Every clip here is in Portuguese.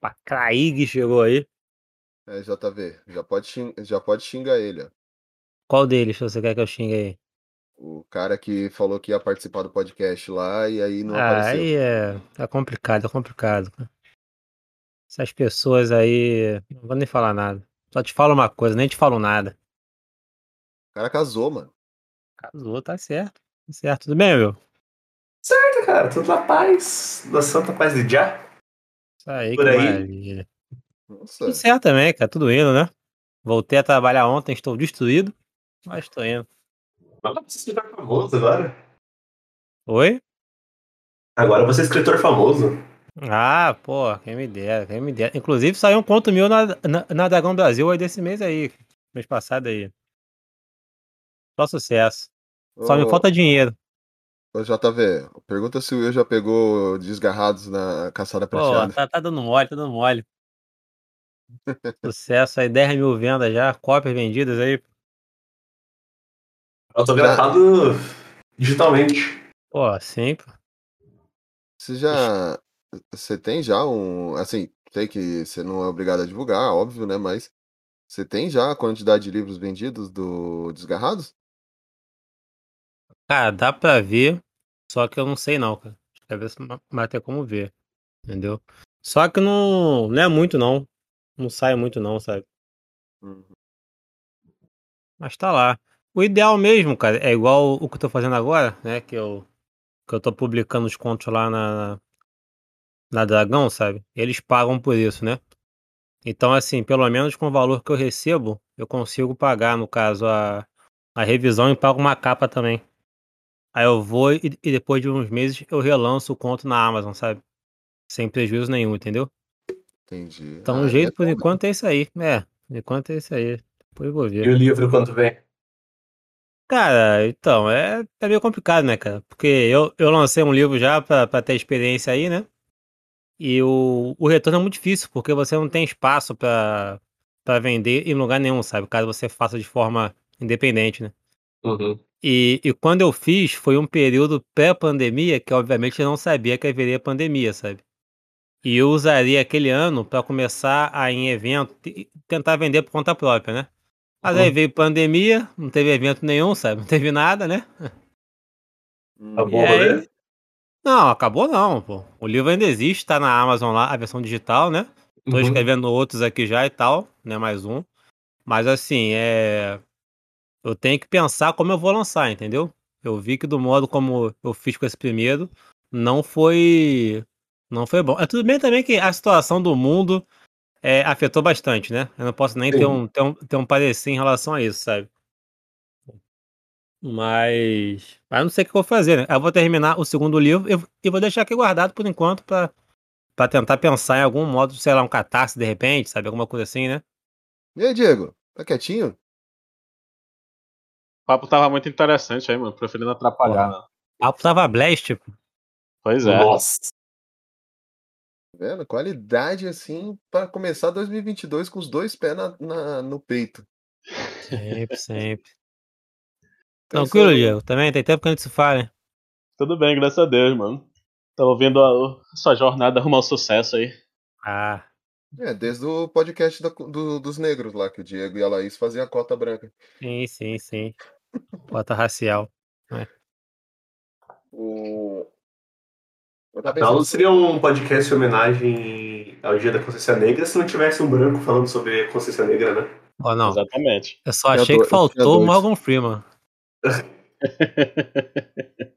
Pra Craig chegou aí. É, JV, já pode, xing... já pode xingar ele, ó. Qual deles você quer que eu xingue aí? O cara que falou que ia participar do podcast lá e aí não ah, apareceu. aí é, é complicado, é complicado. Essas pessoas aí. Não vou nem falar nada. Só te falo uma coisa, nem te falo nada. O cara casou, mano. Casou, tá certo. Tá certo, tudo bem, meu? Certo, cara. Tudo na paz. Da santa paz de já. Isso aí, Por aí? maravilha. Nossa. Tudo certo também, cara. Tudo indo, né? Voltei a trabalhar ontem, estou destruído, mas estou indo. Agora você é escritor famoso agora. Oi? Agora você é escritor famoso. Ah, pô, quem me dera, quem me dera. Inclusive saiu um conto meu na, na, na Dragão Brasil aí desse mês aí, mês passado aí. Só sucesso. Só me falta dinheiro. Ô, JV, pergunta se o Will já pegou desgarrados na caçada Pô, prateada. tá, tá dando mole, tá dando mole. Sucesso aí, 10 mil vendas já, cópias vendidas aí. Autografado digitalmente. Pô, sim, pô. Você já. Você tem já um. Assim, sei que você não é obrigado a divulgar, óbvio, né? Mas você tem já a quantidade de livros vendidos do Desgarrados? Cara, dá pra ver, só que eu não sei não, cara. Quer ver se ma- mas tem como ver, entendeu? Só que não, não é muito não. Não sai muito não, sabe? Uhum. Mas tá lá. O ideal mesmo, cara, é igual o que eu tô fazendo agora, né? Que eu, que eu tô publicando os contos lá na, na Dragão, sabe? Eles pagam por isso, né? Então, assim, pelo menos com o valor que eu recebo, eu consigo pagar, no caso, a, a revisão e pago uma capa também. Aí eu vou e, e depois de uns meses eu relanço o conto na Amazon, sabe? Sem prejuízo nenhum, entendeu? Entendi. Então Ah, o jeito, é por bom, né? enquanto, é isso aí. É, por enquanto é isso aí. Depois eu vou ver. E o livro quanto vem? Cara, então, é, é meio complicado, né, cara? Porque eu, eu lancei um livro já pra, pra ter experiência aí, né? E o, o retorno é muito difícil, porque você não tem espaço pra, pra vender em lugar nenhum, sabe? Caso você faça de forma independente, né? Uhum. E, e quando eu fiz, foi um período pré-pandemia, que obviamente eu não sabia que haveria pandemia, sabe? E eu usaria aquele ano pra começar a ir em evento e tentar vender por conta própria, né? Mas aí Uhum. veio pandemia, não teve evento nenhum, sabe? Não teve nada, né? Acabou aí? Não, acabou não, pô. O livro ainda existe, tá na Amazon lá, a versão digital, né? Tô Uhum. escrevendo outros aqui já e tal, né? Mais um. Mas assim, é. Eu tenho que pensar como eu vou lançar, entendeu? Eu vi que do modo como eu fiz com esse primeiro, não foi. Não foi bom. É tudo bem também que a situação do mundo é, afetou bastante, né? Eu não posso nem ter um, ter, um, ter um parecer em relação a isso, sabe? Mas. Mas não sei o que eu vou fazer, né? Eu vou terminar o segundo livro e e vou deixar aqui guardado por enquanto pra, pra tentar pensar em algum modo, sei lá, um catarse de repente, sabe? Alguma coisa assim, né? E aí, Diego? Tá quietinho? O papo tava muito interessante aí, mano. Preferindo atrapalhar, né? O papo tava blast, tipo. Pois é. Nossa. Tá vendo? Qualidade assim pra começar 2022 com os dois pés na, na- no peito. Sempre, sempre. Então, Tranquilo, Diego? Também tem tempo que a gente se fala, né? Tudo bem, graças a Deus, mano. Tava vendo a, a sua jornada rumo ao sucesso aí. Ah, É, desde o podcast da- do- dos negros lá, que o Diego e a Laís faziam a cota branca. sim, sim, sim. Cota racial. O... Eu tava Afinal, pensando- seria um podcast em homenagem ao Dia da Consciência Negra se não tivesse um branco falando sobre a consciência negra, né? Ó, não. Exatamente. Eu só achei dois- que faltou o. Morgan Freeman.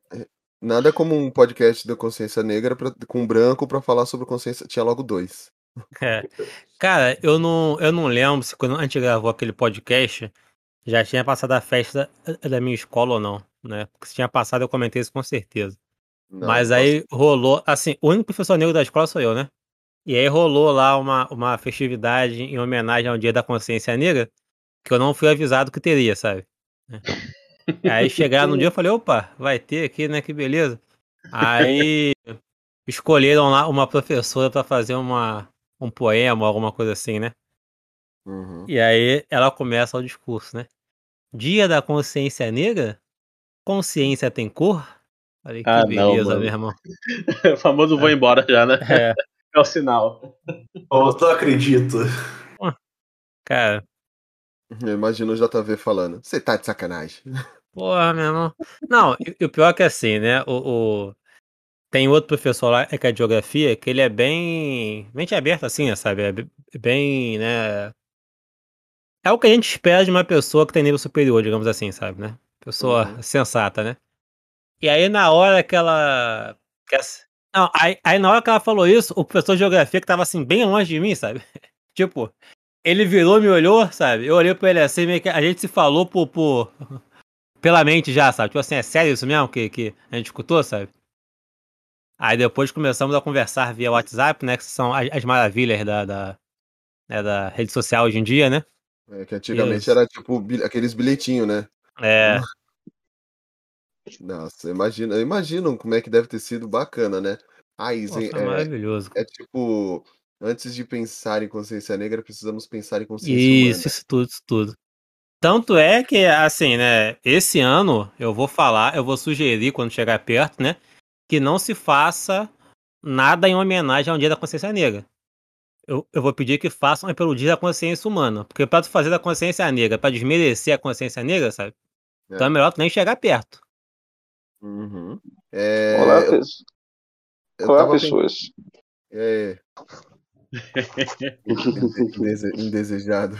Nada como um podcast da consciência negra pra- com branco pra falar sobre consciência. Tinha logo dois. É. Cara, eu não, eu não lembro se quando a gente gravou aquele podcast já tinha passado a festa da, minha escola ou não, né? Porque se tinha passado eu comentei isso com certeza. Não, Mas aí rolou, assim, o único professor negro da escola sou eu, né? E aí rolou lá uma, uma festividade em homenagem ao Dia da Consciência Negra, que eu não fui avisado que teria, sabe? Né? Aí chegaram no dia eu falei, opa, vai ter aqui, né? Que beleza. Aí escolheram lá uma professora pra fazer uma, um poema, alguma coisa assim, né? Uhum. E aí ela começa o discurso, né? Dia da Consciência Negra? Consciência tem cor? Falei, que Ah, não, beleza, mano. meu irmão. o famoso vou embora já, né? É. É o sinal. Eu não acredito. Cara, Eu imagino o JV falando. Você tá de sacanagem. porra, meu irmão. Não, e, o pior é que assim, né? O, o- Tem outro professor lá, que é de geografia, que ele é bem. mente aberta, assim, né, sabe? É be- bem, né? É o que a gente espera de uma pessoa que tem nível superior, digamos assim, sabe, né? Pessoa Uhum. sensata, né? E aí, na hora que ela. Não, aí, aí na hora que ela falou isso, o professor de geografia que tava assim, bem longe de mim, sabe? tipo, ele virou, me olhou, sabe? Eu olhei pra ele assim, meio que a gente se falou por, por- pela mente já, sabe? Tipo assim, é sério isso mesmo que, que a gente escutou, sabe? Aí depois começamos a conversar via WhatsApp, né? Que são as, as maravilhas da, da, né, da rede social hoje em dia, né? É, que antigamente Isso. era tipo aqueles bilhetinhos, né? É. Nossa, imagina, imagino como é que deve ter sido bacana, né? Ah, Isen, foi é, maravilhoso. é tipo, antes de pensar em consciência negra, precisamos pensar em consciência Isso, humana. isso tudo, isso tudo. Tanto é que, assim, né, esse ano eu vou falar, eu vou sugerir quando chegar perto, né, que não se faça nada em homenagem ao Dia da Consciência Negra. Eu, eu vou pedir que façam pelo Dia da Consciência Humana. Porque pra tu fazer da consciência negra, pra desmerecer a consciência negra, sabe? É. Então é melhor tu nem chegar perto. Uhum. É, Olá, eu- pessoas. eu Olá, pessoas. É, indese- indesejado.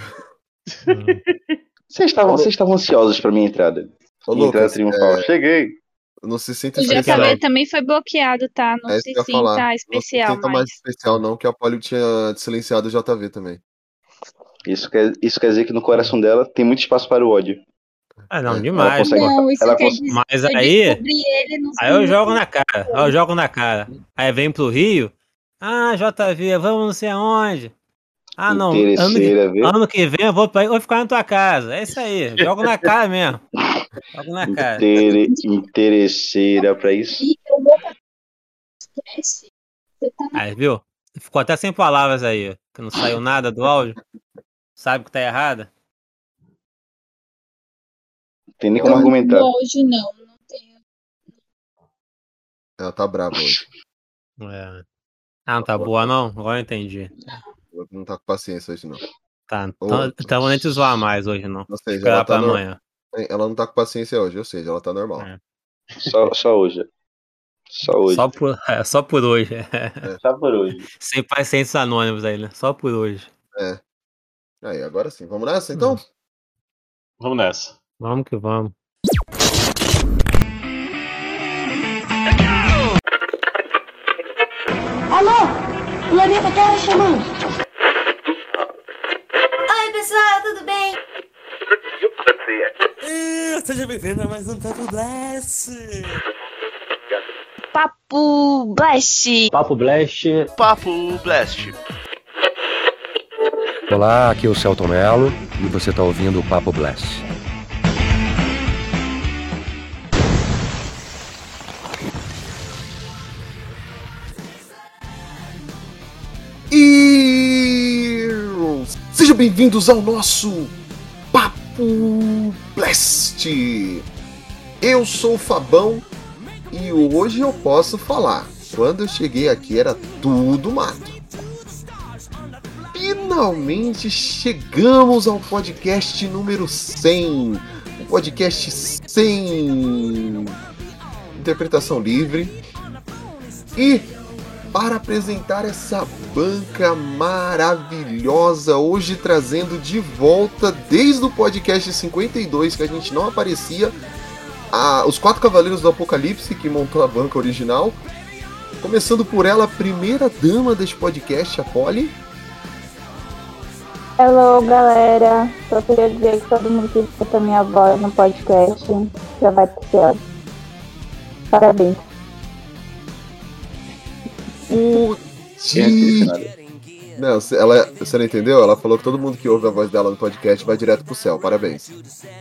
Vocês estavam, vocês estavam ansiosos pra minha entrada. Ô, minha entrada Lucas, triunfal. é, Cheguei. Não se sinta O especial. lá. JV também foi bloqueado, tá? Não É se ia falar. sinta Não se especial sinta mais. especial, não, que a Polly tinha silenciado o JV também. Isso quer, isso quer dizer que no coração dela tem muito espaço para o ódio. Ah, não, É, demais. ela consegue-. Não, isso ela quer cons- dizer Mas que eu aí, aí eu jogo na cara. Aí eu jogo na cara. Aí vem pro Rio. Ah, JV, vamos não sei aonde. Ah, não. Ano ano que vem eu vou, pra, vou ficar na tua casa. É isso aí. Jogo na cara mesmo. Na cara. Intere, interesseira pra isso. Tá Aí, viu? Ficou até sem palavras aí. Que não saiu nada do áudio. Sabe que tá errado? Tem nem como argumentar. hoje não. Não tenho. Ela tá brava hoje. É. Ah, não tá boa não? Agora eu entendi. Não tá com paciência hoje, não. Tá, então, então vou nem te zoar mais hoje não. Ou seja, Esperar ela, pra tá no- amanhã. Ela não tá com paciência hoje, ou seja, ela tá normal. É. Só, só hoje. Só hoje. Só por, é, só por hoje. Só por hoje. Sem pacientes anônimos aí, né? Só por hoje. Aí, agora sim. Vamos nessa, então? Vamos nessa. Vamos que vamos. Alô? O planeta Terra chamando. Oi, pessoal, tudo bem? Seja bem-vindo a mais um Papo Blast! Papo Blast. Papo Blast. Papo Blast. Olá, aqui é o Celton Mello e você está ouvindo o Papo Blast. E sejam bem-vindos ao nosso Papo Blast. Eu sou o Fabão e hoje eu posso falar. Quando eu cheguei aqui era tudo mato. Finalmente chegamos ao podcast número 100. O podcast sem interpretação livre. E para apresentar essa banca maravilhosa, hoje trazendo de volta desde o podcast 52 que a gente não aparecia, a- os quatro cavaleiros do Apocalipse que montou a banca original. Começando por ela, a primeira dama deste podcast, a Polly. Hello, galera. Só queria dizer que todo mundo que escuta minha voz no podcast já vai pro céu. Parabéns. É nada? Não, ela, você não entendeu? Ela falou que todo mundo que ouve a voz dela no podcast vai direto pro céu. Parabéns.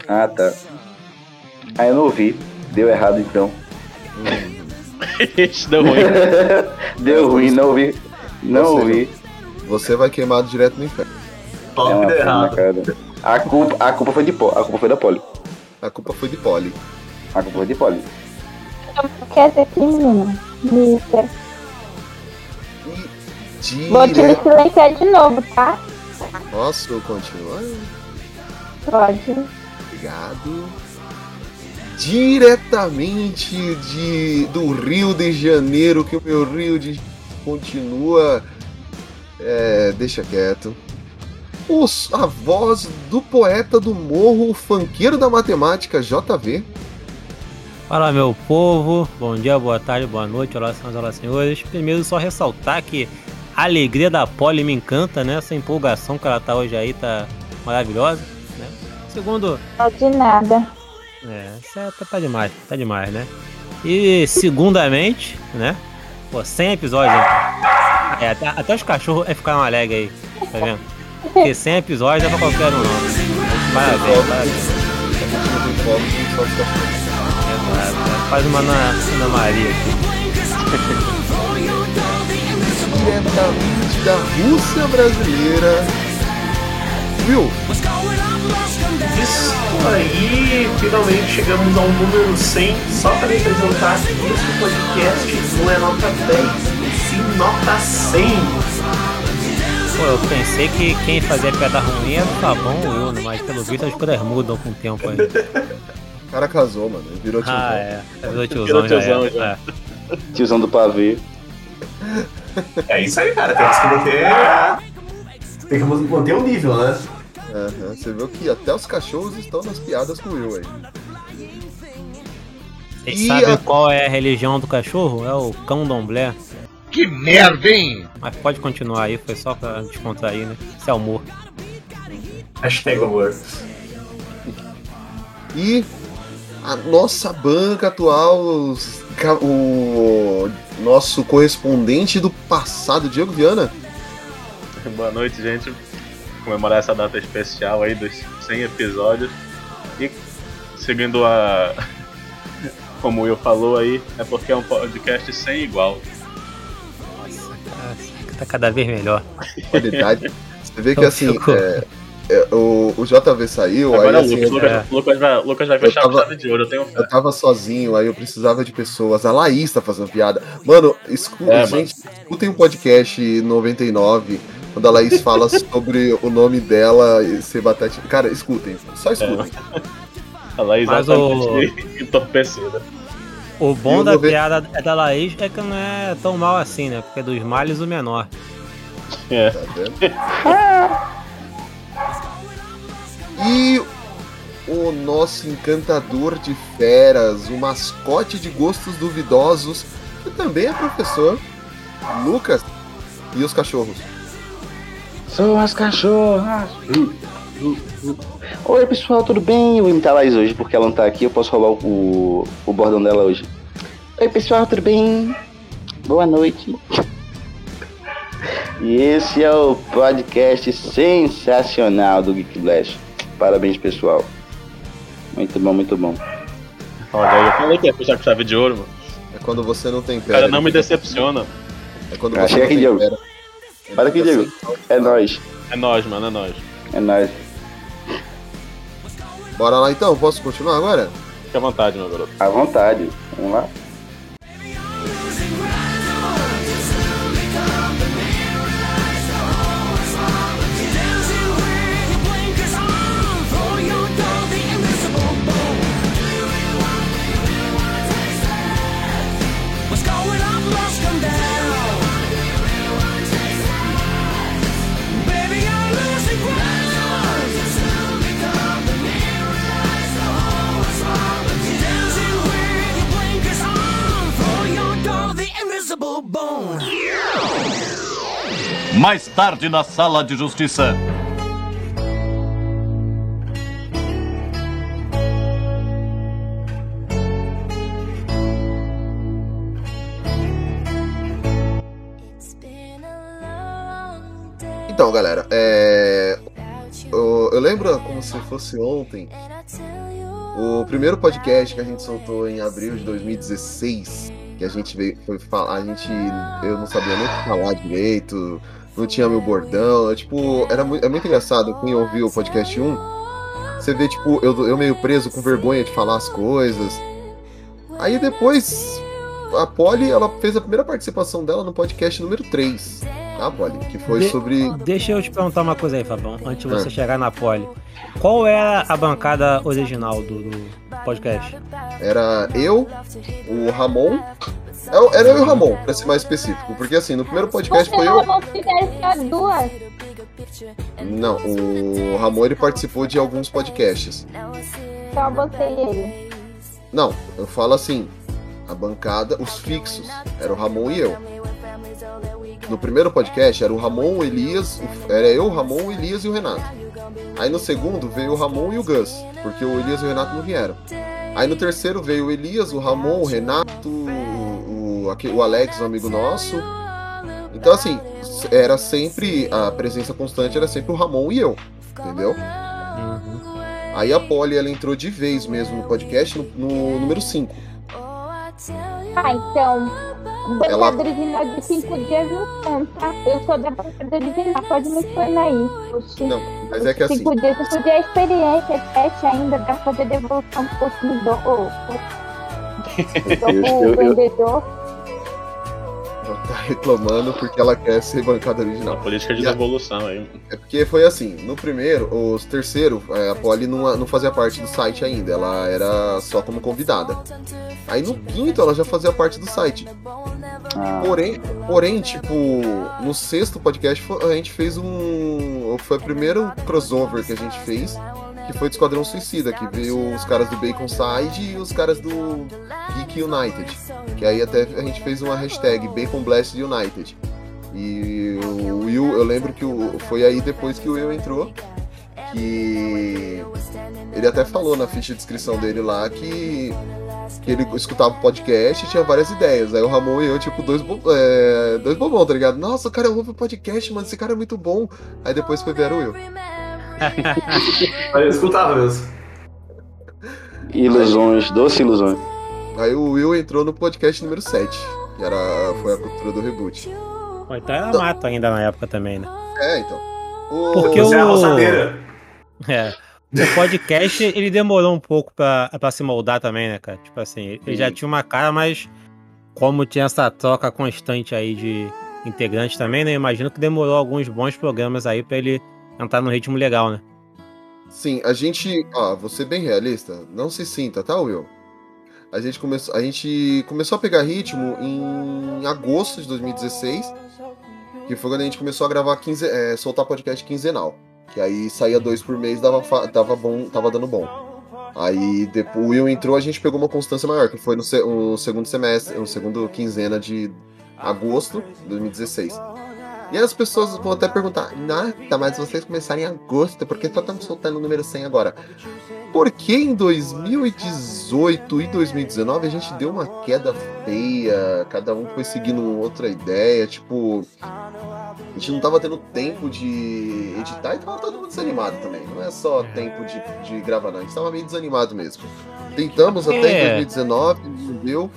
Ah, tá. Ah, eu não ouvi. Deu errado então. Isso deu ruim. Deu ruim, não ouvi. Não Você- ouvi. Você vai queimado direto no inferno. É errado. cara. A culpa, a culpa foi de Po- a culpa foi da Poli. A culpa foi de Polly. A culpa foi de Poli. Quer aqui, menina? Vou te silenciar de novo, tá? Posso continuar? Pode. Obrigado. Diretamente de, do Rio de Janeiro, que o meu Rio de continua. É, deixa quieto. Os, a voz do poeta do morro, o fanqueiro da matemática, JV. Fala meu povo, bom dia, boa tarde, boa noite, olá senhoras, olá senhores. Primeiro só ressaltar que alegria da Polly me encanta, né? Essa empolgação que ela tá hoje aí tá maravilhosa, né? Segundo, de nada. é, é, tá, tá demais, tá demais, né? E segundamente, né? Pô, 100 episódios? É, até, até os cachorros é ficar uma alegre aí, tá vendo? Porque 100 episódios é pra qualquer um não. Parabéns, parabéns. É, faz uma Ana Maria aqui. Diretamente da Rússia brasileira. Viu? Isso aí, finalmente chegamos ao número 100. Só para apresentar que esse podcast não é nota 10, e sim nota 100. Pô, eu pensei que quem fazia piada ruim era o Fabão ou eu, né? mas pelo visto as coisas mudam com o tempo aí. O cara casou, mano. Virou tiozão. Ah, é. Virou tiozão, Virou já, tiozão, era. já. É. Tiozão do pavê. É isso aí, cara. Temos que manter. Tem que manter o nível, né? Você viu que até os cachorros estão nas piadas com o Will aí. Vocês E sabem a- qual é a religião do cachorro? É o cão domblé. Que merda, hein? Mas pode continuar aí, foi só pra descontrair, né? Isso é humor. Hashtag amor. E a nossa banca atual, os o nosso correspondente do passado, Diego Viana. Boa noite, gente. Comemorar essa data especial aí dos 100 episódios. E seguindo a. Como o Will falou aí, é porque é um podcast sem igual. Tá cada vez melhor. Qualidade. Você vê que assim, é, o, o JV saiu, Agora é aí o assim, Lucas. Lucas, é. Lucas vai, Lucas vai fechar tava- a chave de ouro, eu tenho fé. eu tava sozinho, aí eu precisava de pessoas. A Laís tá fazendo piada. Mano, escu É, gente, escutem o podcast 99, quando a Laís fala sobre o nome dela e ser batata. Cara, escutem, só escutem. A Laís Mas altamente entorpecida. O bom da vou ver- piada é da Laís é que não é tão mal assim, né? Porque é dos males o menor. É. Tá vendo? E o nosso encantador de feras, o mascote de gostos duvidosos, que também é professor, Lucas. E os cachorros? São as cachorras. Oi pessoal, tudo bem? Eu vou imitar a Laís hoje porque ela não tá aqui, eu posso roubar o, o bordão dela hoje. Oi pessoal, tudo bem? Boa noite. E esse é o podcast sensacional do Geek Blast. Parabéns pessoal. Muito bom, muito bom. Olha, eu falei que ia fechar com chave de ouro, mano. É quando você não tem O cara não ele me decepciona. É quando Ah, você chega não aqui, tem Diego. pera. Para aqui, Diego. É nóis. É nóis, mano, é nóis. É nóis. Bora lá então, posso continuar agora? Fique à vontade, meu garoto. À vontade. Vamos lá. Mais tarde na sala de justiça. Então, galera, é. Eu, eu lembro como se fosse ontem. O primeiro podcast que a gente soltou em abril de 2016, que a gente veio, foi falar, a gente, eu não sabia nem o que falar direito, não tinha meu bordão, é, tipo, era muito, é muito engraçado quem ouviu o podcast 1, você vê, tipo, eu, eu meio preso com vergonha de falar as coisas. Aí depois, a Polly, ela fez a primeira participação dela no podcast número 3. Tá, Polly? Que foi De- sobre. Deixa eu te perguntar uma coisa aí, Fabão, antes de você Ah. chegar na pole. Qual era a bancada original do, do podcast? Era eu, o Ramon. É, Era eu e o Ramon, pra ser mais específico. Porque assim, no primeiro podcast Você foi eu. vou ficar só duas. Não, o Ramon ele participou de alguns podcasts. Só você e ele. Não, eu falo assim, a bancada, os fixos, era o Ramon e eu. No primeiro podcast era o Ramon, o Elias, o- era eu, o Ramon, o Elias e o Renato. Aí no segundo veio o Ramon e o Gus, porque o Elias e o Renato não vieram. Aí no terceiro veio o Elias, o Ramon, o Renato, o, o, o Alex, um amigo nosso. Então assim, era sempre, a presença constante era sempre o Ramon e eu, entendeu? Aí a Polly, ela entrou de vez mesmo no podcast, no, no número 5. Ah, então. Bancada Ela- original de cinco dias não conta. Eu sou da bancada original, pode me explanar aí. Não, mas é que assim, Cinco dias, cinco dias é experiência, teste ainda, dá pra fazer devolução pro consumidor. Eu- ô, eu- o eu- vendedor. Tá reclamando porque ela quer ser bancada original. Política de E a- devolução aí. É porque foi assim, no primeiro, os terceiro, é, a Polly não, não fazia parte do site ainda, ela era só como convidada. Aí no quinto ela já fazia parte do site. Ah, Porém, porém, tipo, no sexto podcast a gente fez um. Foi o primeiro crossover que a gente fez, que foi do Esquadrão Suicida, que veio os caras do Bacon Side e os caras do Geek United. Que aí até a gente fez uma hashtag Bacon Blast United. E o Will, eu lembro que foi aí depois que o Will entrou, que ele até falou na ficha de inscrição dele lá que, que ele escutava o podcast e tinha várias ideias. Aí o Ramon e eu, tipo, dois, bo é, dois bobão, tá ligado? Nossa, cara ouve o podcast, mano, esse cara é muito bom. Aí depois foi ver o Will. Mas eu escutava mesmo. ilusões, doce ilusões. Aí o Will entrou no podcast número 7, que era, foi a cultura do reboot. Pô, então era mato ainda na época também, né? É, então. O... Porque Você é a o- roçadeira. É. O podcast, ele demorou um pouco pra, pra se moldar também, né, cara? Tipo assim, ele já tinha uma cara, mas como tinha essa troca constante aí de integrantes também, né? eu Imagino que demorou alguns bons programas aí pra ele entrar no ritmo legal, né? Sim, a gente. Ó, vou ser bem realista. Não se sinta, tá, Will? A gente começou, a gente começou a pegar ritmo em agosto de 2016, que foi quando a gente começou a gravar 15, é, soltar podcast quinzenal. Que aí saía dois por mês, dava, fa- dava bom, tava dando bom. Aí depois o Will entrou, a gente pegou uma constância maior, que foi no, se- no segundo semestre, no segundo quinzena de agosto de 2016. E as pessoas vão até perguntar, Nata, mas vocês começaram em agosto, por que só estamos soltando o número 100 agora? Porque em 2018 e 2019 a gente deu uma queda feia, cada um foi seguindo outra ideia, tipo. A gente não tava tendo tempo de editar e tava todo mundo desanimado também. Não é só tempo de, de gravar, não. A gente tava meio desanimado mesmo. Tentamos até em É. 2019, não deu.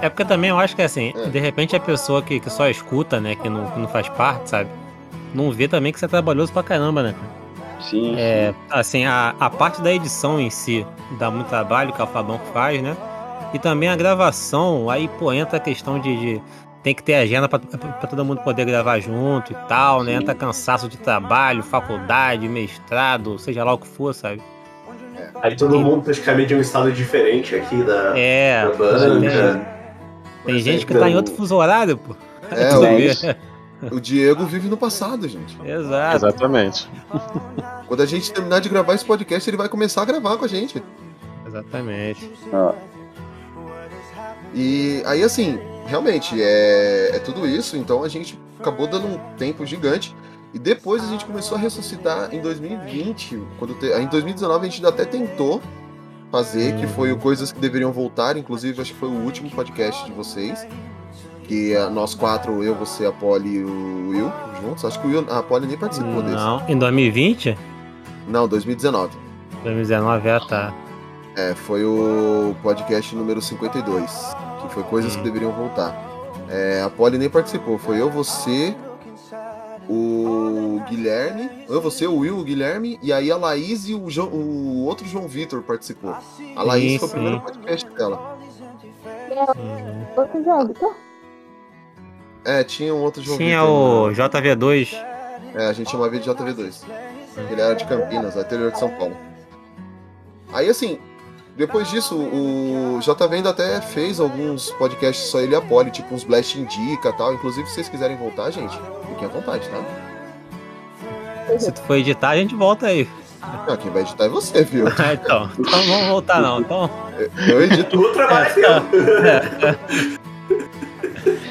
É porque também eu acho que assim, É. de repente a pessoa que, que só escuta, né, que não, que não faz parte, sabe? Não vê também que você é trabalhoso pra caramba, né? Sim. É, assim, a, a parte da edição em si dá muito trabalho, que o Fabão faz, né? E também a gravação, aí, pô, entra a questão de. de- tem que ter agenda pra todo mundo poder gravar junto e tal, né? Sim. Entra cansaço de trabalho, faculdade, mestrado, seja lá o que for, sabe? Aí todo mundo praticamente é um estado diferente aqui da, É, da banda. tem, tem gente que tá em outro fuso horário, pô. É, o, é o Diego vive no passado, gente. Exato. Exatamente. Quando a gente terminar de gravar esse podcast, ele vai começar a gravar com a gente. Exatamente. Ó, E aí, assim, realmente, é, é tudo isso. Então a gente acabou dando um tempo gigante. E depois a gente começou a ressuscitar em 2020. Quando te- em 2019 a gente até tentou fazer, que foi o Coisas que Deveriam Voltar. Inclusive, acho que foi o último podcast de vocês. Que é nós quatro, eu, você, a Polly e o Will, juntos. Acho que o Will, a Polly nem participou desse. Não, em 2020? Não, 2019. 2019 já tá. É, foi o podcast número 52, que foi Coisas que Deveriam Voltar. É, a Polly nem participou, foi eu, você, o Guilherme, eu, você, o Will, o Guilherme, e aí a Laís e o, João- o outro João Vitor participou. A Laís Sim, foi o primeiro podcast dela. Outro jogo, tá? Uhum. Vitor? É, tinha um outro João Tinha Vitor. o JV2. É, a gente chamava ele de JV2. Ele era de Campinas, interior de São Paulo. Aí assim, depois disso, o JV ainda até fez alguns podcasts só ele e a Polly, tipo uns Blast Indica e tal. Inclusive, se vocês quiserem voltar, gente, fiquem à vontade, tá? Se tu for editar, a gente volta aí. Não, quem vai editar é você, viu? então, então não vamos voltar não. Então... Eu edito. O trabalho é.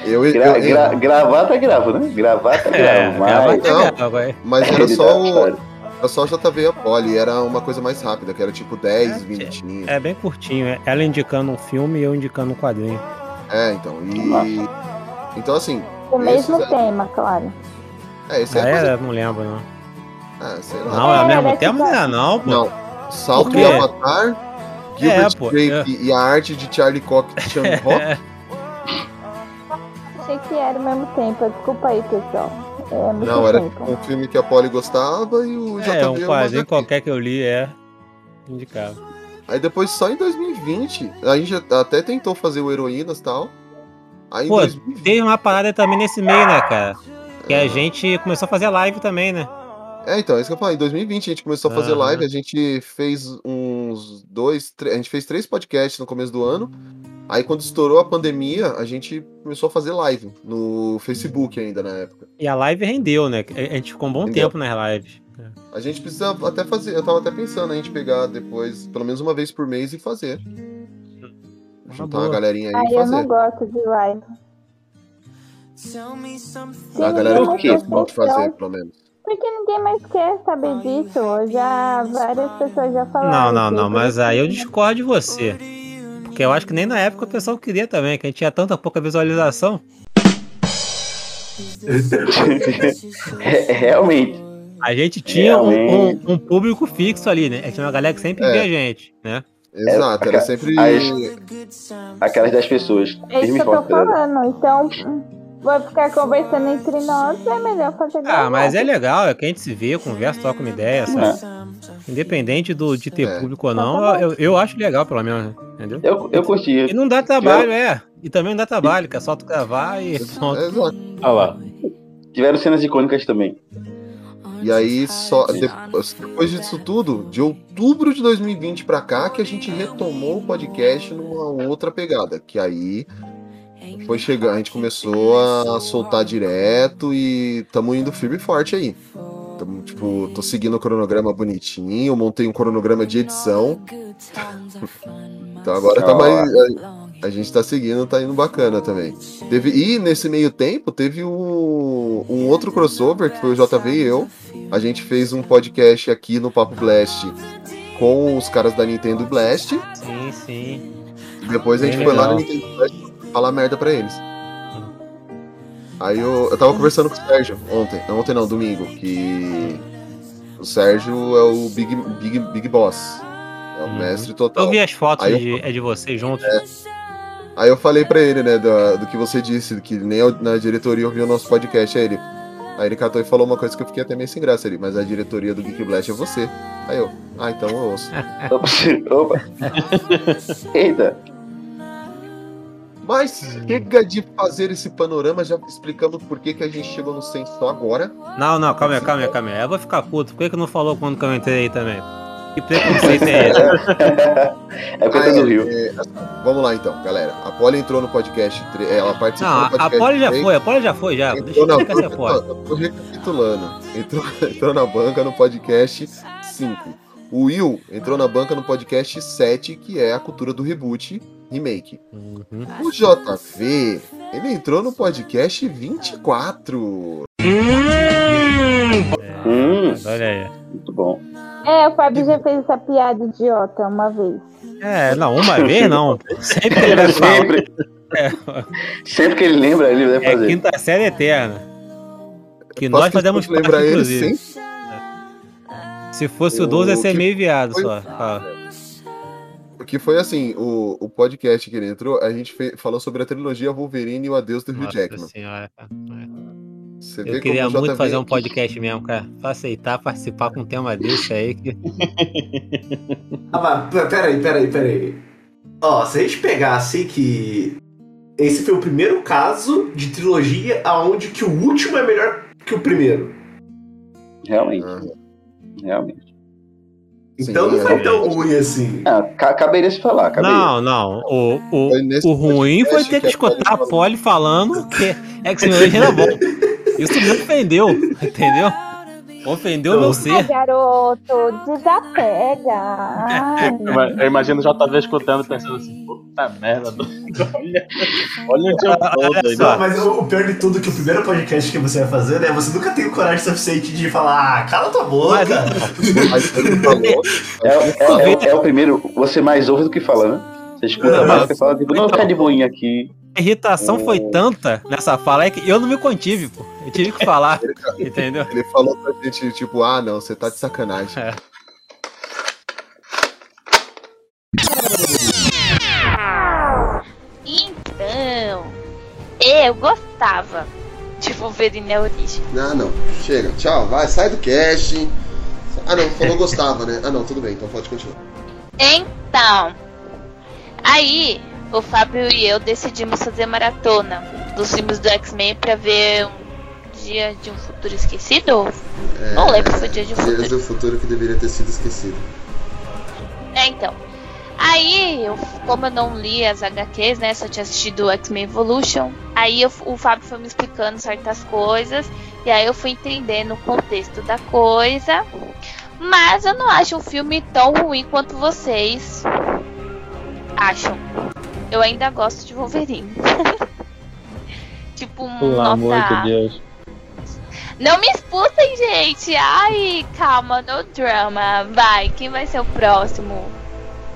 Eu, eu, Gra, eu- gra, gravar tá gravo, né? Gravar tá É, gravo, gravar mas... tá Não, gravo, mas era só tá o. Era só o JV e a Polly, era uma coisa mais rápida, que era tipo 10 minutinhos. É bem curtinho. é Ela indicando um filme e eu indicando um quadrinho. É, então. E. Então assim. O mesmo esses- tema, claro. É, esse Ah, é. é? coisa- não lembro, não. Ah, sei lá. Não, é ao É, mesmo é tipo- Não é não, pô. Não. Salto e Avatar, Gilbert É, pô, Grape e a arte de Charlie Cox e Chan Rock. Achei que era ao mesmo tempo. Desculpa aí, pessoal. É muito Não, era um filme que a Polly gostava e o JV É, um quadrinho qualquer que eu li é indicado. Aí depois, só em 2020, a gente até tentou fazer o Heroínas e tal. Aí Pô, 2020, teve uma parada também nesse meio, né, cara? Que a gente começou a fazer live também, né? É, então, é isso que eu falei. Em 2020 a gente começou a fazer Aham. live, a gente fez uns dois, três, a gente fez três podcasts no começo do ano. Aí quando estourou a pandemia, a gente começou a fazer live no Facebook ainda na época. E a live rendeu, né? A gente ficou um bom Rendeu. tempo nas lives. A gente precisa até fazer, eu tava até pensando a gente pegar depois, pelo menos uma vez por mês e fazer. Juntar uma boa. galerinha aí Ai, e eu não fazer. gosto de live. A galera Sim, o que pode fazer, pelo menos. Porque ninguém mais quer saber disso. Já várias pessoas já Não, falaram. não, não, isso mas aí eu discordo de você. Porque eu acho que nem na época o pessoal queria também, que a gente tinha tanta pouca visualização. Realmente. A gente tinha um, um- um público fixo ali, né? Tinha uma galera que sempre É. via a gente, né? Exato, era aca- sempre. as- Aquelas das pessoas. É isso que eu tô galera. falando. Então, vou ficar conversando entre nós. É melhor fazer Ah, mas é legal, é que a gente se vê, conversa, troca uma ideia, sabe? É. Independente do, de ter É. público ou não, Então tá bom. eu, eu acho legal, pelo menos, entendeu? Eu, eu curti. E não dá trabalho, é. E também não dá trabalho, que é só tu gravar e pronto. Olha lá. Tiveram cenas icônicas também. E aí, só depois, depois disso tudo, de outubro de 2020 pra cá, que a gente retomou o podcast numa outra pegada. Que aí foi chegando, a gente começou a soltar direto e tamo indo firme e forte aí. Tamo, tipo, tô seguindo o cronograma bonitinho, montei um cronograma de edição. Então agora tá mais. A, a gente tá seguindo, tá indo bacana também. Teve, e nesse meio tempo teve um, um outro crossover, que foi o JV e eu. A gente fez um podcast aqui no Papo Blast com os caras da Nintendo Blast. Sim, sim. Depois a gente Bem foi lá no legal. Nintendo Blast falar merda pra eles. Aí eu, eu tava conversando com o Sérgio ontem. Ontem não, domingo. Que o Sérgio é o Big, Big, Big Boss. É o Uhum. mestre total. Eu vi as fotos eu- de, é de vocês juntos. Aí eu falei pra ele, né, do, do que você disse, que nem na diretoria ouviu o nosso podcast. Aí ele, aí ele catou e falou uma coisa que eu fiquei até meio sem graça ali, mas a diretoria do Geek Blast é você. Aí eu, ah, então eu ouço. Opa. Eita. Mas chega de fazer esse panorama, já explicamos por que, que a gente chegou no 100 só agora. Não, não, calma aí, calma aí, calma aí. Eu vou ficar puto. Por que, que não falou quando que eu entrei aí também? Que preconceito é esse? É coisa Ah, do é, Rio. é, assim, vamos lá então, galera. A Polly entrou no podcast, tre- ela participou Não, do a podcast. Poli já três, foi, a Poli já foi, já. Deixa Entrou eu na explicar essa eu tô recapitulando. Entrou, entrou na banca no podcast 5. O Will entrou na banca no podcast 7, que é a cultura do reboot remake. Uhum. O JV, ele entrou no podcast 24. Hum, Olha aí. muito bom. É, o Fábio já fez essa piada idiota uma vez. É, não, uma vez não. Sempre que ele vai. Sempre, É, sempre que ele lembra, ele deve é fazer. quinta série eterna. Que Faço nós fazemos parte, lembrar ele inclusive. sempre. Se fosse o O 12, ia ser meio viado só. Fala. Porque foi assim, o, o podcast que ele entrou, a gente fe- falou sobre a trilogia Wolverine e o Adeus do Hugh Nossa Jackman. senhora. Você Eu vê queria muito fazer um podcast mesmo, cara. Pra aceitar participar com um tema desse aí. Que... Ah, mas peraí, peraí, peraí. Ó, se a gente pegar assim que. esse foi o primeiro caso de trilogia aonde que o último é melhor que o primeiro. Realmente. Realmente. Então Sim, não foi é. tão ruim assim. Ah, ca- caberia se falar, caberia. Não, não. O, o, o ruim foi ter que que escutar a Polly falando que X-Men Origem era bom. Isso me ofendeu, entendeu? Ofendeu meu Ai, ser. garoto, desapega. Ai. Eu imagino o JV escutando pensando assim, puta merda, do- olha, olha o dia todo né? mas o, o pior de tudo é que o primeiro podcast que você vai fazer, né? Você nunca tem o coragem suficiente de falar, ah, cala tua boca. Mas. É, é- é- é o primeiro, você mais ouve do que fala, né? Você escuta mais, você fala, tipo, não, fica de boinha aqui. A irritação foi tanta nessa fala é que eu não me contive, pô. Eu tive que falar, entendeu? Ele falou pra gente, tipo, ah, não, você tá de sacanagem. É. Então, eu gostava de Wolverine origem. Ah, não. Chega. Tchau. Vai, sai do cast. Ah, não. Falou gostava, né? Ah, não. Tudo bem. Então pode continuar. Então, aí o Fábio e eu decidimos fazer maratona dos filmes do X-Men pra ver um dia de um futuro esquecido. Não lembro se foi dia de um futuro. Dias do futuro que deveria ter sido esquecido. É, então. Aí, eu, como eu não li as HQs, né? Só tinha assistido o X-Men Evolution. Aí eu- o Fábio foi me explicando certas coisas. E aí eu fui entendendo o contexto da coisa. Mas eu não acho um filme tão ruim quanto vocês acham. Eu ainda gosto de Wolverine. tipo, um Pelo amor nota. de Deus. Não me expulsem, gente! Ai, calma, no drama. Vai, quem vai ser o próximo?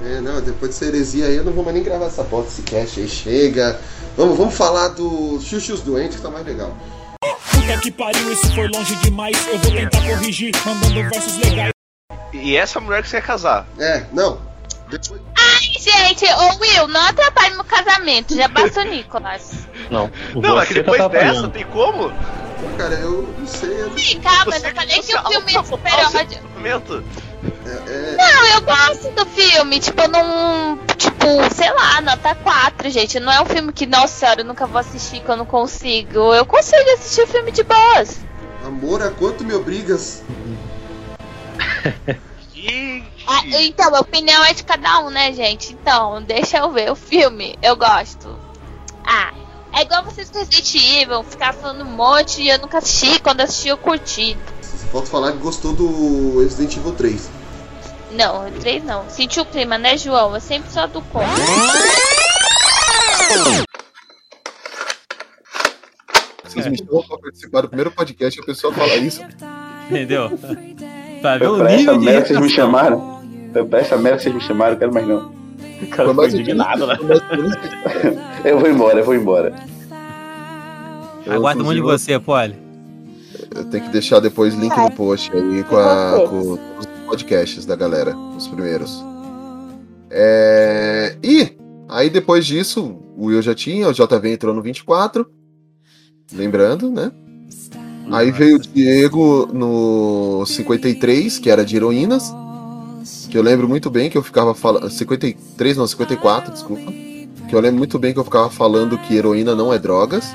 É, não, depois dessa heresia aí eu não vou mais nem gravar essa porta, esse cast aí. Chega. Vamos, vamos falar do Xuxus Doentes que tá mais legal. Puta que pariu, isso foi longe demais. Eu vou tentar corrigir, mandando versos legais. E essa mulher que você quer casar? É, não. Ai, gente, ô Will, não atrapalhe meu casamento. Já basta o Nicolas. Não, Não, é que você depois tá dessa, tem como? Cara, eu não sei. Eu... Ih, calma, eu Você não falei que o filme é super ódio. casamento. É, Não, eu gosto do filme. Tipo, eu não. Tipo, sei lá, nota 4, gente. Não é um filme que, nossa senhora, eu nunca vou assistir que eu não consigo. Eu consigo assistir o filme de boas. Amor, a quanto me obrigas? Ah, então, a opinião é de cada um, né, gente? Então, deixa eu ver o filme. Eu gosto. Ah, é igual vocês com Resident Evil, ficar falando um monte e eu nunca assisti. Quando assisti, eu curti. Você falta falar que gostou do Resident Evil 3. Não, o 3 não. Sentiu o clima, né, João? Eu sempre sou do contra. Vocês me chamam pra participar do primeiro podcast e a pessoa fala isso. Entendeu? Pra ver o nível de merda que vocês me chamaram. Pra essa merda que vocês me chamaram, eu quero mais não. O cara ficou indignado, né? Eu vou embora, eu vou embora. Aguardo muito de você, Polly. Eu tenho que deixar depois link no post aí com, a, com os podcasts da galera, os primeiros. É, E aí depois disso, o Will já tinha, o JV entrou no 24. Lembrando, né? Aí veio o Diego no 53, que era de heroínas. Que eu lembro muito bem que eu ficava falando. 53, não, 54, desculpa. Que eu lembro muito bem que eu ficava falando que heroína não é drogas.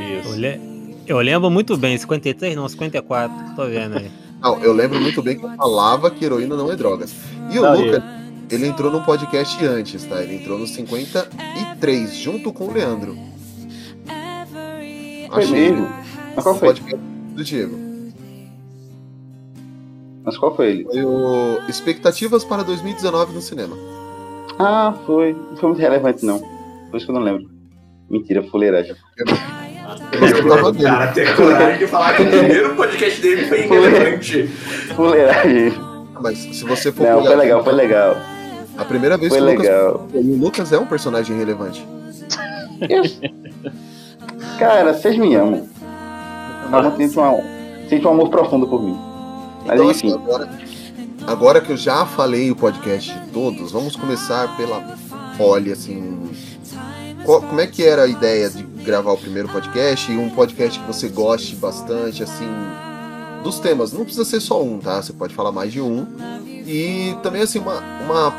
Eu, le- eu lembro muito bem, 53 não, 54, tô vendo aí. Não, eu lembro muito bem que eu falava que heroína não é drogas. E o Lucas, ele entrou no podcast antes, tá? Ele entrou no 53, junto com o Leandro. Foi mesmo? Mas qual foi? podcast do Diego. Mas qual foi ele? Foi o Expectativas para 2019 no cinema. Ah, foi. Não foi muito relevante, não. Por isso que eu não lembro. Mentira, fuleiragem. O cara tem coragem de falar que o primeiro podcast dele foi irrelevante. Fuleiragem. Mas se você for Não, foi legal, foi legal. A primeira vez Foi que o Lucas legal. e o Lucas é um personagem relevante. Cara, vocês me amam. Eu sinto um amor profundo por mim. Então, assim, agora, agora que eu já falei o podcast de todos, vamos começar pela Polly, assim. Qual- como é que era a ideia de gravar o primeiro podcast? E um podcast que você goste bastante, assim, dos temas. Não precisa ser só um, tá? Você pode falar mais de um. E também, assim, uma, uma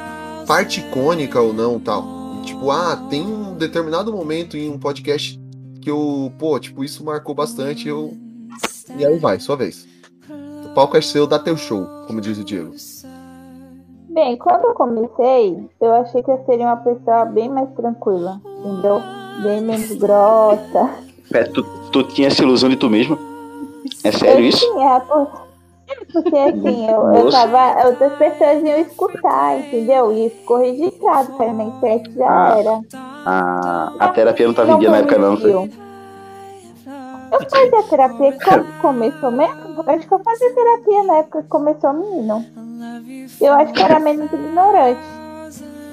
parte icônica ou não, tal. Tipo, ah, tem um determinado momento em um podcast que eu, pô, tipo, isso marcou bastante, eu. E aí vai, sua vez. O palco é seu, dá teu show, como diz o Diego. Bem, quando eu comecei, eu achei que eu seria uma pessoa bem mais tranquila, entendeu? Bem menos grossa. Pera, tu, tu tinha essa ilusão de tu mesmo? É sério eu isso? Tinha, por- porque assim, eu, eu tava. Outras pessoas iam escutar, entendeu? E ficou registrado, cara, na internet já Ah. era. Ah, a terapia não tava em dia na época, não. Eu fazia terapia quando começou mesmo? Acho que eu fazia terapia na época que começou menino. Eu acho que era menos ignorante.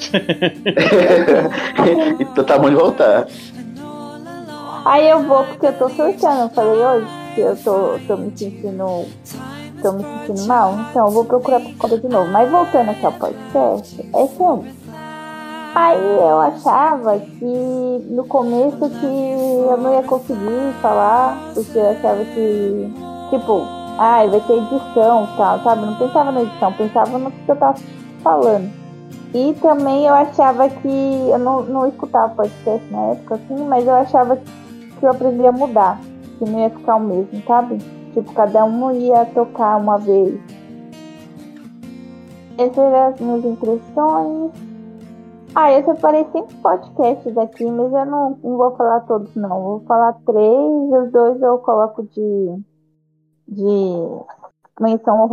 então tá bom de voltar. Aí eu vou porque eu tô surtando, eu falei hoje que eu tô, tô me sentindo. tô me sentindo mal, então eu vou procurar psicóloga de novo. Mas voltando aqui ao podcast, é sério. Aí eu achava que no começo que eu não ia conseguir falar, porque eu achava que, tipo, ai, vai ter edição e tal, sabe? Não pensava na edição, pensava no que eu tava falando. E também eu achava que eu não, não escutava podcast na época, assim, mas eu achava que eu aprendia a mudar, que não ia ficar o mesmo, sabe? Tipo, cada um ia tocar uma vez. Essas eram as minhas impressões. Ah, eu separei cinco podcasts aqui, mas eu não, não vou falar todos, não. Vou falar três, os dois eu coloco de, de menção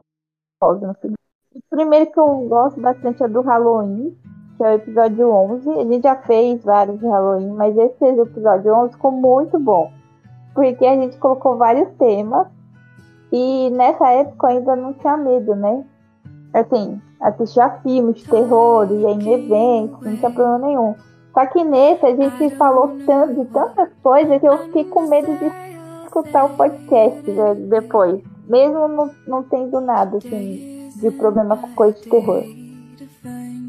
honrosa no final. O primeiro que eu gosto bastante é do Halloween, que é o episódio 11. A gente já fez vários de Halloween, mas esse episódio 11 ficou muito bom. Porque a gente colocou vários temas e nessa época ainda não tinha medo, né? Assim, assistia filmes de terror, ia em eventos, não tinha problema nenhum. Só que nesse a gente falou tanto, de tantas coisas que eu fiquei com medo de escutar o podcast né, depois. Mesmo não, não tendo nada, assim, de problema com coisa de terror.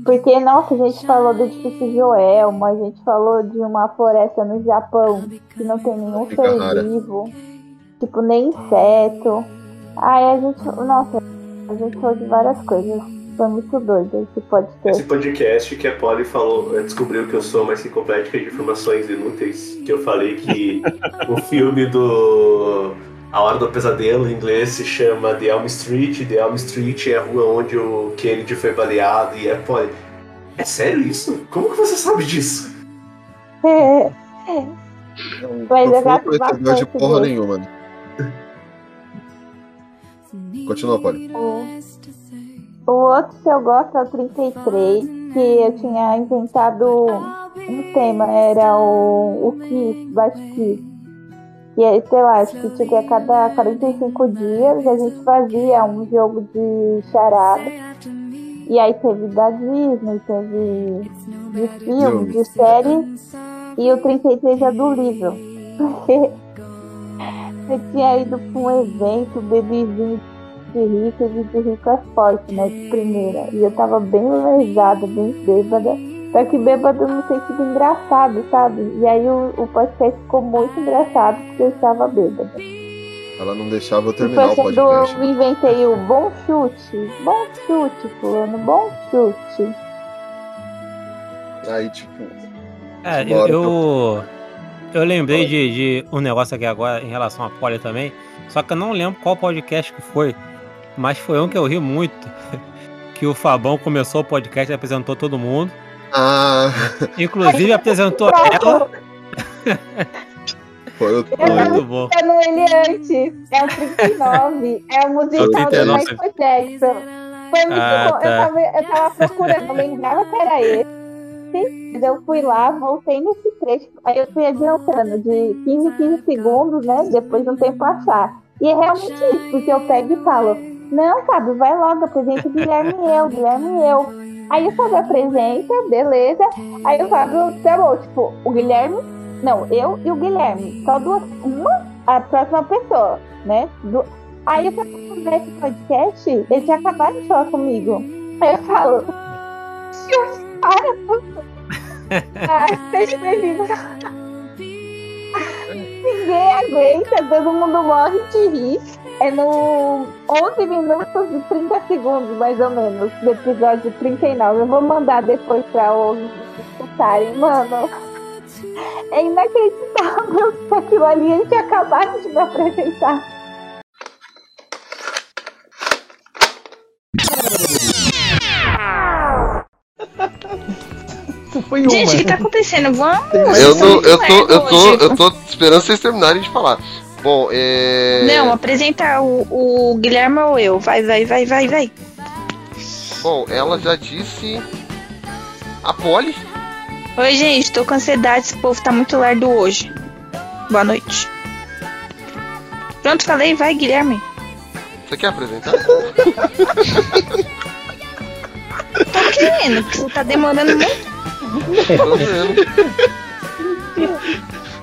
Porque, nossa, a gente falou do edifício Joelma, a gente falou de uma floresta no Japão que não tem nenhum Fica ser rara. vivo, tipo, nem inseto. Aí a gente, nossa, a gente falou de várias coisas. Foi muito doido esse podcast. Esse podcast que a Polly falou, eh, descobriu que eu sou uma enciclopédica de informações inúteis, que eu falei que o filme do A Hora do Pesadelo em inglês se chama The Elm Street, The Elm Street é a rua onde o Kennedy foi baleado e a Polly. É sério isso? Como que você sabe disso? É, Mas Não eu foi gosto negócio de bastante porra dele. nenhuma. Continua, Polly. O, o outro que eu gosto é o 33, que eu tinha inventado um tema, era o, o Kiss, Baixo Kiss. Que é, sei lá, acho que tipo, a cada 45 dias a gente fazia um jogo de charada. E aí teve da Disney, teve de filme, de série, e o 33 é do livro. Porque eu tinha ido pra um evento, bebezinho de rico e de rico é forte, né? De primeira. E eu tava bem lesada, bem bêbada. Só que bêbado no sentido engraçado, sabe? E aí o, o podcast ficou muito engraçado porque eu estava bêbada. Ela não deixava eu E terminar o quando podcast. eu inventei o bom chute. Bom chute, fulano, bom chute. Aí, tipo. É, uma eu, hora eu, eu lembrei de, de um negócio aqui agora em relação à Polly também. Só que eu não lembro qual podcast que foi. Mas foi um que eu ri muito. Que o Fabão começou o podcast e apresentou todo mundo. Ah, Inclusive apresentou ela. foi Muito bom. escutando ele antes. É o 39. É o musical do 39. Michael Jackson. Foi muito Ah, bom. tá. Eu, tava, eu tava procurando, eu lembrava que era esse. Mas eu fui lá, voltei nesse trecho. Aí eu fui adiantando de 15 em 15 segundos, né? Depois de um tempo achar. E é realmente isso, porque eu pego e falo: Não, Fábio, vai logo, apresenta o Guilherme e eu, Guilherme e eu. Aí o Fábio apresenta, beleza. Aí o Fábio, tá bom, tipo, o Guilherme, não, eu e o Guilherme. Só duas, uma, a próxima pessoa, né? Du- Aí eu falo nesse podcast, ele tinha acabado de falar comigo. Aí eu falo, para, puta. Ai, seja bem-vindo. Ninguém aguenta, todo mundo morre de rir. É no 11 minutos e 30 segundos, mais ou menos, do episódio 39. Eu vou mandar depois pra 11 apresentarem, mano. É inacreditável que aquilo ali eles tinham acabado de me apresentar. Foi uma. Gente, o que tá acontecendo? Vamos. Eu, não, eu, tô, eu, tô, eu tô esperando vocês terminarem de falar. Bom, é. Não, apresenta o, o Guilherme ou eu. Vai, vai, vai, vai, vai. Bom, ela já disse. A Polly. Oi, gente, tô com ansiedade. Esse povo tá muito lerdo hoje. Boa noite. Pronto, falei, vai, Guilherme. Você quer apresentar? Tô querendo, porque você tá demorando muito. Tô vendo.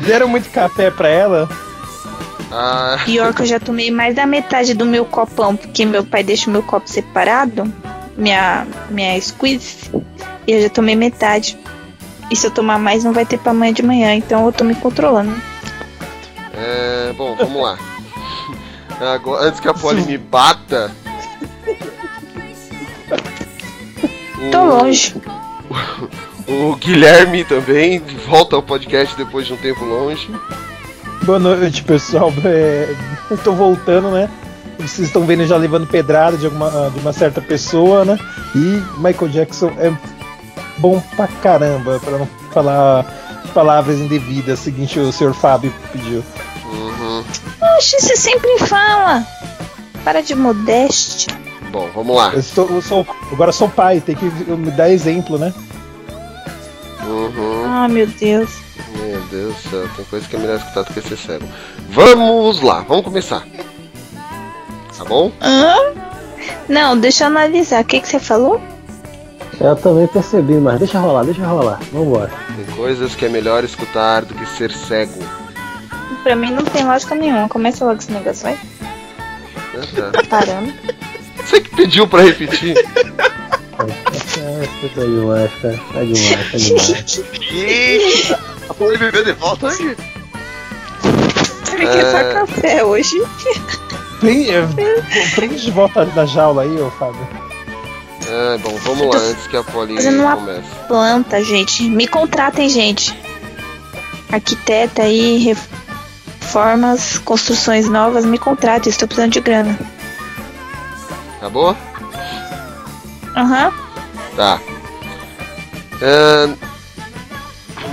Deram muito café pra ela? Ah, Pior que eu já tomei mais da metade do meu copão, porque meu pai deixa o meu copo separado, minha, minha squeeze, e eu já tomei metade. E se eu tomar mais, não vai ter pra amanhã de manhã, então eu tô me controlando. é. Bom, vamos lá. Agora, antes que a Polly me bata. Tô longe. O Guilherme também volta ao podcast depois de um tempo longe. Boa noite, pessoal. É, tô voltando, né? Vocês estão vendo já levando pedrada de, alguma, de uma certa pessoa, né? E Michael Jackson é bom pra caramba, pra não falar palavras indevidas, seguinte o senhor Fábio pediu. Uhum. Oxe, você sempre fala. Para de modéstia. Bom, vamos lá. Eu sou, eu sou- agora eu sou pai, tem que me dar exemplo, né? Uhum. Ah, meu Deus. Meu Deus do céu, tem coisa que é melhor escutar do que ser cego. Vamos lá, vamos começar. Tá bom? Hã? Não, deixa eu analisar. O que, que você falou? Eu também percebi, mas deixa rolar, deixa rolar. Vambora. Tem coisas que é melhor escutar do que ser cego. Pra mim não tem lógica nenhuma. Começa logo esse negócio, vai. Ah, tá. Parando. Você que pediu pra repetir. É, tá demais, cara. Tá demais, tá demais. E a Polly bebeu de volta hoje? Você quer só café hoje? Prende, é, de volta da jaula aí, ô Fábio. Ah, bom, vamos lá antes que a Polly Fazendo uma comece. planta, gente. Me contratem, gente. Arquiteta aí, reformas, construções novas, me contratem. Estou precisando de grana. Tá Aham. Tá. Ah,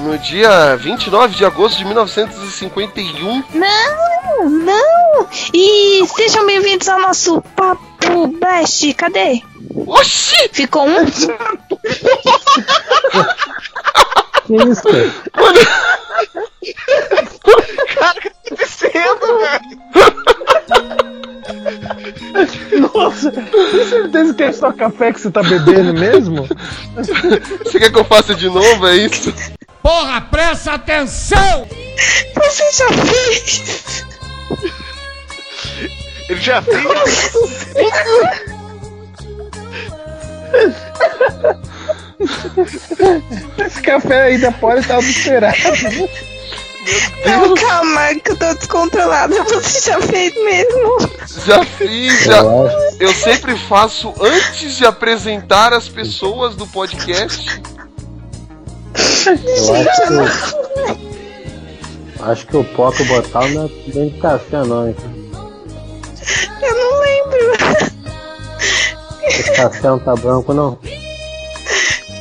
no dia 29 de agosto de 1951, Não, não! E sejam bem-vindos ao nosso Papo Blast. Cadê? Oxi! Ficou um? Que isso, cara? Cara, o que tá acontecendo, velho? Nossa, tem certeza que é só café que você tá bebendo mesmo? você quer que eu faça de novo? É isso? Porra, presta atenção! Você já fez? Ele já fez? Esse café aí da Poli tá adulterado. Não, calma, que eu tô descontrolada. Você já fez mesmo? Já fiz, já. Eu sempre faço antes de apresentar as pessoas do podcast. Eu acho que. Acho que o Poco botar não é bem de café, não, hein? Eu não lembro. Esse café não tá branco, não.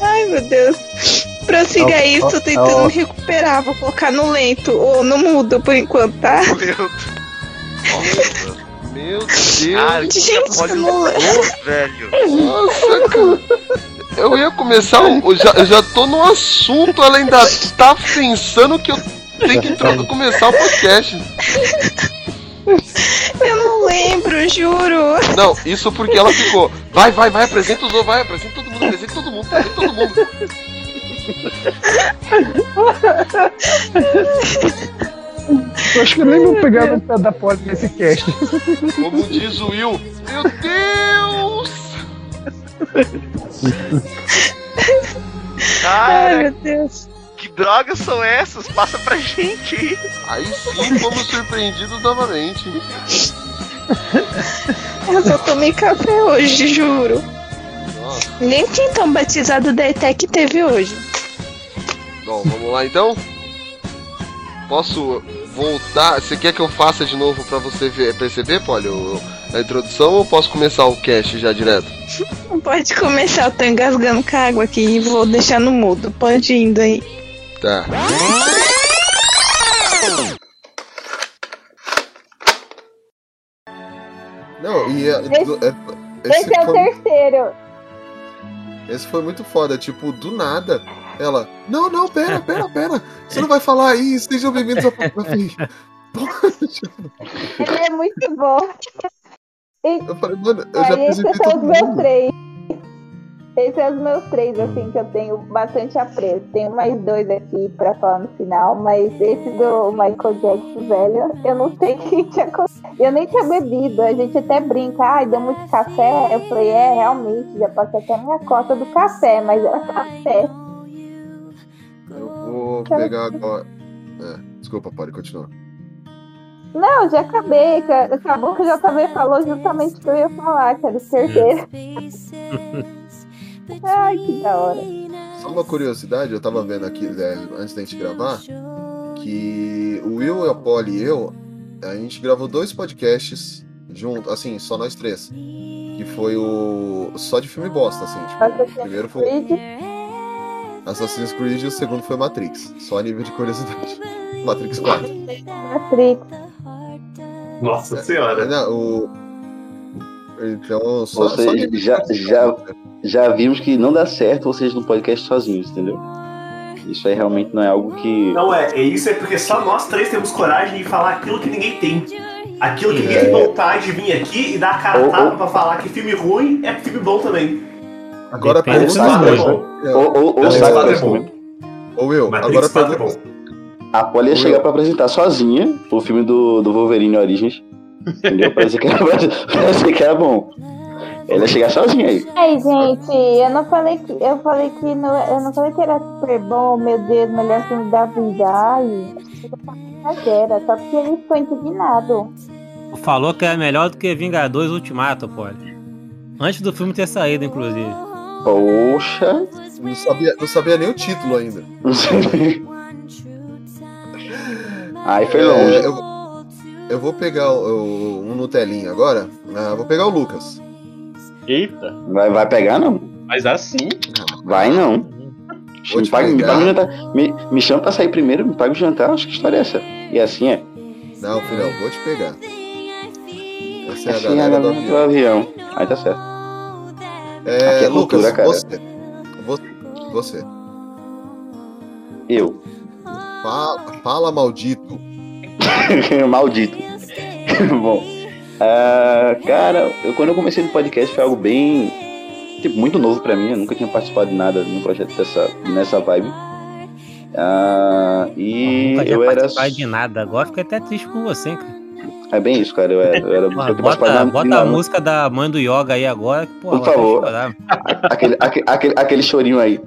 Ai, meu Deus. Prossiga ó, tô tentando recuperar. Vou colocar no lento ou no mudo por enquanto, tá? Meu Deus. Ah, Gente, que a Polly eu não lembro. loucou, velho. Nossa, cara. Eu ia começar, eu já, eu já tô no assunto, ela ainda tá pensando que eu tenho que tro- começar o podcast. Eu não lembro, juro. Não, isso porque ela ficou. Vai, vai, vai, apresenta os outros, vai, apresenta todo mundo, apresenta todo mundo, apresenta todo mundo. Eu acho que eu nem vou pegar no pé da Poli nesse cast. Como diz o Will, meu Deus! Ai, Cara, meu Deus. que drogas são essas? Passa pra gente aí. Aí sim fomos surpreendidos novamente. Eu só tomei café hoje, juro. Nem quem tão batizado da ETEC teve hoje. Bom, vamos lá então? Posso voltar? Você quer que eu faça de novo pra você ver, perceber, Polly, o- a introdução ou posso começar o cast já direto? Não pode começar, eu tô engasgando com a água aqui e vou deixar no mudo. Pode ir indo aí. Tá. Não, e é, Esse- é- Esse é o foi, terceiro. Esse foi muito foda, tipo, do nada. Ela, não, não, pera, pera, pera. Você não vai falar aí, sejam bem-vindos ao Ele é muito bom. E, Eu falei, mano, eu já apresentei todo os meus mundo. três. Esses são os meus três, assim, que eu tenho bastante apreço. Tenho mais dois aqui pra falar no final, mas esse do Michael Jackson, velho, eu não sei o que tinha acontecido. Eu nem tinha bebido, a gente até brinca, ai, deu muito café. Eu falei, é, realmente, já passei até a minha cota do café, mas era café. Eu vou pegar agora. É, desculpa, pode continuar. Não, já acabei. ca- Acabou que o JB falou justamente o que eu ia falar, o terceiro. Ai, que da hora. Só uma curiosidade, eu tava vendo aqui é, antes da gente gravar que o Will, a Polly e eu, a gente gravou dois podcasts junto, assim, só nós três. Que foi o. Só de filme bosta, assim. Tipo, o primeiro foi Assassin's Creed e o segundo foi Matrix. Só a nível de curiosidade. Matrix 4. Matrix. Nossa senhora. Não, o... Então, só, Ou só seja, já, já, já vimos que não dá certo vocês no podcast sozinhos, entendeu? Isso aí realmente não é algo que. Não é, é isso é porque só nós três temos coragem de falar aquilo que ninguém tem. Aquilo que ninguém É. tem vontade de vir aqui e dar a cara a Ou- tapa ou- pra falar que filme ruim é filme bom também. Agora Matrix pergunta 4 é bom. Ou, ou, ou 4 é é bom. Ô Will, Matrix agora 4 é pergunta. bom. A Polly ia chegar pra apresentar sozinha o filme do, do Wolverine Origins. Entendeu? Dizer que era, dizer que era bom. Ela ia chegar sozinha aí. Ai, gente, eu não falei que. Eu falei que não, eu não falei que era super bom, meu Deus, melhor filme da vida. Ai, mas era, só porque ele ficou indignado. Falou que é melhor do que Vingadores Ultimato, pô. Antes do filme ter saído, inclusive. Poxa. Não sabia, não sabia nem o título ainda. Aí foi É, longe. eu, eu vou pegar o, o- um Nutelinha agora. Ah, vou pegar o Lucas. Eita. Vai, vai pegar, não? Mas assim. Vai não. Vou Me paga, me paga o jantar. Me, me chama pra sair primeiro, me paga o jantar. Acho que história é essa. E assim é. Não, filhão, vou te pegar. Essa é Assim é a galera do galera do avião. avião. Aí tá certo. É, Aqui é Lucas, cultura, cara. você. Você. Você. Eu. Fala, fala, maldito. Maldito. Bom. Ah, cara, eu, quando eu comecei no podcast foi algo bem. Tipo, muito novo pra mim. Eu nunca tinha participado de nada num projeto dessa, nessa vibe. Ah, e Nunca tinha eu era. participado de nada. Agora fiquei até triste com você, hein, cara. É bem isso, cara. Eu era. Eu era Porra, eu bota de bota nada- a música da mãe do Yoga aí agora, que, porra, Por favor. aquele, aquele, aquele, aquele chorinho aí.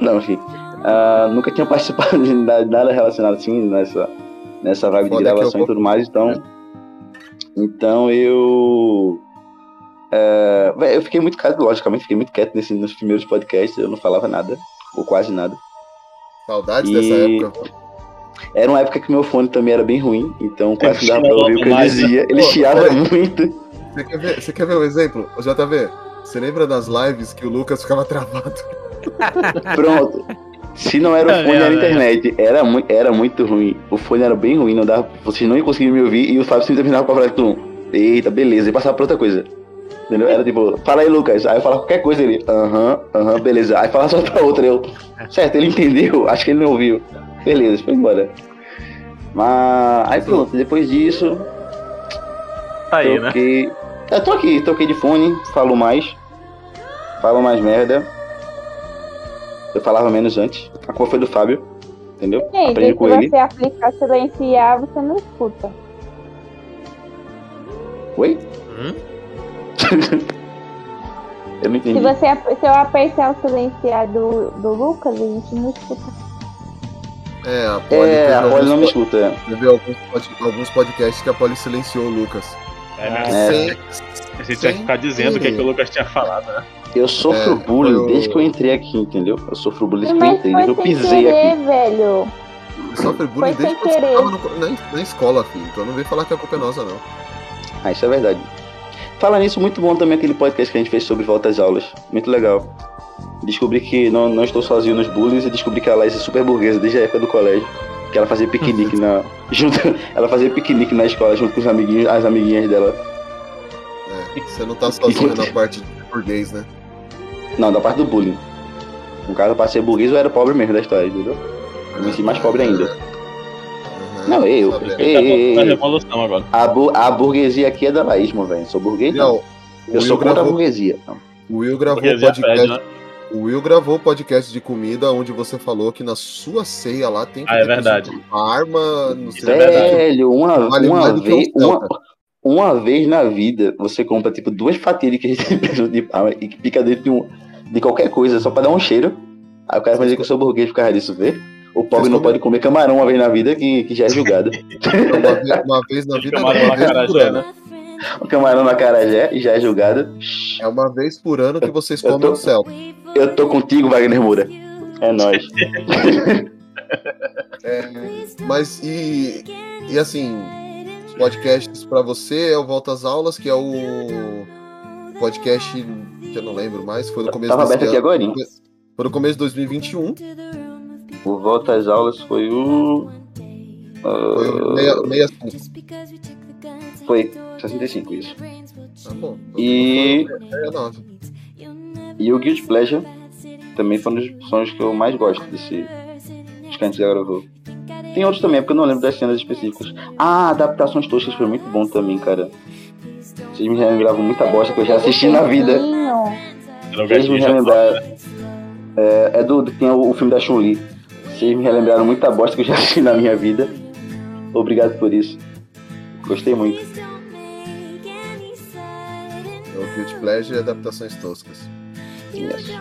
Não, enfim. Ah, nunca tinha participado de nada relacionado assim nessa, nessa vibe de Foda eu gravação e tudo mais, então. Então eu. é, eu fiquei muito quieto, logicamente, fiquei muito quieto nesse, nos primeiros podcasts, eu não falava nada, ou quase nada. Saudades E- dessa época. Era uma época que meu fone também era bem ruim, então quase não dava pra ouvir o que eu né? dizia. Ele Pô, chiava muito. Você quer, ver, você quer ver um exemplo? Ô, JV, você lembra das lives que o Lucas ficava travado? Pronto. Se não era o fone, era a internet. Era, mu era muito ruim. O fone era bem ruim, não dava, vocês não iam conseguir me ouvir e o Fábio sempre terminava com a frase tum. Eita, beleza, e passava pra outra coisa. Entendeu? Era tipo, fala aí, Lucas. Aí eu falava qualquer coisa ele, aham, aham, beleza. Aí falava só pra outra, eu. Certo, ele entendeu, acho que ele não ouviu. Beleza, foi embora. Mas aí pronto, depois disso. Tá aí, né? toquei... Eu tô aqui, toquei de fone, falo mais. Falo mais merda. Eu falava menos antes. A culpa foi do Fábio. Entendeu? Aprendi se com ele. você aplicar silenciar, você não escuta. Oi? Hum? eu não Se, entendi. você, ap- se eu apertar o silenciar do, do Lucas, a gente não escuta. É, a Polly É, a Polly não me escuta. é. Teve alguns, alguns podcasts que a Polly silenciou o Lucas. É, né? É. Sem- A gente tinha que ficar dizendo o que, é que o Lucas tinha falado, né? Eu sofro É, bullying o- desde que eu entrei aqui, entendeu? Eu sofro bullying desde que eu entrei, desde que eu pisei querer, aqui. velho. Sofre bullying Foi desde sem que querer. tava no- na, na escola, filho. Então não vem falar que a culpa é nossa, não. Ah, isso é verdade. Falar nisso, muito bom também aquele podcast que a gente fez sobre volta às aulas. Muito legal. Descobri que não, não estou sozinho nos bullies e descobri que a Laís é super burguesa desde a época do colégio. Que ela fazia piquenique na. junto, ela fazia piquenique na escola junto com os amiguinhos, as amiguinhas dela. É, você não tá sozinho na parte de burguês, né? Não, da parte do bullying. No caso, pra ser burguês, eu era pobre mesmo da história, entendeu? Eu me senti mais pobre ainda. Não, eu. Ei, ei, ei. A, bu- a burguesia aqui é da Laís, meu velho. Sou burguês, não. Não, Eu sou contra a gravou- burguesia. Não. O Will gravou o Burguesia podcast. pede, né? O Will gravou podcast de comida onde você falou que na sua ceia lá tem que Ah, é verdade. uma arma, não sei é verdade. Velho, uma, Vale uma que um vez. Uma, uma vez na vida, você compra tipo duas fatias de queijo de parma e que fica dentro de, um, de qualquer coisa, só pra dar um cheiro. Aí o cara vai dizer que eu sou burguês por causa disso, vê? O pobre não pode comer camarão uma vez na vida que, que já é julgado. Uma vez, uma vez na vida, Camarão uma na vez por acarajé, ano. né? o camarão na carajé e já é julgado. É uma vez por ano que vocês Eu comem tô- o céu. Eu tô contigo, Wagner Moura. É nóis. É, mas e, e assim, os podcasts pra você é o Volta às Aulas, que é o podcast eu não lembro mais, foi no começo Tava aberto aqui agora? Foi no começo de 2021. O Volta às Aulas foi o. Foi o ah, meia, meia Foi 65, isso. Tá bom. E. É nove. E o Guild Pleasure também foi um dos sons que eu mais gosto desse. Dos que a gente já gravou. Tem outros também, porque eu não lembro das cenas específicas. Ah, Adaptações Toscas foi muito bom também, cara. Vocês me relembravam muita bosta que eu já assisti na vida. Vocês me relembraram. É, é do. Tem o, o filme da Chun-Li. Vocês me relembraram muita bosta que eu já assisti na minha vida. Obrigado por isso. Gostei muito. É o Guilty Pleasure e adaptações toscas. Yes.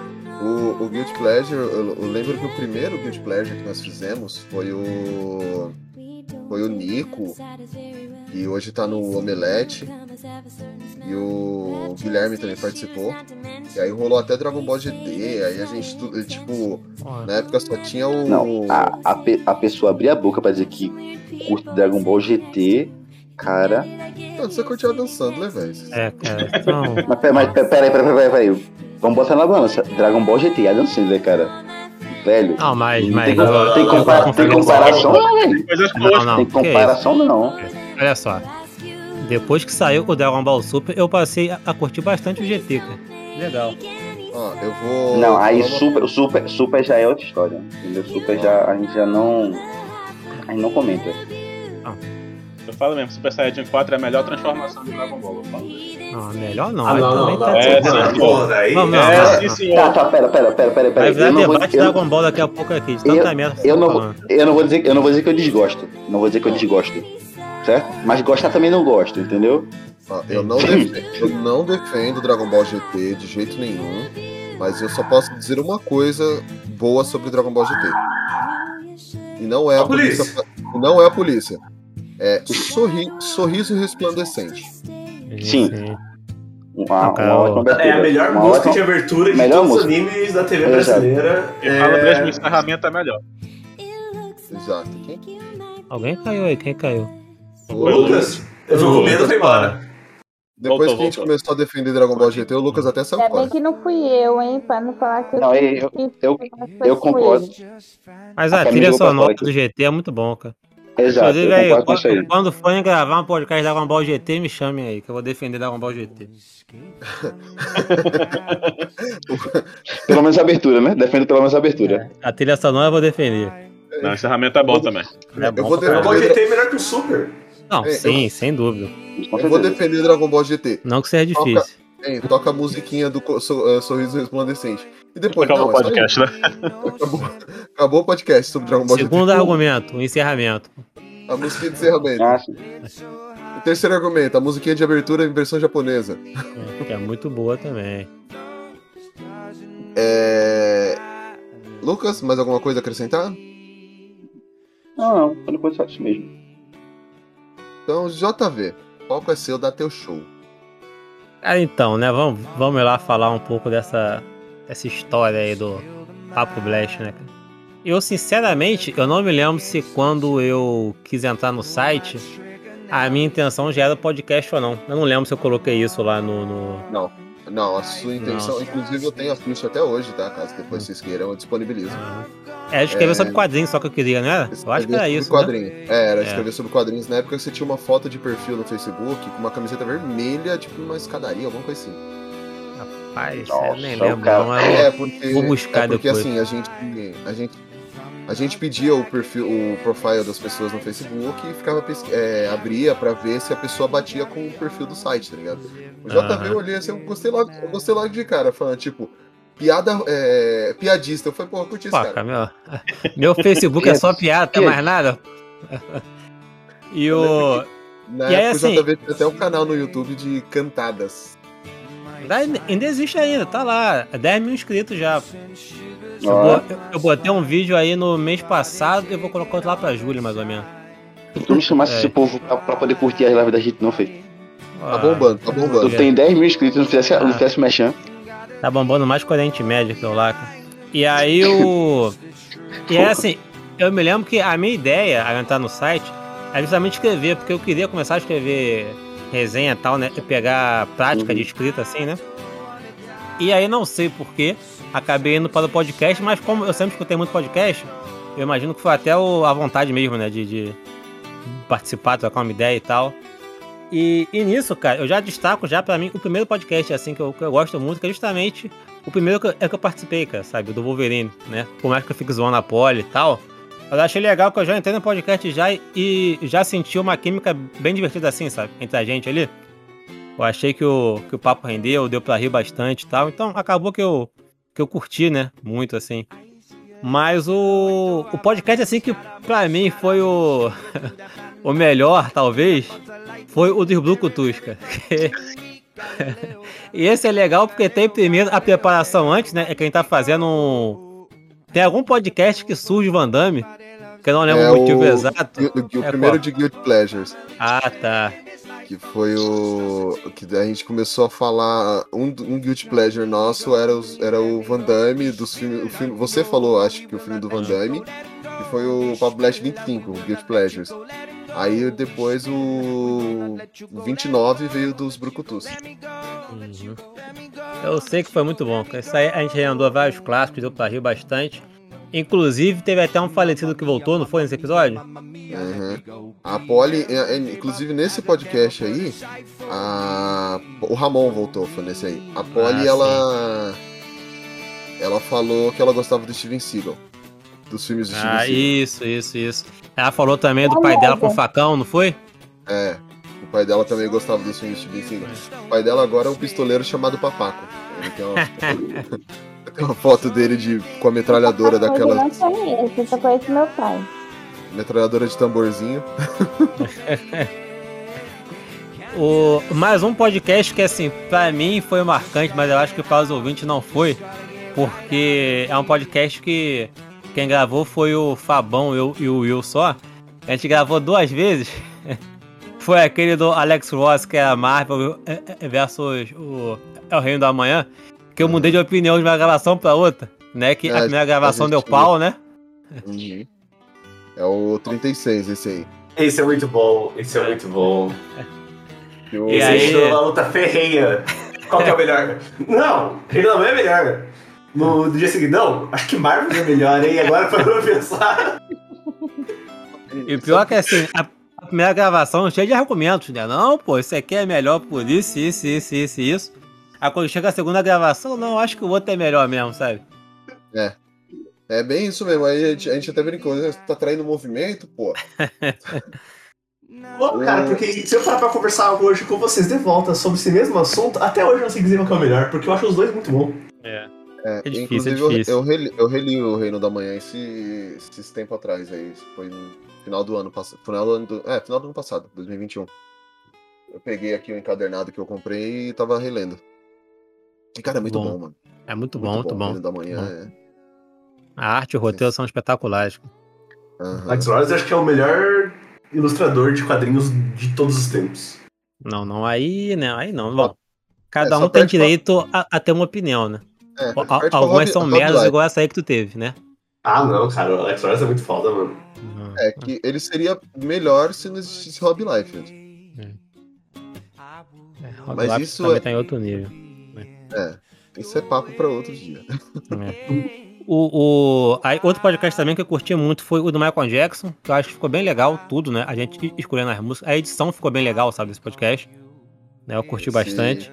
O, o Guilty Pleasure, eu, eu lembro que o primeiro Guilty Pleasure que nós fizemos foi o. Foi o Nico, que hoje tá no Omelete. E o Guilherme também participou. E aí rolou até Dragon Ball GT. Aí a gente, tipo, na época só tinha o. Não, a, a, pe- a pessoa abrir a boca pra dizer que curte Dragon Ball GT, cara. Não, você curtiu a dançando, né, velho? É, cara. Então, Mas peraí, mas peraí, peraí, peraí. Vamos botar na balança. Dragon Ball GT, Adam Sandler, cara. Velho. não, mas. Não mas tem, com- tem compara- tem comparação, não, velho. Não, não. Tem comparação, não. Olha só. Depois que saiu o Dragon Ball Super, eu passei a, a curtir bastante o GT, cara. Legal. Ó, eu vou. Não, aí super, super, super já é outra história. Entendeu? Super já. A gente já não. A gente não comenta. Eu falo mesmo, Super Saiyajin 4 é a melhor transformação de Dragon Ball. Eu falo. Não, melhor não. Ah, não, também não, tá não. É, Pô, daí- Não, não, É, não, sim, não. senhor. Tá, tá, pera, pera, pera, pera, pera. Vai virar Eu não vou, debate eu, Dragon Ball daqui a pouco aqui, de tanta merda que eu, não tá vou, eu não vou dizer, eu não vou dizer que eu desgosto. Não vou dizer que eu desgosto. Certo? Mas gostar também não gosto, entendeu? Ó, eu, não defendo, eu não defendo Dragon Ball GT de jeito nenhum, mas eu só posso dizer uma coisa boa sobre Dragon Ball GT. E não é a, A polícia. polícia. não é a polícia. É sorri, sorriso resplandecente. Sim. Uma, Ah, cara, uma ótima abertura. É a melhor Uma música ótima- de abertura de melhor todos os música. animes da TV Exato. brasileira. Quem fala É... mesmo, encerramento é melhor. Exato. Quem- Alguém caiu aí, quem caiu? O Lucas, eu tô com medo, foi embora. Depois Voltou, que a gente voltou. começou a defender Dragon Ball GT, o Lucas até saiu Ainda bem que não fui eu, hein? Pra não falar que Não, eu- eu- Eu com concordo. Mas A a Camila trilha sonora do GT é muito bom, cara. Exato, Inclusive, eu aí, concordo com isso aí. quando, quando forem gravar um podcast Dragon Ball GT, me chamem aí, que eu vou defender Dragon Ball GT. Pelo menos a abertura, né? Defendo pelo menos a abertura. A trilha sonora eu vou defender. Não, o encerramento é bom também. É Eu bom vou pra Dragon Ball. GT é melhor que o Super. Não, É, sim, sem dúvida. Eu vou defender Dragon Ball GT. Não que seja Toca- difícil. Hein, toca a musiquinha do eh, Sorriso Resplandecente. E depois, Acabou não, o é podcast, né? Acabou, acabou o podcast sobre Dragon Ball Segundo GT. argumento, o encerramento. A musiquinha de encerramento. Ah. O terceiro argumento, a musiquinha de abertura em versão japonesa. É, que é muito boa também. É... Lucas, mais alguma coisa a acrescentar? Não, não, enquanto só isso mesmo. Então, JV, palco é seu, dá teu show. Ah, então, né? Vamos, vamos lá falar um pouco dessa, dessa história aí do Papo Blast, né? cara? Eu, sinceramente, eu não me lembro se quando eu quis entrar no site, a minha intenção já era podcast ou não. Eu não lembro se eu coloquei isso lá no. no- Não, não, a sua intenção. Não. Inclusive eu tenho a ficha até hoje, tá? Caso depois vocês queiram, eu disponibilizo. É, escrever É. sobre quadrinhos só que eu queria, não era? Eu acho que era isso. né? quadrinho. É, era É. escrever sobre quadrinhos. Na época você tinha uma foto de perfil no Facebook com uma camiseta vermelha, tipo uma escadaria, alguma coisa assim. Rapaz, Nossa, nem lembro, cara- não. Eu É, porque, vou buscar é porque depois. assim, a gente, a gente. A gente pedia o perfil, o profile das pessoas no Facebook e ficava é, abria pra ver se a pessoa batia com o perfil do site, tá ligado? O JV eu olhei assim, eu gostei logo, eu gostei logo de cara, falando, tipo, piada, é, piadista. Eu falei, eu curti Pô, cara. meu, meu Facebook é só piada, tem mais nada. E o. Na E aí, época assim- o JV tinha até um canal no YouTube de cantadas. Ainda ainda existe ainda, tá lá. 10 mil inscritos já. Eu, bo- eu- eu botei um vídeo aí no mês passado e eu vou colocar outro lá pra julho, mais ou menos. Tu não chamasse É. esse povo pra, pra poder curtir as lives da gente, não, Fê. Tá bombando, tá bombando. Tu tem 10 mil inscritos, não fizesse, Ah. não fizesse mexer. Tá bombando mais que o Oriente Médio que eu lá. E aí o. E é assim, eu me lembro que a minha ideia ao entrar no site é justamente escrever, porque eu queria começar a escrever resenha e tal, né? Pegar prática de escrita assim, né? E aí não sei porquê, acabei indo para o podcast, mas como eu sempre escutei muito podcast, eu imagino que foi até o- a vontade mesmo, né? De, de participar, trocar uma ideia e tal. E, e nisso, cara, eu já destaco já pra mim o primeiro podcast assim que eu, que eu gosto muito, que é justamente o primeiro que eu, é que eu participei, cara, sabe? Do Wolverine, né? Por mais que eu fique zoando a pole e tal. Eu achei legal que eu já entrei no podcast já e, já senti uma química bem divertida assim, sabe? Entre a gente ali. Eu achei que o, que o papo rendeu, deu pra rir bastante e tal. Então acabou que eu, que eu curti, né? Muito assim. Mas o, o podcast, assim, que pra mim foi o, o melhor, talvez, foi o dos Blue Cutus, cara. e esse é legal porque tem primeiro a preparação antes, né? É quem tá fazendo um. Tem algum podcast que surge o Van Damme, que eu não lembro É o motivo o- exato. O, o É primeiro qual? de Guilty Pleasures. Ah, tá. Que foi o. Que a gente começou a falar. Um, um Guilty Pleasure nosso era, os- era o Van Damme dos filmes. O filme, você falou, acho que o filme do Van Damme. Que foi o Pablo Blast 25, o Guilty Pleasures. Aí depois o. o 29 veio dos Brucutus. Uhum. Eu sei que foi muito bom. Isso aí a gente reandou vários clássicos, deu pra rir bastante. Inclusive, teve até um falecido que voltou, não foi nesse episódio? Uhum. A Polly, é, é, inclusive nesse podcast aí, a, o Ramon voltou, foi nesse aí. A Polly, Ah, ela. Ela falou que ela gostava do Steven Seagal. Dos filmes do Steven Ah, Seagal. isso, isso, isso. Ela falou também do pai dela com facão, não foi? É. O pai dela também gostava dos filmes Seagal. O pai dela agora é um pistoleiro chamado Papaco. Ele tem uma, tem uma foto dele de, com a metralhadora Eu daquela. não conheço, eu só conheço meu pai. Metralhadora de tamborzinho. O, mais um podcast que, assim, pra mim foi marcante, mas eu acho que para os ouvintes não foi, porque é um podcast que quem gravou foi o Fabão eu, e o Will só. A gente gravou duas vezes. Foi aquele do Alex Ross, que é a Marvel eh, eh, versus o É o Reino da Manhã, que eu mudei de opinião de uma gravação pra outra, né? Que É, a primeira gravação a deu pau, né? Uhum. É o 36, esse aí. Esse é muito bom, esse é muito bom. O- E Esse aí- aí... uma luta ferrenha. Qual que é o melhor? Não, da Manhã é melhor. No dia seguinte, não, acho que Marvel é melhor, hein? Agora pra eu pensar. E o pior que assim, a, a primeira gravação é cheia de argumentos, né? Não, pô, isso aqui é melhor por isso, isso, isso, isso, isso. Aí quando chega a segunda gravação, não, acho que o outro é melhor mesmo, sabe? É. É bem isso mesmo. Aí a gente, a gente até brincou, né? tá traindo movimento, pô. Bom, cara, porque se eu parar pra conversar hoje com vocês de volta sobre esse mesmo assunto, até hoje eu não sei dizer qual que é o melhor, porque eu acho os dois muito bons. É. É, É difícil, é inclusive, eu- difícil. Eu, reli, eu reli o Reino da Manhã esse, esses tempo atrás aí. Foi no final do ano passado. Final do ano do, é, final do ano passado, 2021. Eu peguei aqui o encadernado que eu comprei e tava relendo. E, cara, é muito Bom. bom, mano. É muito bom, muito bom. Reino da Manhã Bom. é. A arte e o roteiro são espetaculares. Alex Ross acho que é o melhor ilustrador de quadrinhos de todos os tempos. Não, não, aí, né? Aí não. Bom, Cada É, um tem perde pra- direito a, a ter uma opinião, né? É, Al- Algumas são merdas igual essa aí que tu teve, né? Ah, não, cara, o Alex Royce é muito foda, mano. É que ele seria melhor se não existisse Rob Liefeld. Rob Mas Liefeld isso também é- tá em outro nível. É, isso é papo pra outro dia. É. O, o aí, outro podcast também que eu curti muito foi o do Michael Jackson, que eu acho que ficou bem legal tudo, né? A gente escolhendo as músicas. A edição ficou bem legal, sabe, desse podcast. Né? Eu curti Sim. bastante.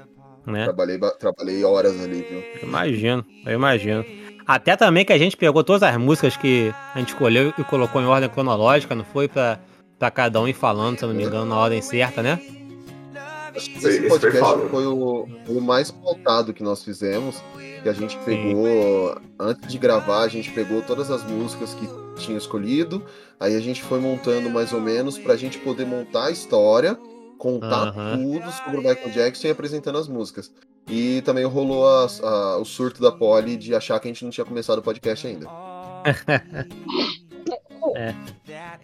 Né? Trabalhei, ba- trabalhei horas ali, viu? Eu imagino, eu imagino. Até também que a gente pegou todas as músicas que a gente escolheu e colocou em ordem cronológica, não foi pra, pra cada um ir falando, se eu não me engano, na ordem certa, né? Acho que Esse- foi podcast foi o, o mais pautado que nós fizemos. Que a gente pegou, antes de gravar, a gente pegou todas as músicas que tinha escolhido. Aí a gente foi montando mais ou menos pra gente poder montar a história, contar tudo sobre o Michael Jackson e apresentando as músicas. E também rolou as- a- o surto da Polly de achar que a gente não tinha começado o podcast ainda. É.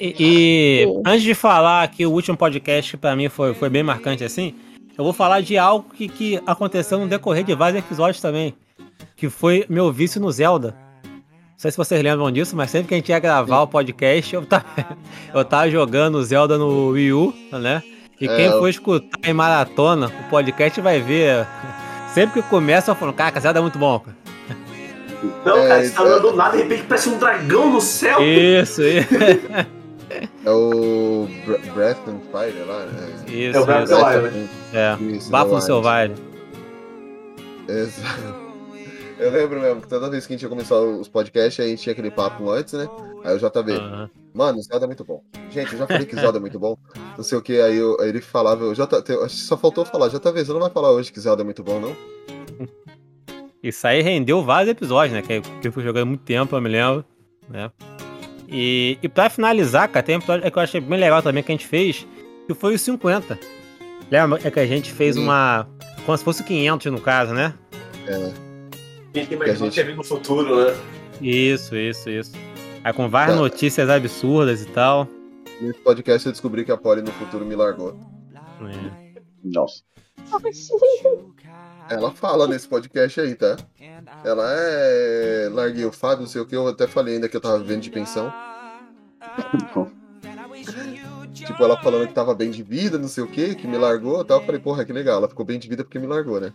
E, e antes de falar que o último podcast pra mim foi, foi bem marcante assim, eu vou falar de algo que, que aconteceu no decorrer de vários episódios também. Que foi meu vício no Zelda. Não sei se vocês lembram disso, mas sempre que a gente ia gravar o podcast, eu tava, eu tava jogando Zelda no Wii U, né? E É, quem eu- for escutar em maratona o podcast vai ver. Sempre que começa, eu falo, cara, Zelda é muito bom. cara." Não, É, cara, você tá é- andando do nada, de repente parece um dragão no céu. Isso, isso. É o Bre- Breath and Fire lá? É, Isso, É o Breath the Wild. É, Wild. Selvagem. Exato. Eu lembro mesmo que toda vez que a gente ia começar os podcasts, a gente tinha aquele papo antes, né? Aí o JB, Aham. mano, Zelda é muito bom. Gente, eu já falei que Zelda é muito bom. Não sei o que, aí, eu- aí ele falava, eu, que só faltou falar, JV, você não vai falar hoje que Zelda é muito bom, não? Isso aí rendeu vários episódios, né? Que eu fui jogando muito tempo, eu me lembro. Né? E, e pra finalizar, cara, tem um episódio que eu achei bem legal também que a gente fez, que foi os 50. Lembra? É que a gente fez uma. Como se fosse 500 no caso, né? É, A gente que no futuro, né? Isso, isso, isso. Aí com várias Tá. notícias absurdas e tal. nesse podcast eu descobri que a Polly no futuro me largou. É. Nossa. Ela fala nesse podcast aí, tá? Ela é. Larguei o Fábio, não sei o que, eu até falei ainda que eu tava vivendo de pensão. Tipo, ela falando que tava bem de vida, não sei o que, que me largou e tal. Eu falei, porra, que legal, ela ficou bem de vida porque me largou, né?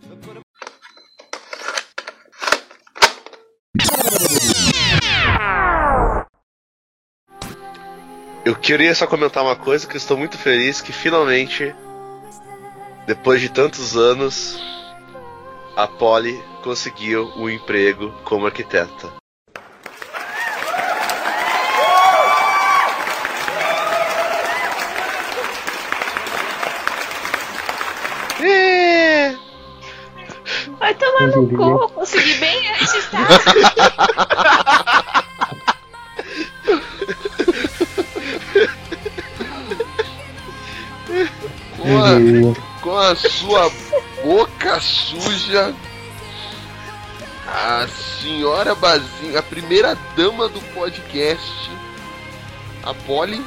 Eu queria só comentar uma coisa que eu estou muito feliz que finalmente, depois de tantos anos, a Polly conseguiu um emprego como arquiteta. Vai tomar no cu, eu consegui bem antes, tá? Com a, com a sua boca suja, a senhora Bazinha, a primeira dama do podcast, a Polly.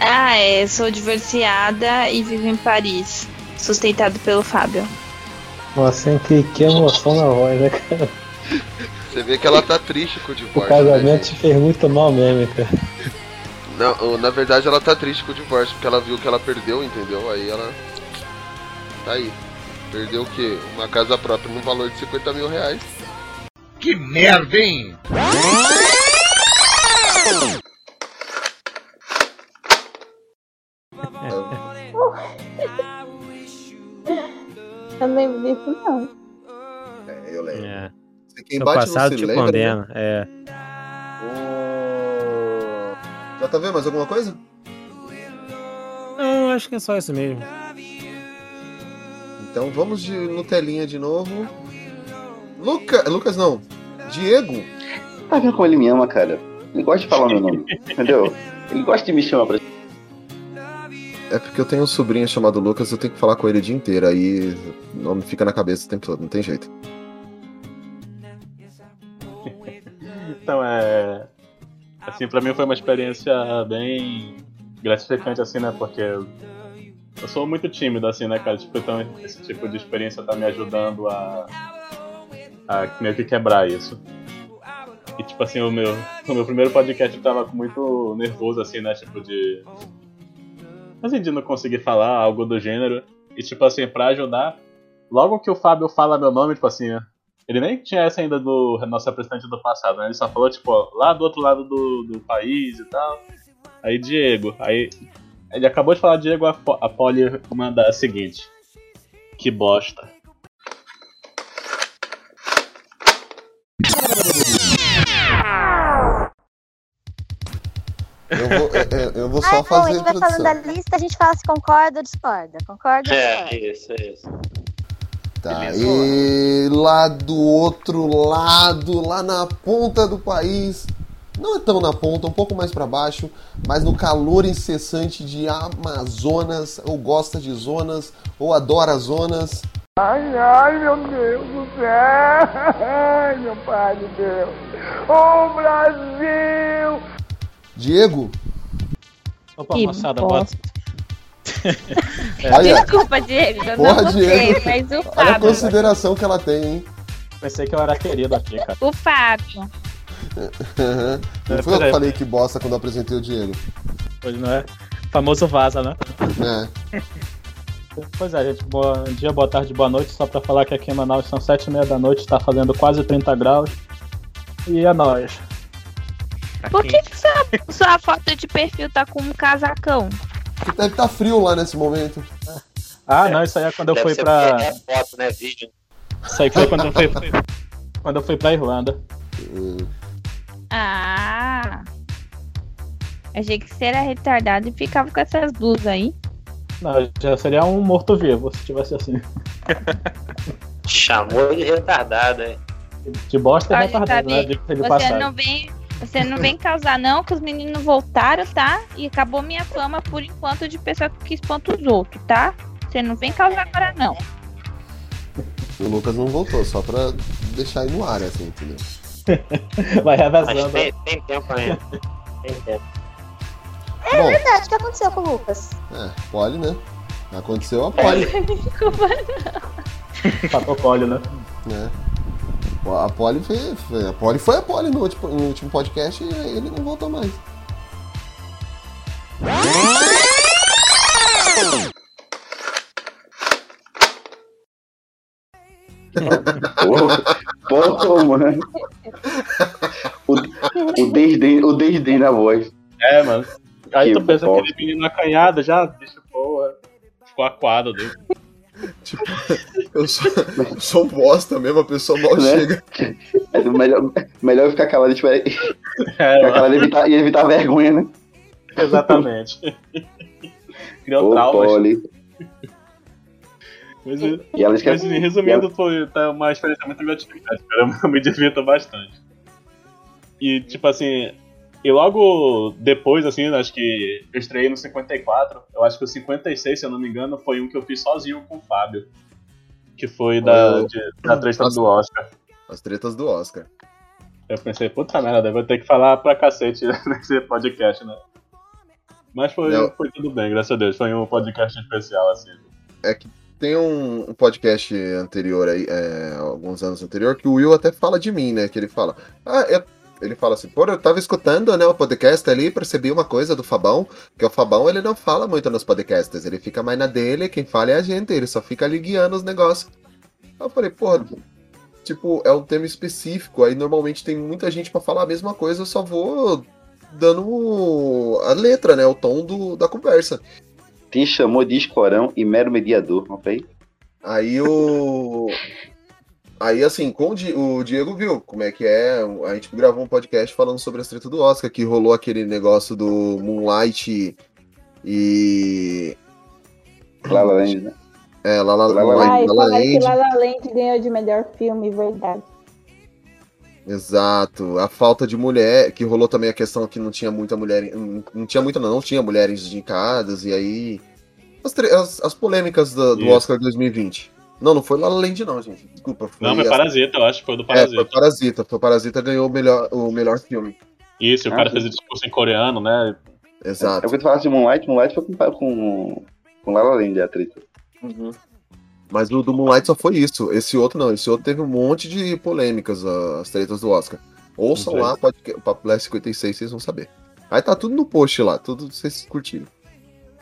Ah, é, sou divorciada e vivo em Paris. Sustentado pelo Fábio. Nossa, hein, que, que emoção na voz, né, cara? Você vê que ela tá triste com o O divórcio. casamento né, te fez muito mal mesmo, cara. Não, na verdade ela tá triste com o divórcio, porque ela viu que ela perdeu, entendeu? Aí ela. Tá aí. Perdeu o quê? Uma casa própria no valor de 50 mil reais. Que merda, hein? Não lembro disso, não. É, eu lembro. É. Quem Seu bate passado te lembra, condena. É. Né? Ô, Já tá vendo mais alguma coisa? Não, acho que é só isso mesmo. Então vamos de Nutelinha de novo. Luca... Lucas não. Diego. Tá vendo como ele me ama, cara? Ele gosta de falar meu nome, entendeu? Ele gosta de me chamar pra. É porque eu tenho um sobrinho chamado Lucas, eu tenho que falar com ele o dia inteiro, aí o nome fica na cabeça o tempo todo, não tem jeito. Então é. Assim, pra mim foi uma experiência bem gratificante, assim, né? Porque eu sou muito tímido, assim, né, cara? Tipo, então esse tipo de experiência tá me ajudando a, a meio que quebrar isso. E, tipo assim, o meu, o meu primeiro podcast eu tava muito nervoso, assim, né? Tipo, de. Assim, de não conseguir falar algo do gênero. E, tipo assim, pra ajudar, logo que o Fábio fala meu nome, tipo assim, ele nem tinha essa ainda do nosso representante do passado, né? Ele só falou, tipo, lá do outro lado do, do país e tal. Aí, Diego. Aí, ele acabou de falar Diego, a, a Polly manda a seguinte. Que bosta. Eu vou, é, é, eu vou só Ah, bom, a fazer a gente vai falando da lista, a gente fala se concorda ou discorda. Concorda ou discorda? É, isso, isso. Tá, e lá do outro lado, lá na ponta do país, não é tão na ponta, um pouco mais pra baixo, mas no calor incessante de Amazonas, ou gosta de zonas, ou adora zonas. Ai, ai, meu Deus do céu! Ai, meu pai de Deus! Ô, Brasil! Diego, Opa, Que moçada, bosta. bota. Olha. Desculpa, Diego, eu porra, não gostei, Diego, mas o olha a Fábio. consideração que ela tem, hein? Pensei que eu era querido aqui, cara. O Fábio. Não É, foi eu que falei que bosta quando eu apresentei o Diego. Pois não é? Famoso vaza, né? É. Pois é, gente. Bom dia, boa tarde, boa noite. Só pra falar que aqui em Manaus são sete e meia da noite, tá fazendo quase 30 graus. E é nóis. Por que, que sua, sua foto de perfil tá com um casacão? Porque deve estar frio lá nesse momento. Ah, não, isso aí é quando eu Deve fui ser pra. É foto, né? Vídeo. Isso aí foi quando eu fui. quando eu fui pra Irlanda. Ah. Achei que você era retardado e ficava com essas blusas aí. Não, já seria um morto-vivo se tivesse assim. Chamou de retardado, hein? De bosta é retardado, né? Você passagem. não vem. Você não vem causar, não, que os meninos voltaram, tá? E acabou minha fama por enquanto de pessoa que espanta os outros, tá? Você não vem causar agora, não. O Lucas não voltou, só pra deixar aí no ar, assim, entendeu? Vai Mas revezando. tem, tem tempo ainda. Tem tempo. É Bom. verdade, o que aconteceu com o Lucas? É, pole, né? Aconteceu a pole. Protocolo, né? né? A Poli foi, foi- a Poli foi a Poli no último, no último podcast e ele não voltou mais. Pô, pô, mano. O, o, desdém, o desdém na voz. É, mano. Aí Que tu pensa bosta. aquele menino acanhado já, bicho, porra. Ficou aquado dele. Eu sou, eu sou bosta mesmo, a pessoa mal Né? chega. É melhor, melhor ficar calado tipo, e ficar É, calado e evitar, e evitar vergonha, né? Exatamente. Criou Ô, traumas. Poli. Mas, E ela esquece- mas, resumindo, foi tá uma experiência muito gratificante, cara. Eu me divirto bastante. E, tipo assim, e logo depois, assim, acho que eu estreiei no 54. Eu acho que o 56, se eu não me engano, foi um que eu fiz sozinho com o Fábio. Que foi da, Oh. de- da treta do Oscar. As tretas do Oscar. Eu pensei, puta merda, eu vou ter que falar pra cacete nesse podcast, né? Mas foi, Não. foi tudo bem, graças a Deus. Foi um podcast especial, assim. É que tem um, um podcast anterior aí, é, alguns anos anterior, que o Will até fala de mim, né? Que ele fala. Ah, eu- ele fala assim, pô, eu tava escutando, né, o podcast ali, percebi uma coisa do Fabão, que o Fabão ele não fala muito nos podcasts, ele fica mais na dele, quem fala é a gente, ele só fica ali guiando os negócios. Aí eu falei, porra, tipo, é um tema específico, aí normalmente tem muita gente pra falar a mesma coisa, eu só vou dando a letra, né, o tom do, da conversa. Te chamou de escorão e mero mediador, ok? Aí o. Aí, assim, com o, Di- o Diego viu como é que é. A gente gravou um podcast falando sobre as tretas do Oscar, que rolou aquele negócio do Moonlight e. La La Land, né? É, lá La, La La Moonlight, Ai, La La Land. La La Land ganhou de melhor filme, verdade. Exato. A falta de mulher, que rolou também a questão que não tinha muita mulher. Não, não tinha muita, não, não tinha mulheres indicadas, e aí. As, as, as polêmicas do, do. Oscar 2020. Não, não foi La La Land, não, gente. Desculpa. Foi Não, mas as- Parasita, eu acho que foi do É, Parasita. foi Parasita. Foi Parasita ganhou o melhor, o melhor filme. Isso, o Ah, cara sim. fez o discurso em coreano, né? É Exato. porque tu falasse de Moonlight, Moonlight foi com, com Com La La Land é a treta. Mas o do Moonlight só foi isso. Esse outro não. Esse outro teve um monte de polêmicas, ah, as tretas do Oscar. Ouçam lá, pode, Papo Leste 56, vocês vão saber. Aí tá tudo no post lá, tudo vocês curtiram.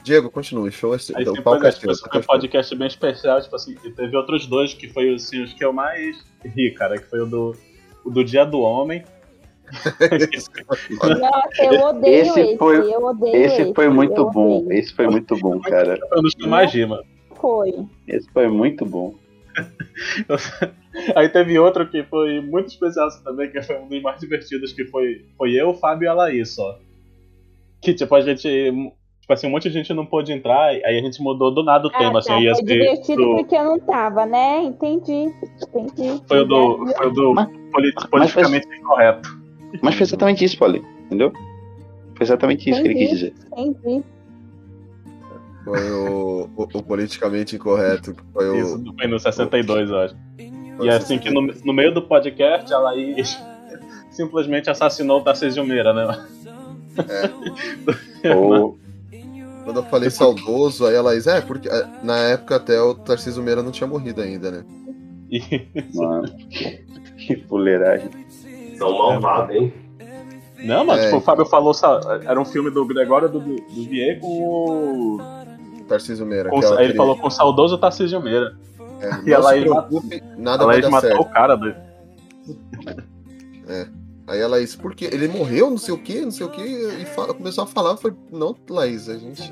Diego, continue, show é seu. Aí o palco foi, é tipo, esse um podcast bem especial, tipo assim, e teve outros dois que foi assim, os que eu mais ri, cara, que foi o do, o do Dia do Homem. Nossa, eu odeio esse, Esse foi, eu odeio esse esse. foi muito eu bom. odeio. Esse foi muito bom, cara. Foi um dos que eu mais ri, mano. Foi. Esse foi muito bom. Aí teve outro que foi muito especial assim, também, que foi um dos mais divertidos, que foi, foi eu, o Fábio e a Laís só. Que tipo, a gente. Tipo assim, um monte de gente não pôde entrar, aí a gente mudou do nada o tema, Ah, assim, tá, ia foi ser divertido do- porque eu não tava, né? Entendi. Entendi. Foi o do, foi o do polit- politicamente incorreto. Mas foi exatamente isso, Paulinho. Entendeu? Foi exatamente isso que ele quis dizer. Entendi. Foi o, o, o politicamente incorreto. Foi o, Isso, foi no 62, eu acho. E assim que no, no meio do podcast, a Laís simplesmente assassinou o Tarcísio Meira, né? Ou- Quando eu falei saudoso, aí a Laís, é, porque é, na época até o Tarcísio Meira não tinha morrido ainda, né? Mano, que fuleiragem. São malvados, hein? Não, mano, É. tipo, o Fábio falou, era um filme do Gregório do, do Vier com o. Tarcísio Meira. com- aí ele que- falou com o saudoso Tarcísio Meira. É, e ela aí preocupe, nada ela aí dar matou certo. o cara do. É. Aí a Laís, por quê? Ele morreu, não sei o que, não sei o que, e fala- começou a falar, foi, não, Laís, a gente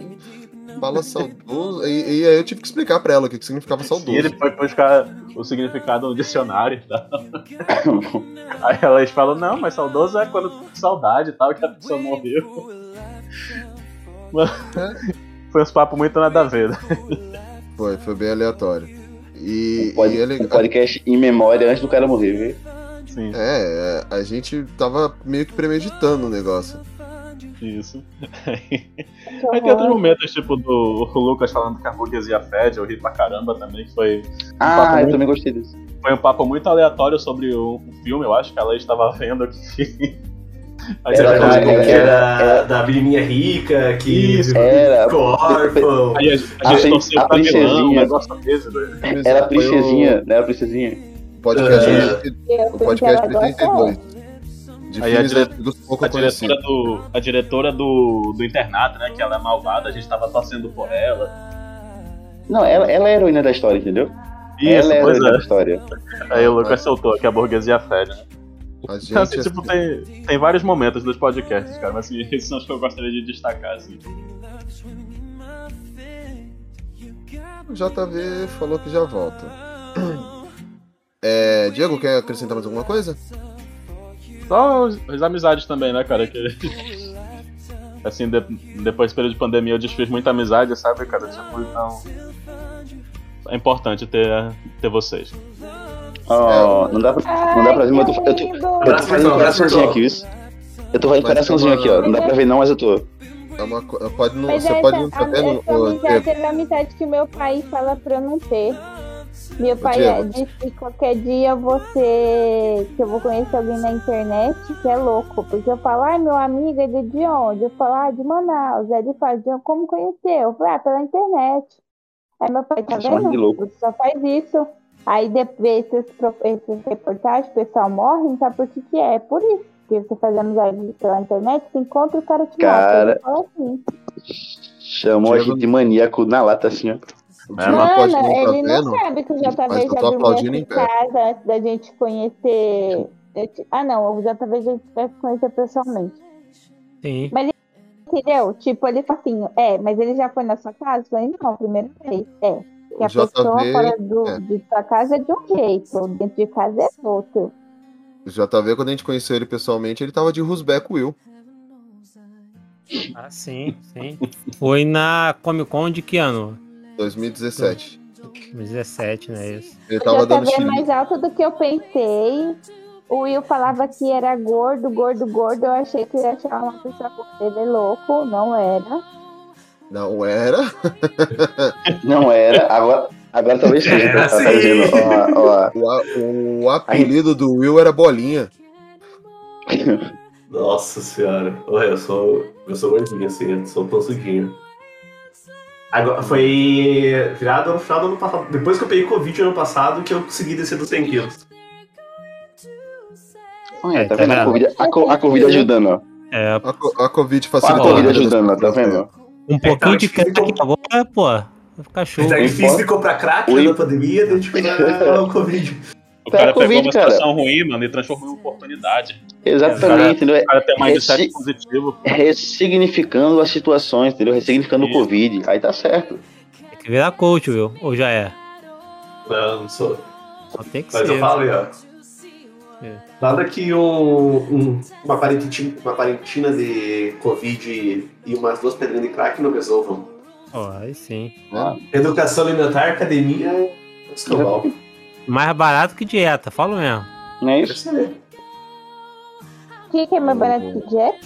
fala saudoso. E, e aí eu tive que explicar pra ela o que, que significava saudoso. E ele foi buscar o significado no dicionário e tal. Aí elas falam, não, mas saudoso é quando tem saudade e tal, que a pessoa morreu. Mano, Foi uns papos muito nada a ver. né? Foi, foi bem aleatório. E, Pode, e ele, um podcast em memória antes do cara morrer, viu? Sim. É, é, a gente tava meio que premeditando o negócio. Isso. Aí tem outros momentos, tipo, do Lucas falando que a burguesia fede, eu ri pra caramba também, que foi. um Ah, eu muito- também gostei disso. Foi um papo muito aleatório sobre o, o filme, eu acho que ela estava vendo que. A Era, era, que era da menininha rica, que era. é, ficou órfão. Aí a, a A gente a pra vilão, um princesinha. negócio desse. Era a princesinha, né? A princesinha. Podcast, É. o podcast 32. De Aí a, dire... a diretora, do, a diretora do, do internato, né? Que ela é malvada, a gente tava torcendo por ela. Não, ela, ela é a heroína da história, entendeu? Isso, ela é a pois heroína é. da história. Aí o Lucas soltou que a burguesia fede, né? A Então, gente, assim, tipo, tem, tem vários momentos dos podcasts, cara, mas assim, esses são os que eu gostaria de destacar, assim. o JV falou que já volta. É, Diego, quer acrescentar mais alguma coisa? Só os- as amizades também, né, cara? Que, assim, de- depois do período de pandemia eu desfiz muita amizade, sabe, cara? Tipo, então. É importante ter, ter vocês. Ó, não dá pra, não dá pra ver, mas eu tô, eu tô, eu tô Abraço, fazendo um coraçãozinho aqui, isso. Eu tô fazendo Mas coraçãozinho é aqui, ó. Não dá pra ver não, mas eu tô. É uma, pode não, Mas você essa, pode não vendo, essa ô, amizade é a amizade que meu pai fala pra eu não ter. Meu pai é, diz que qualquer dia você. que eu vou conhecer alguém na internet, que é louco. Porque eu falo, ai, meu amigo é de, de onde? Eu falo, ah, de Manaus. Fala, de como conhecer? Eu falo, ah, pela internet. Aí meu pai, tá Chama de vendo? louco. Você só faz isso. Aí depois esses, reportagens, o pessoal morre, sabe por que, que é? É por isso. Porque você faz amizade pela internet, você encontra o cara te Cara. mata. Ele fala assim. Chamou a gente de maníaco na lata, assim, ó. Diego Mano, pode não tá ele não vendo, sabe que o JV já tô dormiu em casa antes da gente conhecer. te- Ah, não, o JV a gente vai se conhecer pessoalmente. Sim. Mas ele entendeu? Tipo, ele fala assim, é, mas ele já foi na sua casa? Eu falei, não, primeira vez. É. Que a JV pessoa fora do, é. de sua casa é de um jeito, dentro de casa é outro. O JV, quando a gente conheceu ele pessoalmente, ele tava de Rusbeck Will. Ah, sim, sim. Foi na Comic Con de que ano? 2017. 2017, né? Isso. Ele tava dando é chilique. mais alto do que eu pensei. O Will falava que era gordo, gordo, gordo. Eu achei que ia achar uma pessoa com ele louco. Não era. Não era? Não era, agora, agora talvez seja. Tá, dizendo, ó, ó. O, o apelido do Will era Bolinha. Nossa senhora. Olha, eu sou. Eu sou gordinho, assim, eu sou pansudinho. Agora, foi virado no final do ano passado. Depois que eu peguei Covid ano passado, que eu consegui descer dos 100 quilos. Olha, tá tá vendo? A? Covid, a, co- a Covid ajudando, ó. É, A, co- a Covid A facilitou. Covid a vida das ajudando, tá vendo? um pouquinho de crack agora, pô, vai ficar show. Tá Não difícil de comprar crack Oi. na pandemia, daí tipo, ah, o Covid. O Tá, cara pegou Covid, uma cara. situação ruim, mano, e transformou em oportunidade. Exatamente, entendeu? O cara tem mais de Ressi- 7 positivo. Ressignificando as situações, entendeu? Ressignificando o Isso. Covid. Aí tá certo. Tem que virar coach, viu? Ou já é? Não, não sou. Só tem que Mas ser. eu falei, ó. É. Nada que um, um- uma, parentina, uma parentina de Covid e umas duas pedrinhas de crack não resolvam. Ó, aí sim. Educação alimentar, academia, escambau. Mais barato que dieta, falo mesmo. Não é isso? O que, que é mais barato que Jack?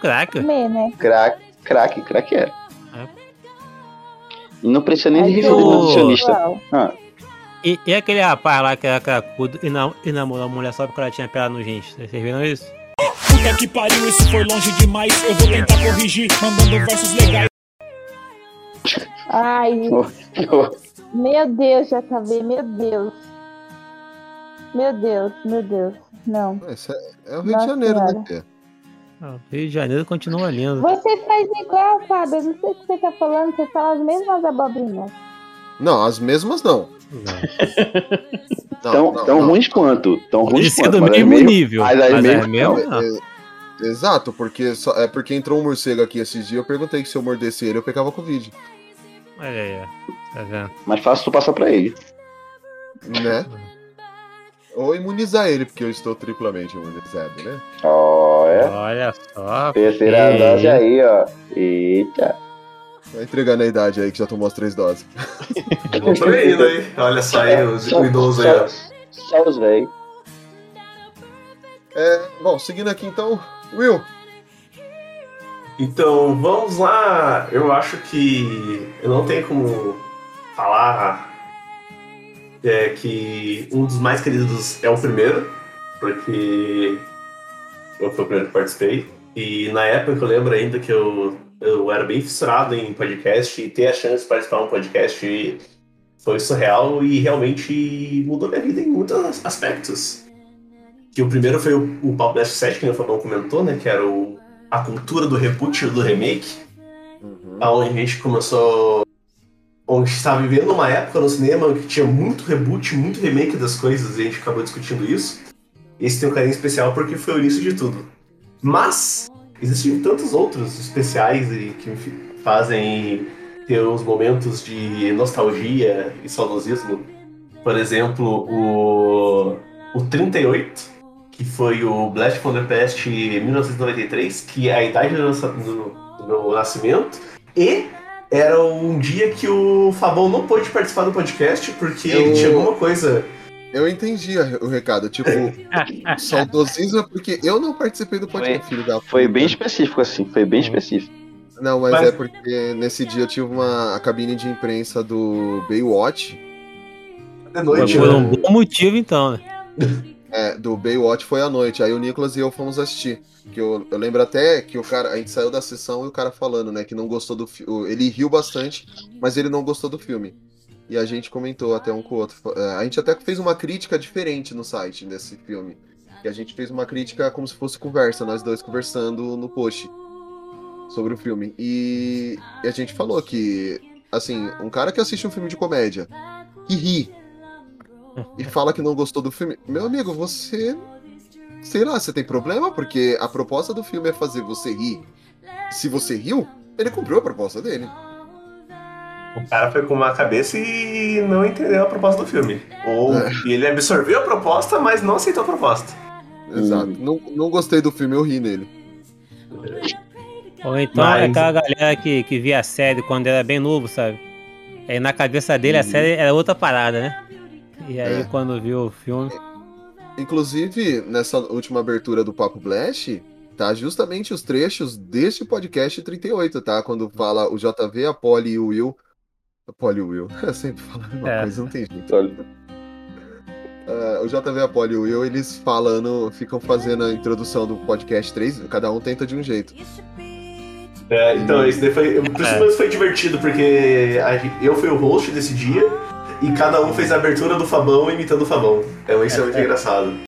Crack. Comer, né? Crack, crack, crack é. É. E não precisa nem de receita o- de nutricionista. Ah, E, e aquele rapaz lá que era cracudo e, nam e namorou a mulher só porque ela tinha pedra no rins. Vocês viram isso? Puta que pariu, isso foi longe demais. Eu vou tentar corrigir, mandando versos legais. Ai, meu Deus, JV, meu Deus. Meu Deus, meu Deus. Não. Esse é, é o Rio Nossa de Janeiro, Senhora. né? Ah, o Rio de Janeiro continua lindo. Você faz igual, Fábio. Eu não sei o que você tá falando. Você fala as mesmas abobrinhas. Não, as mesmas não. Não, tão não, tão não. ruins quanto. Tão Pode ruins ser quanto. do mas é mesmo mesmo- nível. Mas é Mas é mesmo. mesmo? É, é, exato, porque só, é porque entrou um morcego aqui esses dias. Eu perguntei que se eu mordesse ele, eu pegava Covid. Olha aí. Tá vendo? Mais fácil tu passar pra ele. Né? Ou imunizar ele, porque eu estou triplamente imunizado, né? Ó, é. Olha só. Terceira que- dose aí, ó. Eita. Vai entregando a idade aí que já tomou as três doses. Tô indo aí. Olha só aí, os Só- o idoso aí, ó. Só os velhos. É, bom, seguindo aqui então, Will. Então, vamos lá. Eu acho que eu não tenho como falar é, que um dos mais queridos é o primeiro, porque eu fui o primeiro que participei. E na época eu lembro ainda que eu, eu era bem fissurado em podcast e ter a chance de participar de um podcast foi surreal e realmente mudou minha vida em muitos aspectos. Que o primeiro foi o, o Papo Dash 7, que o Fabão comentou, né? Que era o, a cultura do reboot do remake. Onde a gente começou. Onde estava vivendo uma época no cinema que tinha muito reboot, muito remake das coisas, e a gente acabou discutindo isso. Esse tem um carinho especial porque foi o início de tudo. Mas existem tantos outros especiais e que me fazem ter os momentos de nostalgia e saudosismo. Por exemplo, o, o 38, que foi o Blast from the Past 1993, que é a idade do, do- do meu nascimento, e era um dia que o Fabão não pôde participar do podcast porque ele Eu- tinha alguma coisa. Eu entendi o recado. Tipo, saudosismo é porque eu não participei do podcast, filho da Foi bem específico assim, foi bem específico. Não, mas, Mas- é porque nesse dia eu tive uma a cabine de imprensa do Baywatch. De Foi noite, por né? um bom motivo, então, né? É, do Baywatch foi à noite. Aí o Nicolas e eu fomos assistir. Que eu, eu lembro até que o cara. A gente saiu da sessão e o cara falando, né? Que não gostou do filme. Ele riu bastante, mas ele não gostou do filme. E a gente comentou até um com o outro. É, A gente até fez uma crítica diferente no site desse filme. E a gente fez uma crítica como se fosse conversa, nós dois conversando no post sobre o filme. E, e a gente falou que, assim, um cara que assiste um filme de comédia e ri e fala que não gostou do filme, meu amigo, você. Sei lá, você tem problema? Porque a proposta do filme é fazer você rir. Se você riu, ele cumpriu a proposta dele. O cara foi com uma cabeça e não entendeu a proposta do filme. Ou É. ele absorveu a proposta, mas não aceitou a proposta. Exato. Não, não gostei do filme, eu ri nele. Ou então Mas- é aquela galera que, que via a série quando era bem novo, sabe? Aí na cabeça dele a série era outra parada, né? E aí É. quando viu o filme. Inclusive, nessa última abertura do Papo Blast, tá justamente os trechos deste podcast 38, tá? Quando fala o JV, a Polly e o Will. A Polly e o Will. Eu sempre falo a mesma É. coisa, não tem jeito. Ah, o JV, a Polly e o Will, eles falando, ficam fazendo a introdução do podcast 3, cada um tenta de um jeito. É, então, esse daí foi. Por isso É. mesmo foi divertido, porque eu fui o host desse dia e cada um fez a abertura do Fabão imitando o Fabão. Então isso é muito engraçado.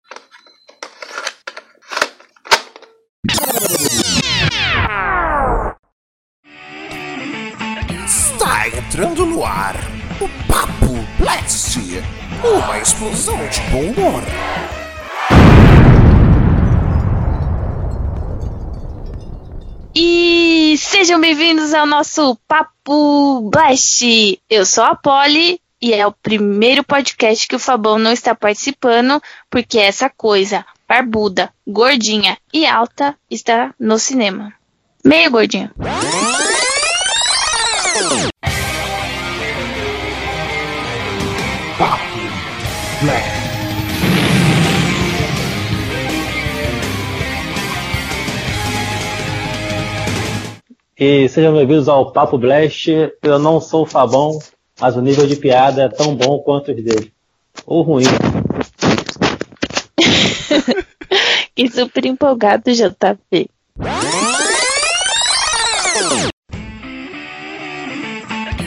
Está entrando no ar o Papo Blast, uma explosão de bom humor. E sejam bem-vindos ao nosso Papo Blast. Eu sou a Polly e é o primeiro podcast que o Fabão não está participando, porque essa coisa barbuda, gordinha e alta está no cinema. Meio gordinha. E sejam bem-vindos ao Papo Blast. Eu não sou o Fabão, mas o nível de piada é tão bom quanto os dele. Ou ruim. Que super empolgado, JP.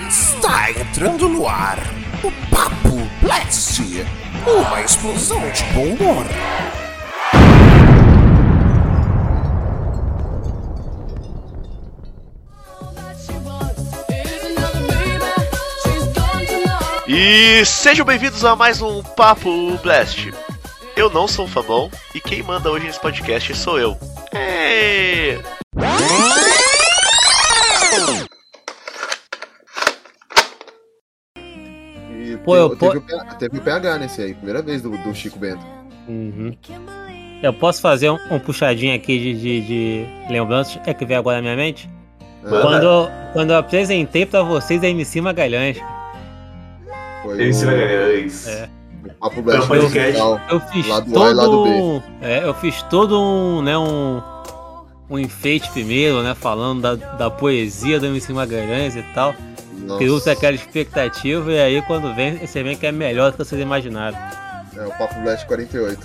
Está entrando no ar o Papo Blast, uma explosão de bom humor. E sejam bem-vindos a mais um Papo Blast. Eu não sou o Fabão e quem manda hoje nesse podcast sou eu. É... E Pô, eu teve, po- teve o PH teve o PH nesse aí, primeira vez do, do Chico Bento. Uhum. Eu posso fazer um, um puxadinho aqui de, de, de lembranças, é que veio agora na minha mente? Manda. Quando, quando eu apresentei pra vocês a MC Magalhães. Foi MC o- Magalhães. É. Papo Blast musical, Eu fiz lado todo A e lado B. um, é, eu fiz todo um, né, um, um enfeite primeiro, né, falando da, da poesia do MC Magalhães e tal. Criou-se aquela expectativa e aí quando vem, você vê que é melhor do que vocês imaginaram. É o Papo Blast 48.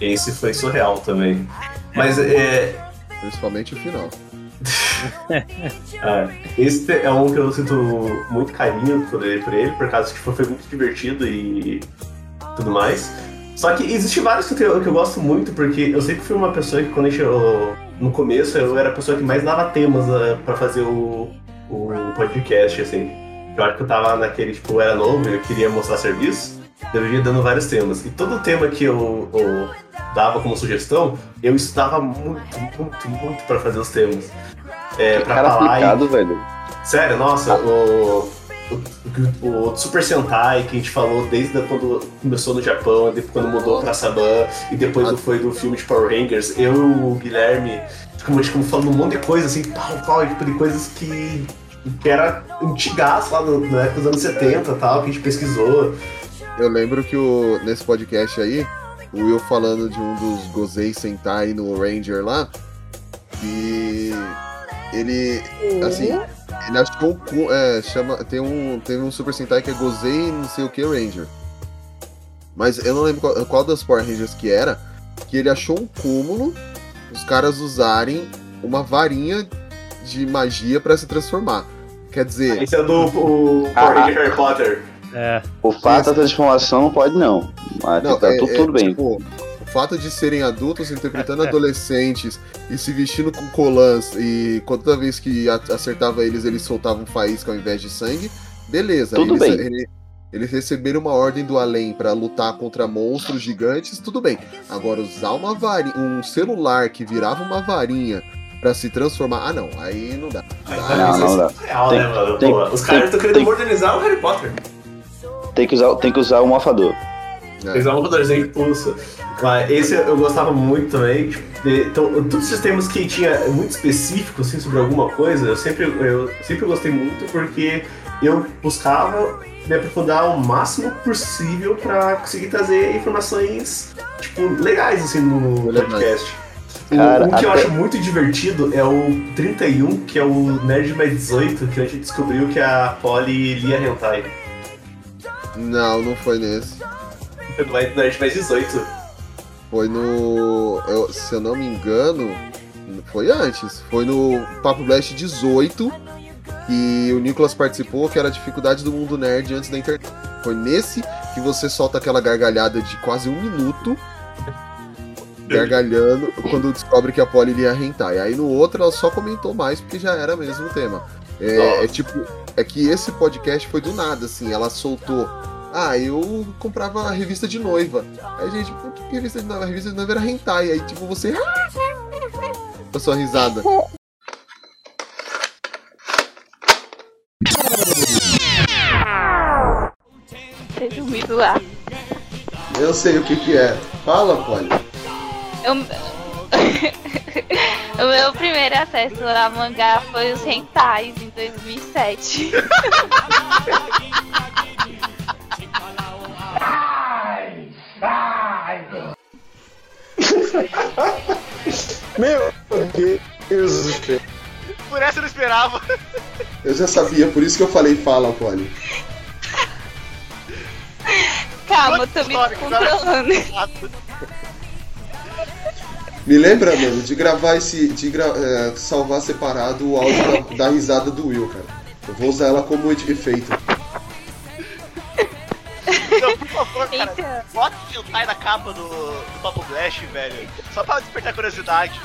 Esse foi surreal também. Mas é, Principalmente o final. É, esse é um que eu sinto muito carinho por ele, por, ele, por causa que foi, muito divertido e tudo mais. Só que existe vários que eu, que eu gosto muito, porque eu sempre fui uma pessoa que quando eu, no começo eu era a pessoa que mais dava temas uh, pra fazer o, o podcast, assim. Eu acho que eu tava naquele, tipo, era novo, eu queria mostrar serviço, eu ia dando vários temas. E todo tema que eu, eu dava como sugestão, eu estudava muito, muito, muito pra fazer os temas. É, pra Cara falar e- aplicado, velho. Sério, nossa, o, o, o, o Super Sentai que a gente falou desde quando começou no Japão, depois quando mudou pra Saban, e depois do- foi do filme de Power Rangers, eu e o Guilherme ficamos, tipo, falando um monte de coisa, assim, pau, pau, tipo, de coisas que, que era antigaço lá no, na época dos anos 70 e tal, que a gente pesquisou. Eu lembro que o, nesse podcast aí, o Will falando de um dos Gozei Sentai no Ranger lá, que ele, assim, ele achou um, é, chama, tem um, tem um Super Sentai que é Gozei não sei o que Ranger. Mas eu não lembro qual, qual das Power Rangers que era, que ele achou um cúmulo os caras usarem uma varinha de magia pra se transformar. Quer dizer, Esse é do o Power Ranger Harry Potter. É. O fato da transformação não pode, não. Mas Não, tá é- tudo, é, tudo bem. tipo, o fato de serem adultos interpretando adolescentes e se vestindo com colãs e toda vez que acertava eles, eles soltavam faísca ao invés de sangue, beleza. Tudo eles, bem. ele- eles receberam uma ordem do além pra lutar contra monstros gigantes, tudo bem. Agora, usar uma varinha, um celular que virava uma varinha pra se transformar. Ah, não, aí não dá. Não, não dá. Real, Tem- né, mano? tem- os caras estão querendo tem- modernizar o Harry Potter. Tem que usar, tem que usar o mofador. Eles um rodarzinho de pulso. Mas esse eu gostava muito também. Então, todos os sistemas que tinha muito específico assim, sobre alguma coisa, eu sempre, eu sempre gostei muito porque eu buscava me aprofundar o máximo possível pra conseguir trazer informações tipo, legais assim, no podcast. Cara, um que eu até- acho muito divertido é o 31, que é o Nerd mais 18, que a gente descobriu que a Polly lia hentai. Não, não foi nesse. No Nerd mais 18. Foi no. eu- se eu não me engano, foi antes. Foi no Papo Blast 18 e o Nicolas participou, que era a dificuldade do mundo nerd antes da internet. Foi nesse que você solta aquela gargalhada de quase um minuto gargalhando quando descobre que a Polly ia rentar. E aí no outro ela só comentou mais porque já era mesmo o tema. É, é tipo, é que esse podcast foi do nada, assim, ela soltou. Ah, eu comprava a revista de noiva. Aí, gente, "Pô, que revista de noiva? A revista de noiva era hentai. Aí, tipo, você. Com a sua risada. Lá. Eu sei o que que é. Fala, Polly. Eu... o meu primeiro acesso a mangá foi os Hentais em 2007. Meu Deus do céu. Por essa eu não esperava. Eu já sabia, por isso que eu falei fala, Polly. Calma, eu tô me controlando. Me lembra, mano, de gravar esse. de gra- é, salvar separado o áudio da, da risada do Will, cara. Eu vou usar ela como efeito. Então, por favor, cara, bota o hentai na capa do, do Papo Blast, velho. Só pra despertar curiosidade.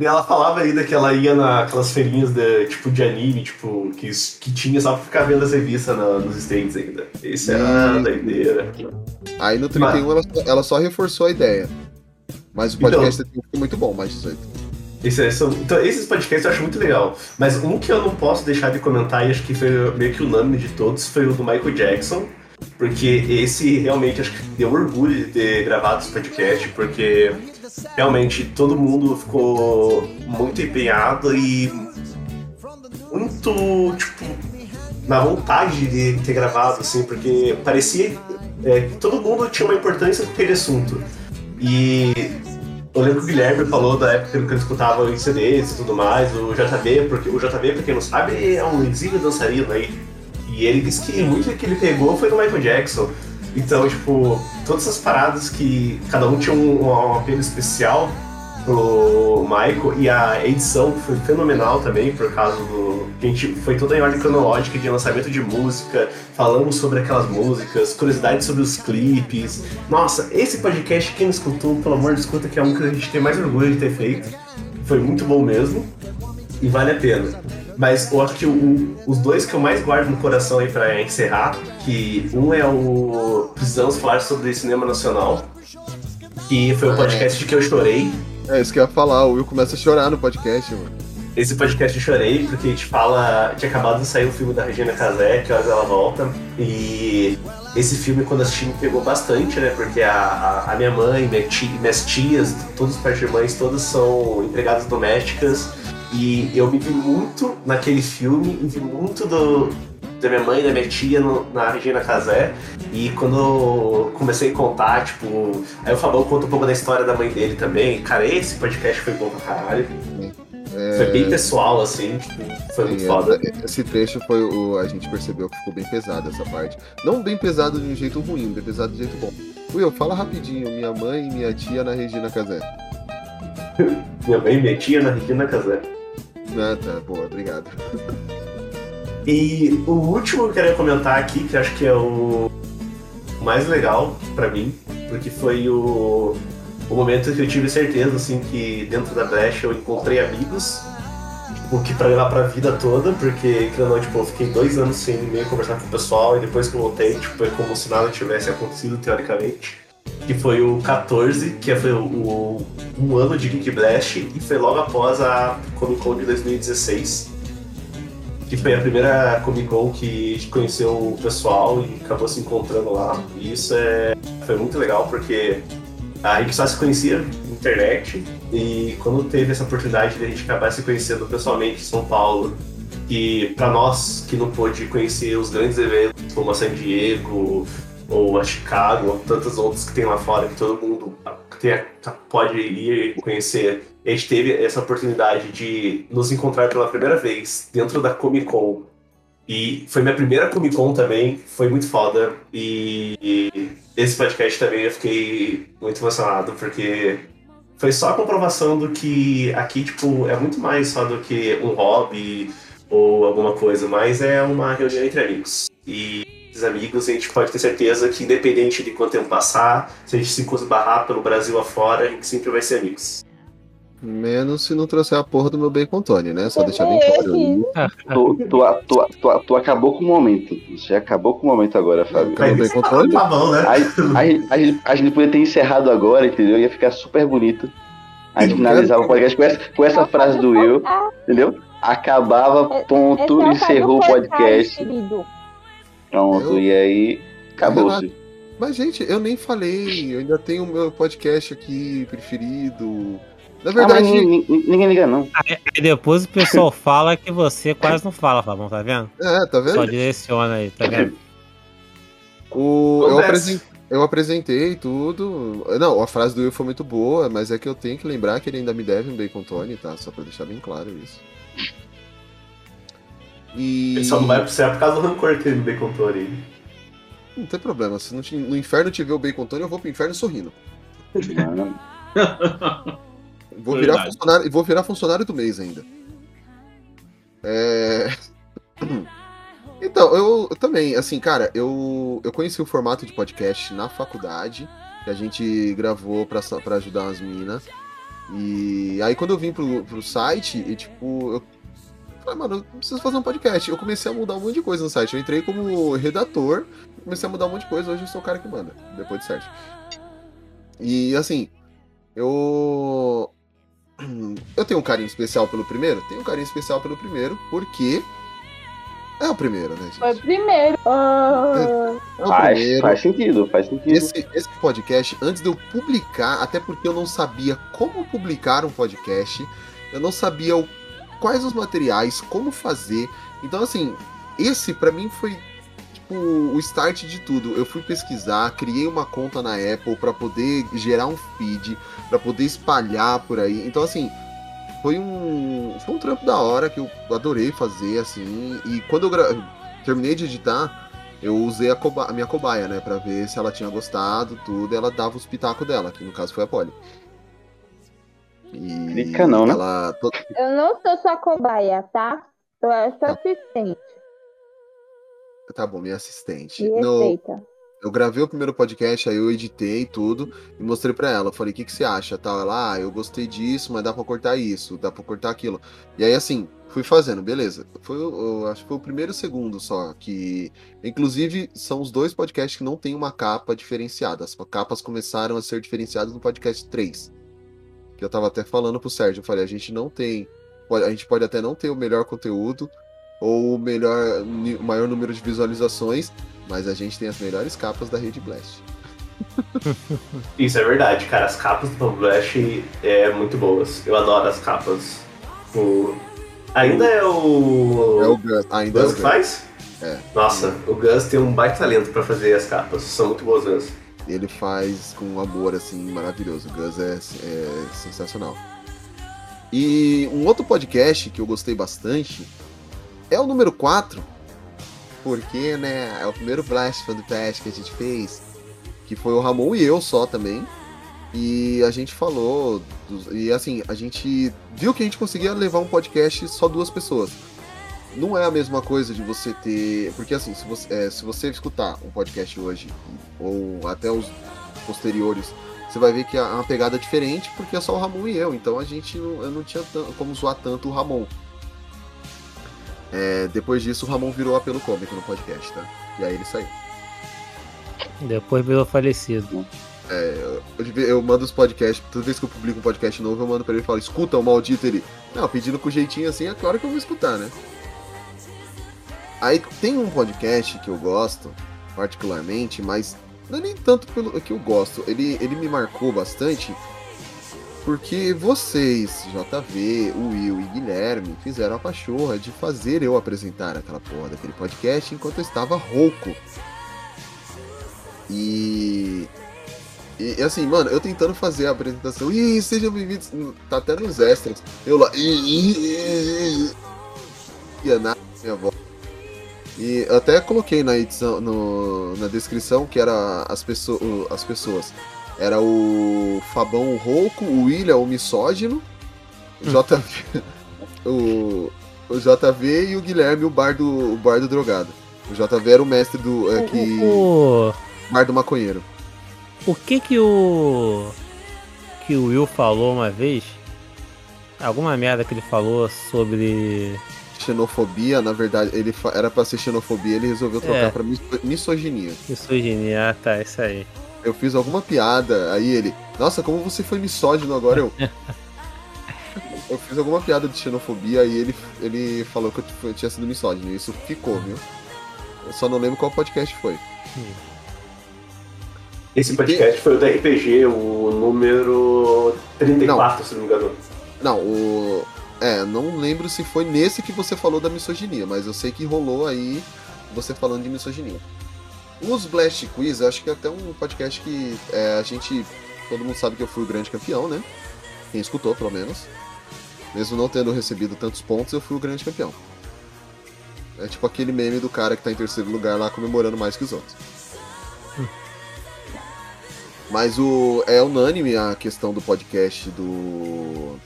Ela falava ainda que ela ia naquelas feirinhas de, tipo, de anime, tipo, que, que tinha só pra ficar vendo as revistas na- nos stands ainda. Isso era Hum. doideira. Aí no 31 ela, só- ela só reforçou a ideia. Mas o podcast Então. ficou muito bom, mais 18. Esse, é- são- então, esses podcasts eu acho muito legal. Mas um que eu não posso deixar de comentar, e acho que foi meio que unânime de todos, foi o do Michael Jackson. Porque esse realmente acho que deu orgulho de ter gravado esse podcast, porque realmente todo mundo ficou muito empenhado e muito, tipo, na vontade de ter gravado, assim, porque parecia é, que todo mundo tinha uma importância com aquele assunto. E eu lembro que o Guilherme falou da época que ele escutava em CDs e tudo mais, o JB, porque o JB, pra quem não sabe, é um exímio dançarino aí. E ele disse que muito que ele pegou foi do Michael Jackson. Então, tipo, todas essas paradas que cada um tinha um, um apelo especial pro Michael e a edição foi fenomenal também por causa do a gente foi toda em ordem cronológica de lançamento de música, falamos sobre aquelas músicas, curiosidades sobre os clipes. Nossa, esse podcast quem não escutou, pelo amor de escuta que é um que a gente tem mais orgulho de ter feito. Foi muito bom mesmo e vale a pena. Mas eu acho que o- os dois que eu mais guardo no coração aí pra encerrar, que um é o Precisamos Falar sobre Cinema Nacional, que foi o podcast que eu chorei. É isso que eu ia falar, o Will começa a chorar no podcast, mano. Esse podcast eu chorei porque a gente fala. Tinha acabado de sair o filme da Regina Casé, que horas ela volta. E esse filme, quando assisti, me pegou bastante, né? Porque a, a, a minha mãe, minha tia, minhas tias, todas as partes de irmãs, todas são empregadas domésticas. E eu me vi muito naquele filme, e vi muito do, da minha mãe e da minha tia no- na Regina Casé. E quando eu comecei a contar, tipo. Aí o Fabão conta um pouco da história da mãe dele também. Cara, esse podcast foi bom pra caralho. Foi bem pessoal, assim, tipo, foi muito Sim, foda. essa- Esse trecho foi o. A gente percebeu que ficou bem pesado essa parte. Não bem pesado de um jeito ruim, bem pesado de um jeito bom. Will, fala rapidinho, minha mãe e minha tia na Regina Casé. Minha mãe e minha tia na Regina Casé. Ah, tá, boa, obrigado. E o último que eu queria comentar aqui, que acho que é o mais legal pra mim, porque foi o, o momento que eu tive certeza, assim, que dentro da brecha eu encontrei amigos, o que pra levar pra vida toda, porque, que não, tipo, eu fiquei dois anos sem meio conversar com o pessoal, e depois que eu voltei, tipo, é como se nada tivesse acontecido, teoricamente. Que foi o 14, que foi o, o um ano de Geek Blast, e foi logo após a Comic Con de 2016 que foi a primeira Comic Con que conheceu o pessoal e acabou se encontrando lá. E isso é, foi muito legal porque a gente só se conhecia na internet e quando teve essa oportunidade de a gente acabar se conhecendo pessoalmente em São Paulo, que para nós que não pôde conhecer os grandes eventos como a San Diego ou a Chicago ou tantos outros que tem lá fora que todo mundo tem- pode ir conhecer. A gente teve essa oportunidade de nos encontrar pela primeira vez dentro da Comic Con E foi minha primeira Comic Con também, foi muito foda. E, e esse podcast também eu fiquei muito emocionado, porque foi só a comprovação do que aqui, tipo, é muito mais só do que um hobby ou alguma coisa, mas é uma reunião entre amigos. E esses amigos a gente pode ter certeza que, independente de quanto tempo passar, se a gente se esbarrar pelo Brasil afora, a gente sempre vai ser amigos. Menos se não trouxer a porra do meu bacon Tony, né? Só deixar bem claro aí. Tu, tu, tu, tu, tu acabou com o momento. Você acabou com o momento agora, Fábio. Bacon Tony? Tá bom, né? Aí, aí, a, gente, a gente podia ter encerrado agora, entendeu? Ia ficar super bonito. A gente finalizava o podcast com essa, com essa frase do eu, entendeu? Acabava, ponto, é o encerrou o podcast. Pronto, e aí acabou-se. Mas, gente, eu nem falei. Eu ainda tenho o meu podcast aqui preferido. Na Ah, verdade. ninguém, ninguém liga, não. Aí aí depois o pessoal fala que você quase não fala, Fabão, tá vendo? É, tá vendo? Só direciona aí, tá vendo? O, eu, apresen- eu apresentei tudo. Não, a frase do Will foi muito boa, mas é que eu tenho que lembrar que ele ainda me deve um Bacon Tony, tá? Só pra deixar bem claro isso. E. Ele só não vai pro céu por causa do rancor que ele contou ali. Não tem problema, se não no inferno tiver o Bacon Tony, eu vou pro inferno sorrindo. Vou virar, funcionário, vou virar funcionário do mês ainda. É... Então, eu, eu também, assim, cara, eu, eu conheci o formato de podcast na faculdade, que a gente gravou pra, pra ajudar as minas. E aí quando eu vim pro, pro site, e tipo, eu falei, mano, eu preciso fazer um podcast. Eu comecei a mudar um monte de coisa no site. Eu entrei como redator, comecei a mudar um monte de coisa, hoje eu sou o cara que manda, depois de site. E assim, eu. Eu tenho um carinho especial pelo primeiro? Tenho um carinho especial pelo primeiro, porque. É o primeiro, né, gente? Foi primeiro. Ah, É o Faz, primeiro. faz sentido, faz sentido. Esse, esse podcast, antes de eu publicar, até porque eu não sabia como publicar um podcast, eu não sabia o- quais os materiais, como fazer. Então, assim, esse pra mim foi tipo o start de tudo. Eu fui pesquisar, criei uma conta na Apple pra poder gerar um feed, pra poder espalhar por aí. Então, assim, foi um foi um trampo da hora que eu adorei fazer assim. E quando eu gra- terminei de editar, eu usei a, coba- a minha cobaia, né, Pra ver se ela tinha gostado, tudo, e ela dava os pitacos dela, que no caso foi a Polly. E Clica não, né? ela Eu não sou sua cobaia, tá? Eu sou assistente. Tá bom, minha assistente. Me No, eu gravei o primeiro podcast, aí eu editei tudo e mostrei pra ela. Eu Falei, o que, que você acha? Tal. Ela, ah, eu gostei disso, mas dá pra cortar isso, dá pra cortar aquilo. E aí, assim, fui fazendo, beleza. Foi, o- eu acho que foi o primeiro e o segundo só. Que, inclusive, são os dois podcasts que não tem uma capa diferenciada. As capas começaram a ser diferenciadas no podcast 3. Que eu tava até falando pro Sérgio. Eu falei, a gente não tem. A gente pode até não ter o melhor conteúdo ou o melhor, o maior número de visualizações, mas a gente tem as melhores capas da Rede Blast. Isso é verdade, cara. As capas do Pump Blast é muito boas. Eu adoro as capas. O... Ainda é o. É o Gus, ainda Gus é o que faz? É. Nossa, o Gus tem um baita talento pra fazer as capas. São muito boas mesmo. Ele faz com um amor assim maravilhoso. O Gus é, é sensacional. E um outro podcast que eu gostei bastante é o número 4, porque né, é o primeiro Blast do Past que a gente fez, que foi o Ramon e eu só também. E a gente falou, dos- e assim, a gente viu que a gente conseguia levar um podcast só duas pessoas. Não é a mesma coisa de você ter. Porque assim, se você, é, se você escutar um podcast hoje, ou até os posteriores, você vai ver que é uma pegada diferente, porque é só o Ramon e eu. Então a gente eu não tinha como zoar tanto o Ramon. É, depois disso, o Ramon virou apelo cômico no podcast, tá? E aí ele saiu. Depois virou falecido. É, eu, eu mando os podcasts, toda vez que eu publico um podcast novo, eu mando pra ele e falo, escuta o maldito ele. Não, pedindo com jeitinho assim, é claro que eu vou escutar, né? Aí tem um podcast que eu gosto, particularmente, mas não é nem tanto pelo que eu gosto. Ele, ele me marcou bastante porque vocês, JV, Will e Guilherme, fizeram a pachorra de fazer eu apresentar aquela porra daquele podcast enquanto eu estava rouco. E. E assim, mano, eu tentando fazer a apresentação. Ih, sejam bem-vindos. Tá até nos extras. Eu lá. Ia na minha voz. E até coloquei na edição, no- na descrição que era as, as pessoas. Era o Fabão o Rouco, o William o misógino, o JV, o, o JV e o Guilherme o bardo, o bardo drogado. O JV era o mestre do. É, que, O, bardo maconheiro. o que que o. que o Will falou uma vez? Alguma merda que ele falou sobre. Xenofobia, na verdade, ele era pra ser xenofobia, ele resolveu trocar É. pra miso- misoginia. Misoginia, ah tá, isso aí. Eu fiz alguma piada, aí ele, nossa, como você foi misógino agora, eu. eu fiz alguma piada de xenofobia, aí ele, ele falou que eu tinha sido misógino, e isso ficou, viu? Eu só não lembro qual podcast foi. Esse podcast foi o da RPG, o número 34, se não me engano. Não, o. É, não lembro se foi nesse que você falou da misoginia, mas eu sei que rolou aí você falando de misoginia. Os Blast Quiz, acho que é até um podcast que é, a gente. Todo mundo sabe que eu fui o grande campeão, né? Quem escutou, pelo menos. Mesmo não tendo recebido tantos pontos, eu fui o grande campeão. É tipo aquele meme do cara que tá em terceiro lugar lá comemorando mais que os outros. Mas o é unânime a questão do podcast do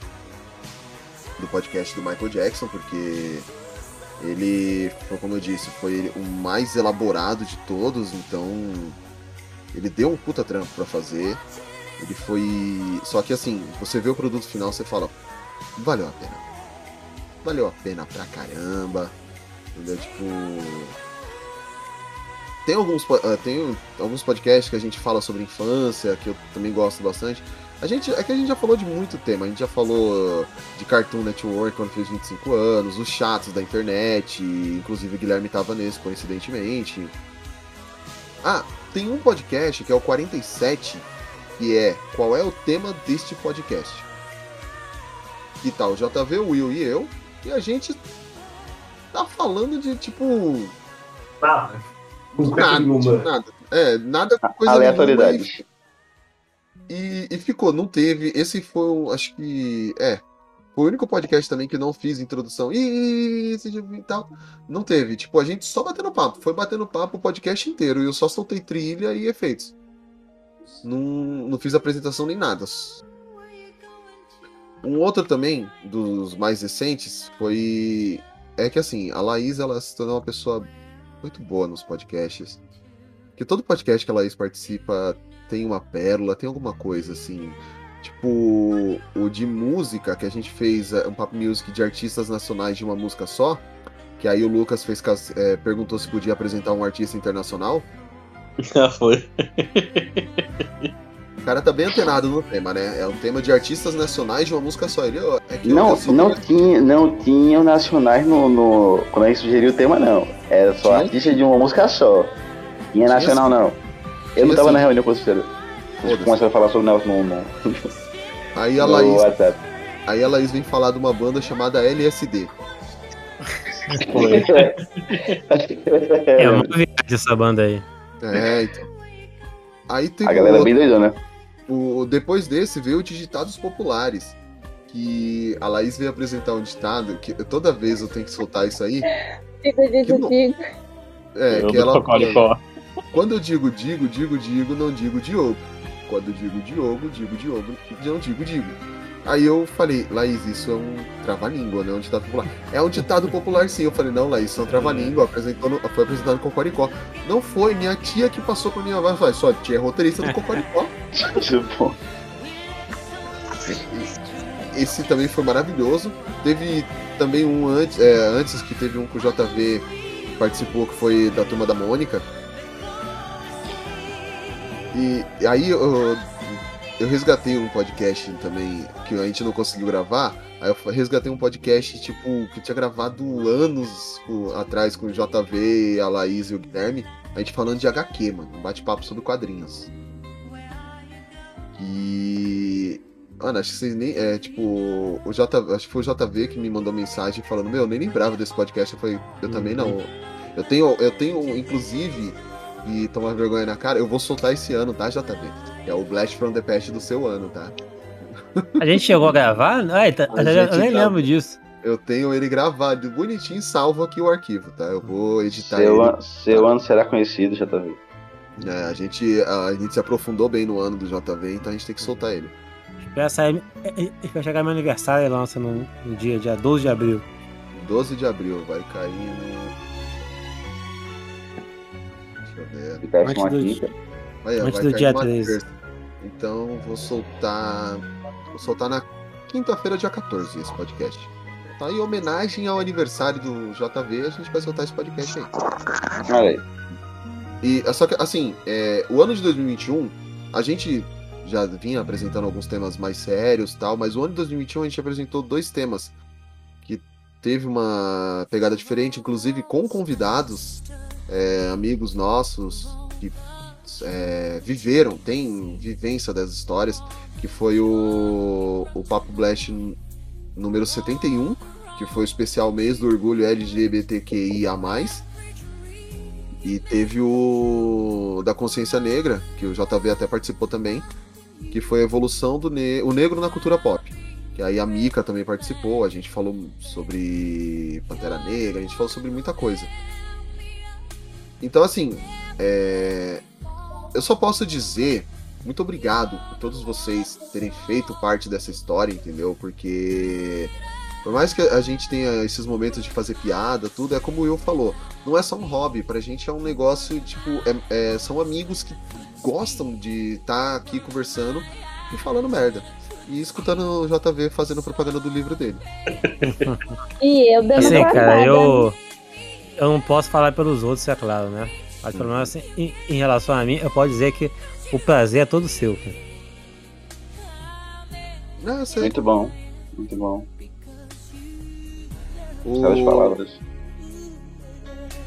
do podcast do Michael Jackson, porque ele, como eu disse, foi o mais elaborado de todos, então ele deu um puta trampo pra fazer. Ele foi, só que assim, você vê o produto final, você fala, valeu a pena. Valeu a pena pra caramba. Entendeu? Tipo, tem alguns, ah, tem alguns podcasts que a gente fala sobre infância, que eu também gosto bastante. A gente, é que a gente já falou de muito tema. A gente já falou de Cartoon Network quando fez 25 anos, os chatos da internet, inclusive o Guilherme tava nesse, coincidentemente. Ah, tem um podcast que é o 47, que é Qual é o tema deste podcast? Que tal o JV, o Will e eu, e a gente tá falando de tipo. Nada. Nada, nada. É, nada coisa Aleatoriedade. nenhuma E, e ficou, não teve. Esse foi. Acho que. É. Foi o único podcast também que não fiz introdução. E tal. Não teve. Tipo, a gente só batendo papo. Foi batendo papo o podcast inteiro. E eu só soltei trilha e efeitos. Não, não fiz apresentação nem nada. Um outro também, dos mais recentes, foi. É que assim, a Laís ela se tornou uma pessoa muito boa nos podcasts. Que todo podcast que a Laís participa tem uma pérola, tem alguma coisa assim. Tipo, o de música que a gente fez, é, um Papo Music de artistas nacionais de uma música só. Que aí o Lucas fez é, perguntou se podia apresentar um artista internacional. Já foi. O cara tá bem antenado no tema, né? É um tema de artistas nacionais de uma música só. Ele, é que Não, não tinha, não tinham nacionais no, no- Quando a gente sugeriu o tema, não. Era só Tinha? artista de uma música só. Tinha nacional, sim. não. Eu não tava sim. na reunião com vocês. Eles Foda-se. começaram a falar sobre o no, no, Aí a no Laís, WhatsApp. aí a Laís vem falar de uma banda chamada LSD. É uma viagem essa banda aí. É, então. Aí tem A galera é outro- bem doidona. O, depois desse veio o Digitados Populares. Que a Laís veio apresentar um ditado que toda vez eu tenho que soltar isso aí. Não- digo. É, Eu que ela. Quando eu digo digo, digo, digo, não digo Diogo. Quando eu digo Diogo, digo Diogo, não digo digo. Aí eu falei, Laís, isso é um trava-língua, não é um ditado popular. É um ditado popular sim. Eu falei, não, Laís, isso é um trava-língua. Foi apresentado no Cocoricó. Não foi, minha tia que passou pra minha avó. Falei, sua tia é roteirista do Cocoricó. Esse também foi maravilhoso. Teve também um antes, é, antes que teve um que o JV participou, que foi da turma da Mônica. E, e aí eu, eu resgatei um podcast também que a gente não conseguiu gravar. Aí eu resgatei um podcast, tipo, que tinha gravado anos com- atrás com o JV, a Laís e o Guilherme. A gente falando de HQ, mano. Um bate-papo sobre quadrinhos. E. Mano, acho que vocês nem. É, tipo, o J, acho que foi o JV que me mandou mensagem falando: Meu, eu nem lembrava desse podcast. Eu falei: Eu também não. Eu tenho, eu tenho, inclusive, e tomar vergonha na cara, eu vou soltar esse ano, tá, JV? É o Blast from the Past do seu ano, tá? A gente chegou a gravar? Ai, tá- A eu gente nem tá- lembro disso. Eu tenho ele gravado bonitinho, salvo aqui o arquivo, tá? Eu vou editar Seu, ele. an- seu ano será conhecido, já tá vendo. É, a, gente, a, gente se aprofundou bem no ano do JV, então a gente tem que soltar ele. Espera sair. é, é, Espera chegar meu aniversário e lança no, no dia, dia 12 de abril. 12 de abril, vai cair no. Cair Antes uma do quinta. Vai, Antes vai do dia numa 13. terça. Então vou soltar. Vou soltar na quinta-feira, dia 14, esse podcast. Tá em homenagem ao aniversário do JV, a gente vai soltar esse podcast aí. Olha aí. E é só que, assim, é, o ano de 2021, a gente já vinha apresentando alguns temas mais sérios e tal, mas o ano de 2021 a gente apresentou dois temas que teve uma pegada diferente, inclusive com convidados, é, amigos nossos que é, viveram, têm vivência das histórias, que foi o, o Papo Blast número 71, que foi o especial mês do orgulho LGBTQIA+. E teve o da consciência negra, que o JV até participou também, que foi a evolução do ne o negro na cultura pop. Que aí a Mika também participou, a gente falou sobre Pantera Negra, a gente falou sobre muita coisa. Então, assim, é, eu só posso dizer muito obrigado por todos vocês terem feito parte dessa história, entendeu? Porque por mais que a gente tenha esses momentos de fazer piada, tudo, é como o Will falou, não é só um hobby, pra gente é um negócio, tipo, é- é- são amigos que gostam de estar aqui conversando e falando merda. E escutando o JV fazendo propaganda do livro dele. E eu dando Assim, cara, eu. Eu não posso falar pelos outros, é claro, né? Mas pelo menos assim, em, em relação a mim, eu posso dizer que o prazer é todo seu, cara. Ah, sei. Muito bom. Muito bom. O... Belas palavras.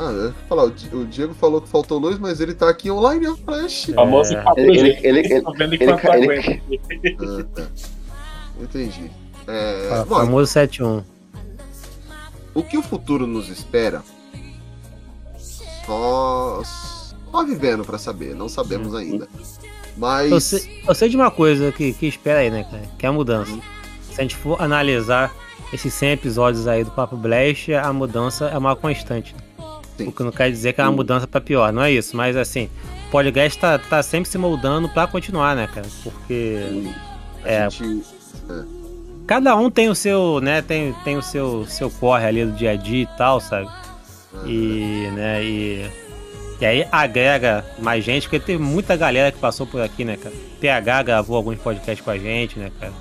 Ah, falar, o Di- o Diego falou que faltou luz, mas ele tá aqui online, ó, flash. Famoso É. Ele- ele- ele- vendo ele- ele-. Ah, tá. Entendi. É, famoso 71. o que o futuro nos espera? Só, só vivendo pra saber, não sabemos ainda. Mas Eu sei, eu sei de uma coisa que, que espera aí, né, cara? Que é a mudança. Se a gente for analisar esses 100 episódios aí do Papo Blast, a mudança é uma constante. O que não quer dizer que é uma mudança pra pior, não é isso. Mas assim, o podcast tá, tá sempre se moldando pra continuar, né, cara? Porque. É, a gente, cada um tem o seu, né, tem, tem o seu, seu corre ali do dia a dia e tal, sabe? E, né, e, e aí agrega mais gente, porque teve muita galera que passou por aqui, né, cara? PH gravou alguns podcasts com a gente, né, cara?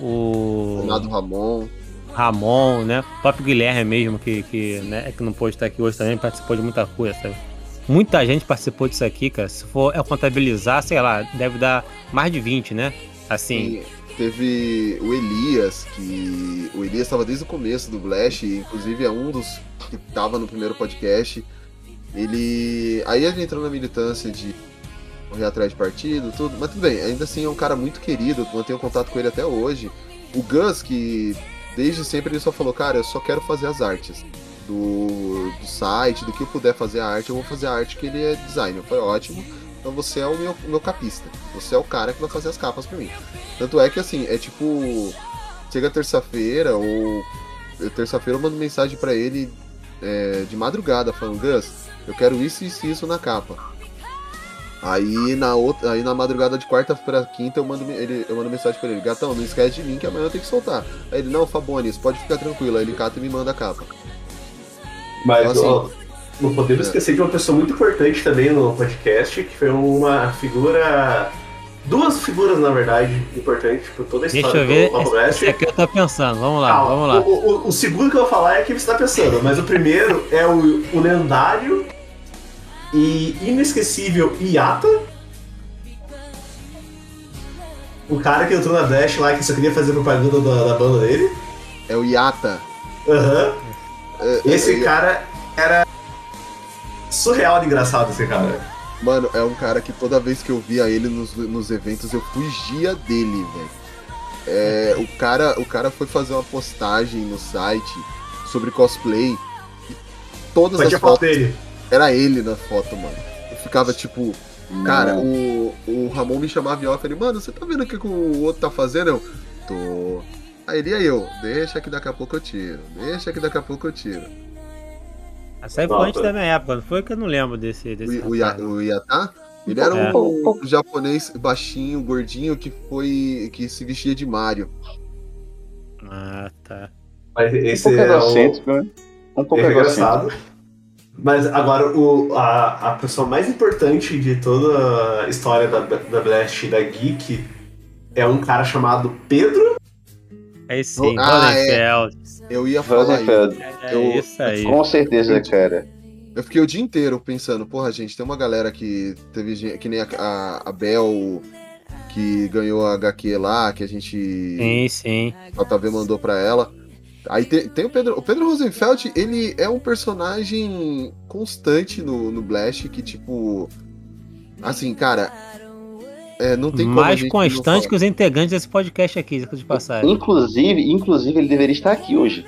O Ramon. Ramon, né? O próprio Guilherme mesmo, que, que, né, que não pôde estar aqui hoje também, participou de muita coisa, sabe? Muita gente participou disso aqui, cara. Se for é contabilizar, sei lá, deve dar mais de 20, né? Assim, E teve o Elias, que. O Elias estava desde o começo do Blast, inclusive é um dos que tava no primeiro podcast. Ele. Aí ele entrou na militância de correr atrás de partido, tudo. Mas tudo bem, ainda assim é um cara muito querido, mantenho contato com ele até hoje. O Gus, que desde sempre ele só falou, cara, eu só quero fazer as artes. Do, do site, do que eu puder fazer a arte, eu vou fazer a arte que ele é designer. Foi ótimo. Então você é o meu, meu capista. Você é o cara que vai fazer as capas pra mim. Tanto é que assim, é tipo. Chega terça-feira, ou. Terça-feira eu mando mensagem pra ele é, de madrugada, falando, Gus, eu quero isso, isso e isso na capa. Aí na outra, aí na madrugada de quarta pra quinta eu mando, ele, eu mando mensagem pra ele, gatão, não esquece de mim que amanhã eu tenho que soltar. Aí ele, não, Fabones, pode ficar tranquilo. Aí ele cata e me manda a capa. Mas Então, assim, não podemos é. esquecer de uma pessoa muito importante também no podcast, que foi uma figura. Duas figuras, na verdade, importantes por toda a deixa história eu ver. do Papo Esse, Blast. esse aqui eu tô pensando. Vamos lá, Calma, vamos lá. O, o- o segundo que eu vou falar é que você tá pensando, mas o primeiro é o, o lendário e inesquecível Iata. O cara que entrou na Dash lá que só queria fazer propaganda da, da banda dele. É o Yata. Aham. É, Esse é- cara era surreal de engraçado, esse cara. Mano, é um cara que toda vez que eu via ele nos, nos eventos eu fugia dele, velho. É, o, cara, o cara foi fazer uma postagem no site sobre cosplay e todas Só as fotos dele. era ele na foto, mano. Eu ficava tipo, cara, o, o Ramon me chamava e eu falei, mano, você tá vendo o que, que o outro tá fazendo? Eu, tô. Aí ele e eu, deixa que daqui a pouco eu tiro, deixa que daqui a pouco eu tiro. Essa aí foi antes da minha época, não foi que eu não lembro desse. desse O, o, Ya- o Yatá, ele era É. um, japonês baixinho, gordinho, que foi. que se vestia de Mario. Ah, tá. Mas esse pouco é o... egocêntrico, né? Um pouco é engraçado. Mas agora, o, a, a pessoa mais importante de toda a história da, da Blast e da Geek é um cara chamado Pedro. Aí sim, Ah, é. Rosenfeld. Eu ia falar Rosenfeld. isso. É Eu- isso aí. Com certeza, cara. Eu fiquei o dia inteiro pensando, porra, gente, tem uma galera que teve que nem a, a, a Bel que ganhou a HQ lá, que a gente. Sim, sim. A JV mandou pra ela. Aí tem, tem o Pedro. O Pedro Rosenfeld, ele é um personagem constante no, no Blast que, tipo. Assim, cara. É, não tem Mais constante que os integrantes desse podcast aqui, de passagem. Inclusive, inclusive, ele deveria estar aqui hoje.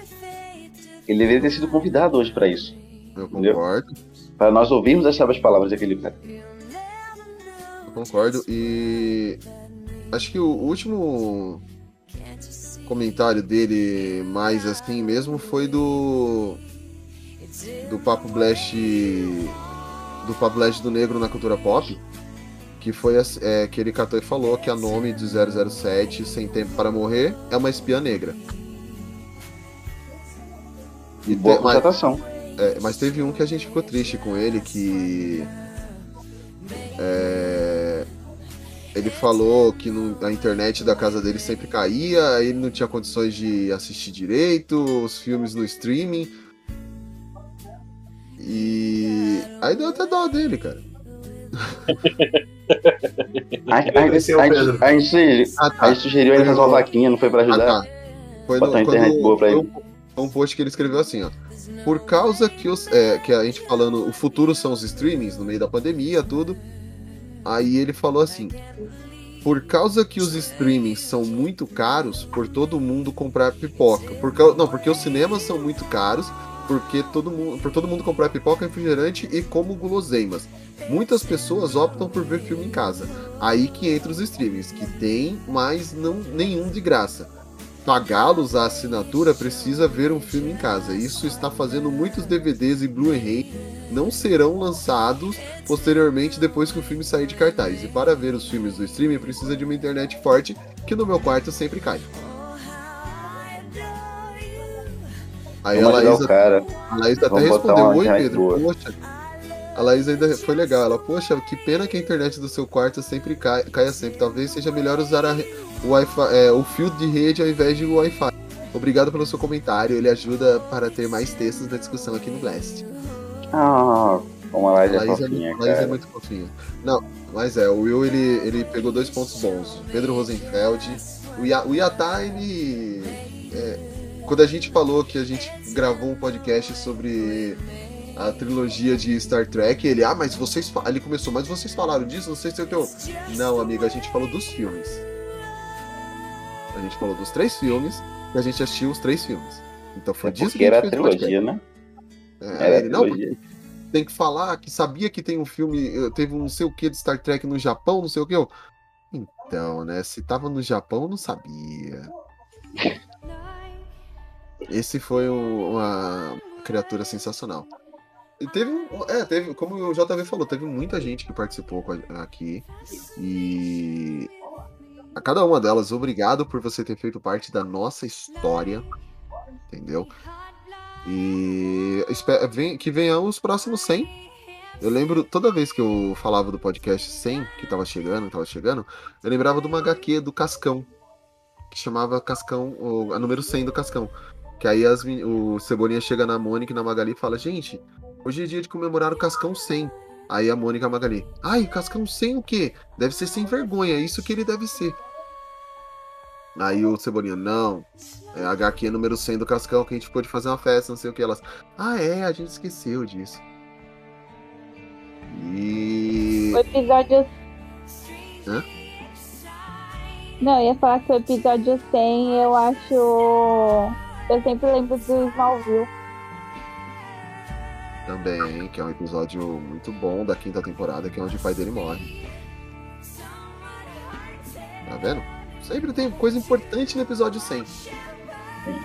Ele deveria ter sido convidado hoje pra isso. Eu concordo. Para nós ouvirmos as sábias palavras daquele cara. Eu concordo. E acho que o último comentário dele mais assim mesmo foi do do Papo Blast do Papo Blast do Negro na cultura pop, que foi é, que ele catou e falou que a nome de 007 Sem Tempo para Morrer é uma espiã negra. E Boa te- mas- é, mas teve um que a gente ficou triste com ele, que. é, ele falou que no- a internet da casa dele sempre caía, aí ele não tinha condições de assistir direito, os filmes no streaming. E. Aí deu até dó dele, cara. A, a, a, a, gente sugeriu, a gente sugeriu ele fazer uma vaquinha, não foi pra ajudar? Ah, tá. Foi, Botar no, a internet quando- boa pra ele. um, foi um post que ele escreveu assim, ó. Por causa que os. é, que a gente falando, o futuro são os streamings, no meio da pandemia, tudo. Aí ele falou assim. Por causa que os streamings são muito caros, por todo mundo comprar pipoca. Por não, porque os cinemas são muito caros, porque todo mundo, por todo mundo comprar pipoca, refrigerante e como guloseimas. Muitas pessoas optam por ver filme em casa. Aí que entra os streamings, que tem, mas não nenhum de graça. Pagá-los a assinatura precisa ver um filme em casa. Isso está fazendo muitos DVDs e Blu-ray não serão lançados posteriormente depois que o filme sair de cartaz. E para ver os filmes do streaming precisa de uma internet forte, que no meu quarto sempre cai. Aí Vamos a o cara. a Laísa até Vamos respondeu: Oi, Pedro. boa." Poxa. A Laís ainda foi legal. Ela, poxa, que pena que a internet do seu quarto sempre cai, caia sempre. Talvez seja melhor usar a o, Wi-Fi, é, o fio de rede ao invés de o Wi-Fi. Obrigado pelo seu comentário. Ele ajuda para ter mais textos da discussão aqui no Blast. Ah, como a Laís é Laís é, fofinha, muito, Laís é muito fofinha. Não, mas é, o Will ele, ele pegou dois pontos bons. Pedro Rosenfeld. O, Ya, o Yatá, ele. é, quando a gente falou que a gente gravou um podcast sobre a trilogia de Star Trek, ele, ah, mas vocês. fa-" Ele começou, mas vocês falaram disso? Não sei se é o que eu. Não, amigo, a gente falou dos filmes. A gente falou dos três filmes e a gente assistiu os três filmes. Então foi disso Porque que a era gente a fez trilogia, né? É, Era a ele, não, trilogia. tem que falar que sabia que tem um filme, eh, teve um não sei o que de Star Trek no Japão, não sei o que. Eu... Então, né? Se tava no Japão, eu não sabia. Esse foi um- uma criatura sensacional. E teve, é, teve, como o JV falou, teve muita gente que participou aqui. E a cada uma delas, obrigado por você ter feito parte da nossa história. Entendeu? E que venham os próximos 100. Eu lembro, toda vez que eu falava do podcast 100, que tava chegando, tava chegando, eu lembrava de uma HQ do Cascão, que chamava Cascão, o, a número 100 do Cascão. Que aí as, o Cebolinha chega na Mônica e na Magali e fala: Gente, hoje é dia de comemorar o Cascão 100. Aí a Mônica e a Magali: Ai, Cascão 100 o quê? Deve ser sem vergonha, é isso que ele deve ser. Aí o Cebolinha: Não, é a HQ número 100 do Cascão que a gente pôde fazer uma festa, não sei o que. Elas: Ah, é, a gente esqueceu disso. E. O episódio. Hã? Não, eu ia falar que o episódio 100 eu acho. Eu sempre lembro do Smallville. Também, que é um episódio muito bom da quinta temporada, que é onde o pai dele morre. Tá vendo? Sempre tem coisa importante no episódio 100.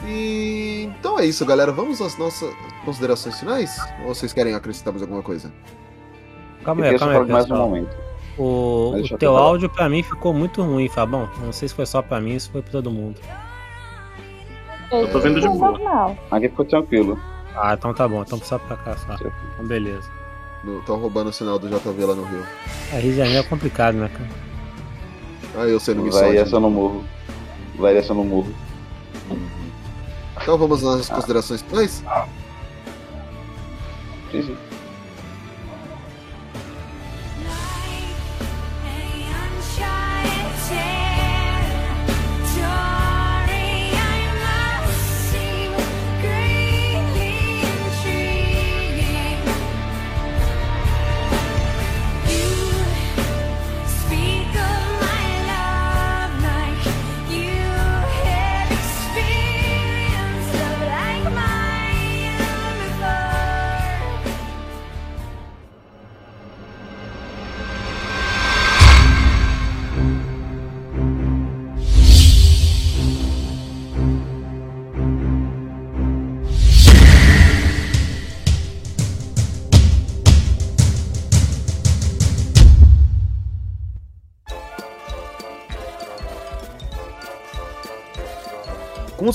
E então é isso, galera. Vamos às nossas considerações finais? Ou vocês querem acrescentar mais alguma coisa? Calma aí, calma aí, mais um momento. O, o teu falar. áudio pra mim ficou muito ruim, Fabão. Não sei se foi só pra mim, se foi pra todo mundo. Eu tô vendo de boa. Aqui ficou tranquilo. Ah, então tá bom. Então só pra cá só. Então beleza. Estão roubando o sinal do JV lá no Rio. A Rio de Janeiro é complicado, né, cara? Ah, eu sendo Vai misógino. essa no morro. Vai essa no morro. Então vamos nas considerações finais? Sim, sim.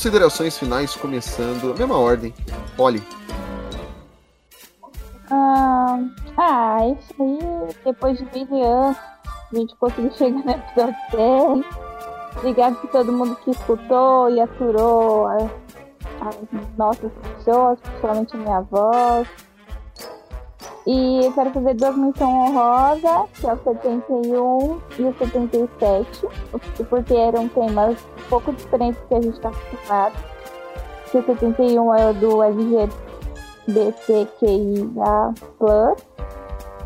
Considerações finais, começando. Mesma ordem. Polly. Ah, ah, isso aí, depois de 20 anos, a gente conseguiu chegar no episódio 10. Obrigado por todo mundo que escutou e aturou as, as nossas pessoas, principalmente a minha avó. E eu quero fazer duas menções honrosas, que é o 71 e o 77, porque eram temas um pouco diferentes do que a gente está acostumado. Que o 71 é o do LGBTQIA+,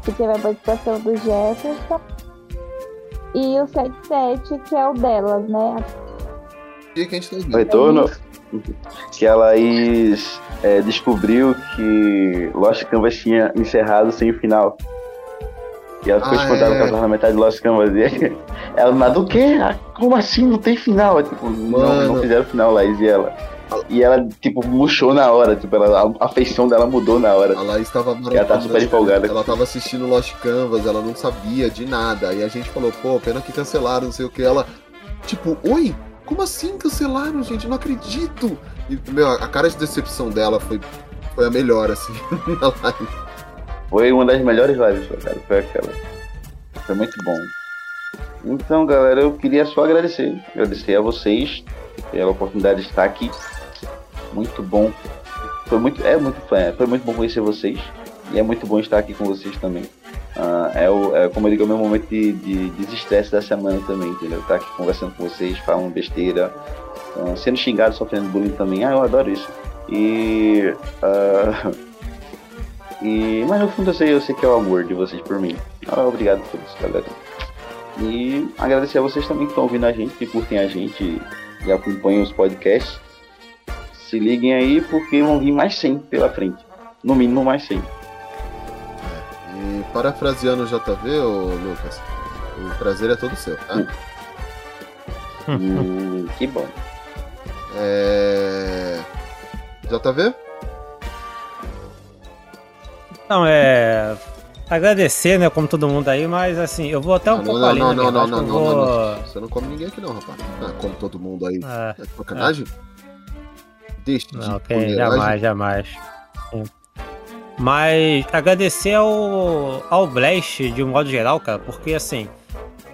que teve a participação do Jefferson. E o 77, que é o delas, né? Retorno. Que a Laís é, descobriu que Lost Canvas tinha encerrado sem o final. E ela ficou Ah, espantada é. que ela tava na metade do Lost Canvas. E ela, mas do quê? Ah, Como assim? Não tem final? É, tipo, não, não fizeram final, Laís e ela. E ela, tipo, murchou na hora, tipo, ela, a, a feição dela mudou na hora. A Laís tava ela tá super empolgada. Ela tava assistindo Lost Canvas, ela não sabia de nada. Aí a gente falou, pô, pena que cancelaram, não sei o que. Ela, tipo, oi? Como assim cancelaram, gente? Não acredito. E, meu, a cara de decepção dela foi, foi a melhor, assim, na live. Foi uma das melhores lives, cara. Foi aquela. Foi muito bom. Então, galera, eu queria só agradecer. Agradecer a vocês pela oportunidade de estar aqui. Muito bom. Foi muito, é muito, é, foi muito bom conhecer vocês. E é muito bom estar aqui com vocês também. Ah, é, o, é, como eu digo, é o meu momento de, de desestresse da semana também, entendeu? Estar aqui conversando com vocês, falando besteira, ah, sendo xingado, sofrendo bullying também. Ah, eu adoro isso. E. ah, e, mas no fundo eu sei, eu sei que é o amor de vocês por mim. Obrigado por isso, galera. E agradecer a vocês também que estão ouvindo a gente, que curtem a gente e acompanham os podcasts. Se liguem aí porque vão vir mais 100 pela frente. No mínimo mais 100. E parafraseando o JV, ô Lucas, o prazer é todo seu, tá? Hum, que bom. É. JV? Não, é. Agradecer, né, como todo mundo aí, mas assim, eu vou até um Não, pouco não, além, não, não, não, verdade, não, não, vou... não. Você não come ninguém aqui não, rapaz. Ah, como todo mundo aí. É, É sacanagem? Deixa de Não, ok, fuleiragem. jamais, jamais. Sim. Mas agradecer ao, ao Blast de um modo geral, cara, porque assim,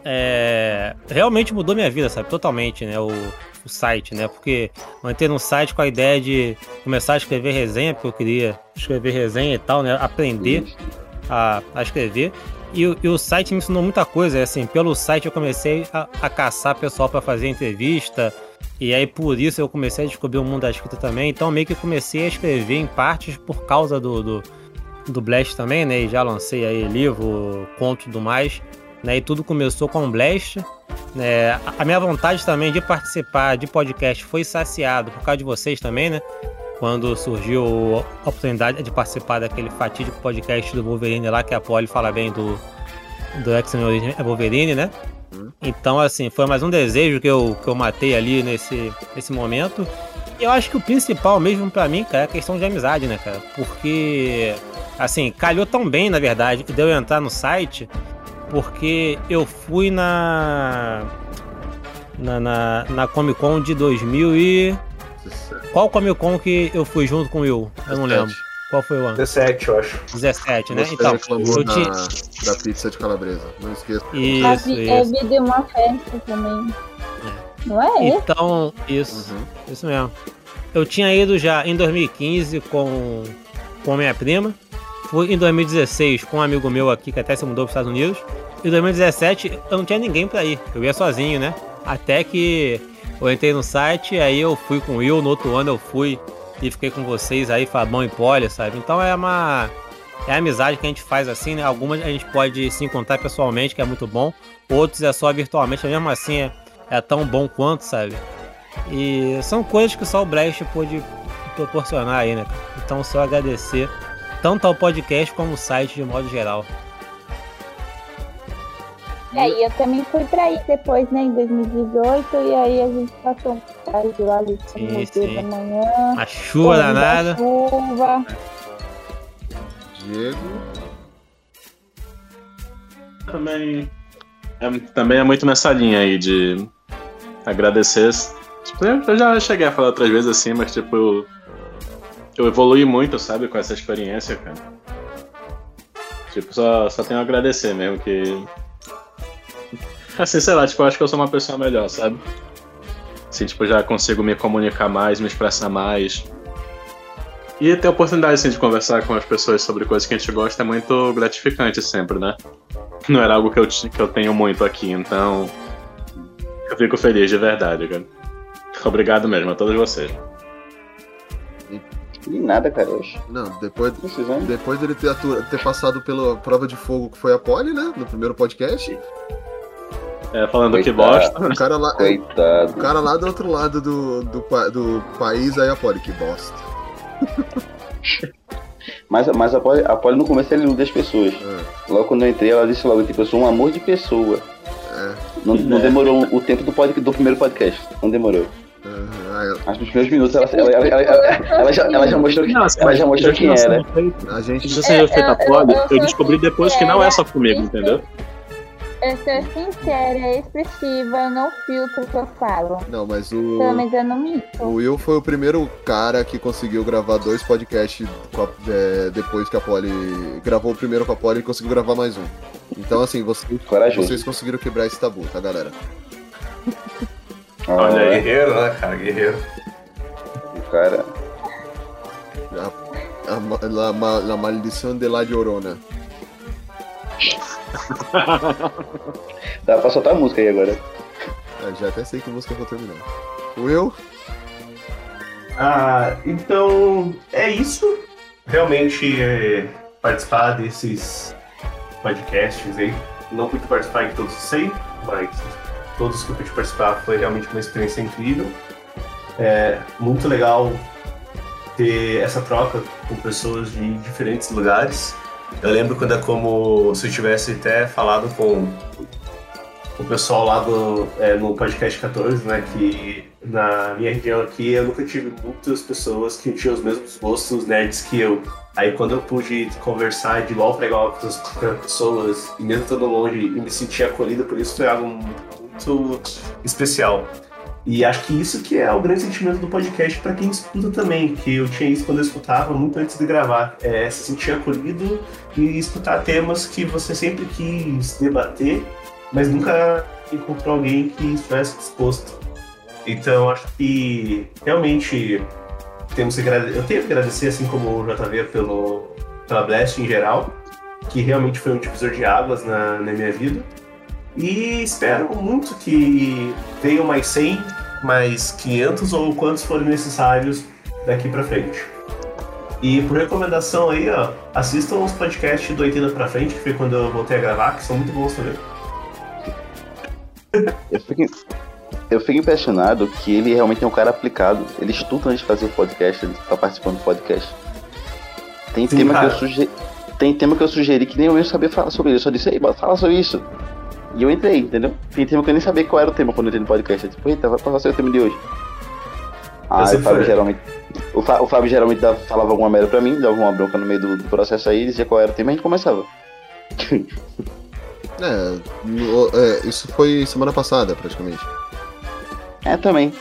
é, realmente mudou minha vida, sabe? Totalmente, né? O, o site, né? Porque entrei no site com a ideia de começar a escrever resenha, porque eu queria escrever resenha e tal, né? Aprender a, a escrever. E, o- e o site me ensinou muita coisa, assim, pelo site eu comecei a, a caçar pessoal para fazer entrevista, e aí por isso eu comecei a descobrir o mundo da escrita também, então meio que comecei a escrever em partes por causa do, do, do Blast também, né? E já lancei aí livro, conto e tudo mais, né? E tudo começou com o Blast. Né? A- minha vontade também de participar de podcast foi saciado por causa de vocês também, né? Quando surgiu a oportunidade de participar daquele fatídico podcast do Wolverine lá, que a Polly fala bem do, do X-Men é Wolverine, né? Então, assim, foi mais um desejo que eu, que eu matei ali nesse, nesse momento. E eu acho que o principal mesmo pra mim, cara, é a questão de amizade, né, cara? Porque, assim, calhou tão bem, na verdade, de eu entrar no site, porque eu fui na. Na, na, na Comic Con de 2000 e. Qual Comic Con que eu fui junto com o Will? Eu não 17. lembro. Qual foi o ano? 17, eu acho. 17, né? Você Então, reclamou eu da, tinha. da pizza de calabresa. Não esqueça. Isso, a, é isso. vida é uma festa também. Não é? Então, isso. Isso mesmo. Eu tinha ido já em 2015 com, com minha prima. Fui em 2016 com um amigo meu aqui que até se mudou para os Estados Unidos. Em 2017 eu não tinha ninguém pra ir. Eu ia sozinho, né? Até que eu entrei no site, aí eu fui com o Will. No outro ano eu fui e fiquei com vocês aí, Fabão e Poli, sabe? Então é uma. É a amizade que a gente faz assim, né? Algumas a gente pode se encontrar pessoalmente, que é muito bom. Outros é só virtualmente, mas mesmo assim é, é tão bom quanto, sabe? E são coisas que só o Brecht pôde proporcionar aí, né? Então só agradecer tanto ao podcast como ao site de modo geral. É, e eu também fui pra aí depois, né, em 2018, e aí a gente passou um tarde lá de Sim, sim. da manhã. A chuva danada. Chuva. Diego. Também é, também é muito nessa linha aí de agradecer. Tipo, eu eu já cheguei a falar outras vezes assim, mas tipo, eu, eu evolui muito, sabe, com essa experiência, cara. Tipo, só, só tenho a agradecer mesmo que. Assim, sei lá, tipo, eu acho que eu sou uma pessoa melhor, sabe? Assim, tipo, já consigo me comunicar mais, me expressar mais. E ter a oportunidade, assim, de conversar com as pessoas sobre coisas que a gente gosta é muito gratificante sempre, né? Não era algo que eu, que eu tenho muito aqui, então. Eu fico feliz de verdade, cara. Obrigado mesmo a todos vocês. E nada, cara, hoje. Não, depois, depois dele ter, ter passado pela prova de fogo que foi a Poli, né? No primeiro podcast. É, falando que Coitado. bosta. O cara lá, Coitado. o cara lá do outro lado do, do, do país, aí a Poli, que bosta. Mas, mas a Polly, a Polly no começo ela ilude as pessoas. Logo quando eu entrei, ela disse logo, tipo, eu sou um amor de pessoa. Não, não É. demorou o tempo do, pod, do primeiro podcast. Não demorou. Mas nos primeiros minutos ela, ela, ela, ela, já, ela já mostrou, que- ela já mostrou quem era. A gente Já seja feita a pod, eu descobri depois que não é só comigo, entendeu? Eu sou sincera, expressiva, eu não filtro o que eu falo. Não, mas o. Pelo menos eu não minto. O Will foi o primeiro cara que conseguiu gravar dois podcasts com a- é, depois que a Polly gravou o primeiro com a Polly e conseguiu gravar mais um. Então, assim, vocês, Corajoso. vocês conseguiram quebrar esse tabu, tá, galera? Olha aí. Guerreiro, né, cara? Guerreiro. O cara. A, a, ma- la maldição de La Llorona. Dá pra soltar a música aí agora. Ah, já até sei que música eu vou terminar. Will? Ah, então é isso. Realmente é, participar desses podcasts aí. Não pude participar de todos, sei, mas todos que eu pude participar foi realmente uma experiência incrível. É muito legal ter essa troca com pessoas de diferentes lugares. Eu lembro quando é como se eu tivesse até falado com o pessoal lá do, é, no podcast 14, né? Que na minha região aqui eu nunca tive muitas pessoas que tinham os mesmos gostos nerds que eu. Aí quando eu pude conversar de igual para igual com as pessoas, e mesmo estando longe, e me sentir acolhido por isso foi algo muito especial. E acho que isso que é o grande sentimento do podcast para quem escuta também, que eu tinha isso quando eu escutava muito antes de gravar, é se sentir acolhido e escutar temas que você sempre quis debater, mas nunca encontrou alguém que estivesse disposto. Então acho que realmente temos que agrade- eu tenho que agradecer, assim como o JV, pelo, pela Blast em geral, que realmente foi um divisor de águas na, na minha vida. E espero muito que venham mais 100, mais 500 ou quantos forem necessários daqui pra frente. E por recomendação aí, ó, assistam os podcasts do 80 pra frente, que foi quando eu voltei a gravar, que são muito bons também. Eu fico, eu fico impressionado que ele realmente é um cara aplicado. Ele estuda antes de fazer o podcast, ele tá participando do podcast. Tem Sim, tema que eu sugeri. Tem tema que eu sugeri que nem eu mesmo sabia falar sobre ele. Eu só disse, ei, fala sobre isso. E eu entrei, entendeu? Tem tema que eu nem sabia qual era o tema quando eu entrei no podcast. Eu, tipo, eita, vai pra ser o tema de hoje. Essa o Fábio geralmente. O, Fá- o Fábio geralmente dava- falava alguma merda pra mim, dava uma bronca no meio do, do processo aí, dizia qual era o tema e a gente começava. É, no- é, isso foi semana passada, praticamente. É, também.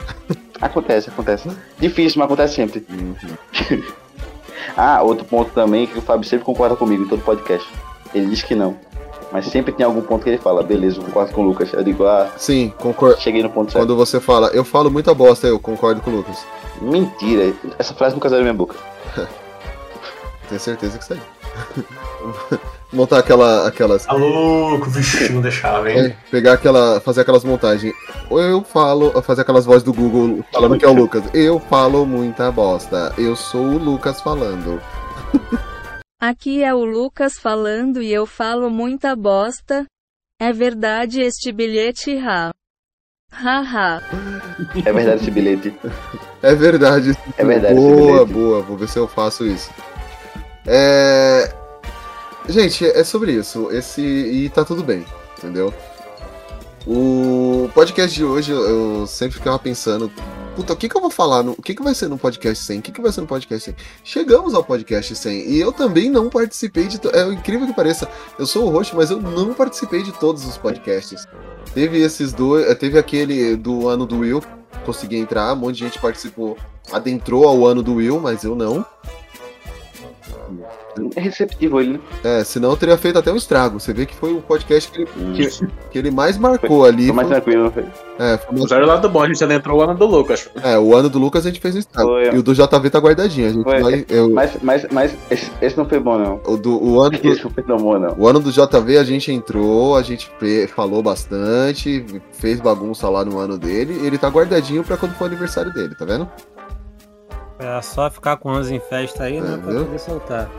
Acontece, acontece. Difícil, mas acontece sempre. ah, outro ponto também que o Fábio sempre concorda comigo em todo podcast. Ele diz que não. Mas sempre tem algum ponto que ele fala, beleza, eu concordo com o Lucas. Eu digo, ah, Sim, concordo. cheguei no ponto certo. Quando você fala, eu falo muita bosta, eu concordo com o Lucas. Mentira, essa frase nunca saiu da minha boca. Tenho certeza que saiu. Montar aquela, aquelas. Tá louco, vixe, não deixava, hein? É, pegar aquela. fazer aquelas montagens. Ou eu falo, fazer aquelas vozes do Google falando que é o Lucas. Eu falo muita bosta. Eu sou o Lucas falando. Aqui é o Lucas falando e eu falo muita bosta. É verdade este bilhete, ha. Haha. É verdade esse bilhete. É verdade. É verdade esse Boa, bilhete. boa. Vou ver se eu faço isso. É. Gente, é sobre isso. Esse. E tá tudo bem, entendeu? O podcast de hoje eu sempre ficava pensando. Puta, o que, que eu vou falar? No, o que, que vai ser no podcast 100? O que, que vai ser no podcast 100? Chegamos ao podcast 100 e eu também não participei de. É incrível que pareça, eu sou o host, mas eu não participei de todos os podcasts. Teve esses dois. eh, Teve aquele do ano do Will, consegui entrar, um monte de gente participou, adentrou ao ano do Will, mas eu não. É receptivo ele, né? É, senão eu teria feito até um estrago. Você vê que foi o podcast que ele, que, que ele mais marcou ali. Foi mais Foi- tranquilo, não foi? É, foi mais- o lado bom, a gente adentrou o ano do Lucas. é, o ano do Lucas a gente fez um estrago. Foi. E o do JV tá guardadinho. A gente Foi. vai. eu- Mas, mas, mas esse, esse não foi bom, não. o, do, o, ano Esse do, não foi tão bom, não. o ano do JV a gente entrou, a gente falou bastante, fez bagunça lá no ano dele. Ele tá guardadinho pra quando for aniversário dele, tá vendo? É só ficar com anos em festa aí, né? Pra viu? poder soltar.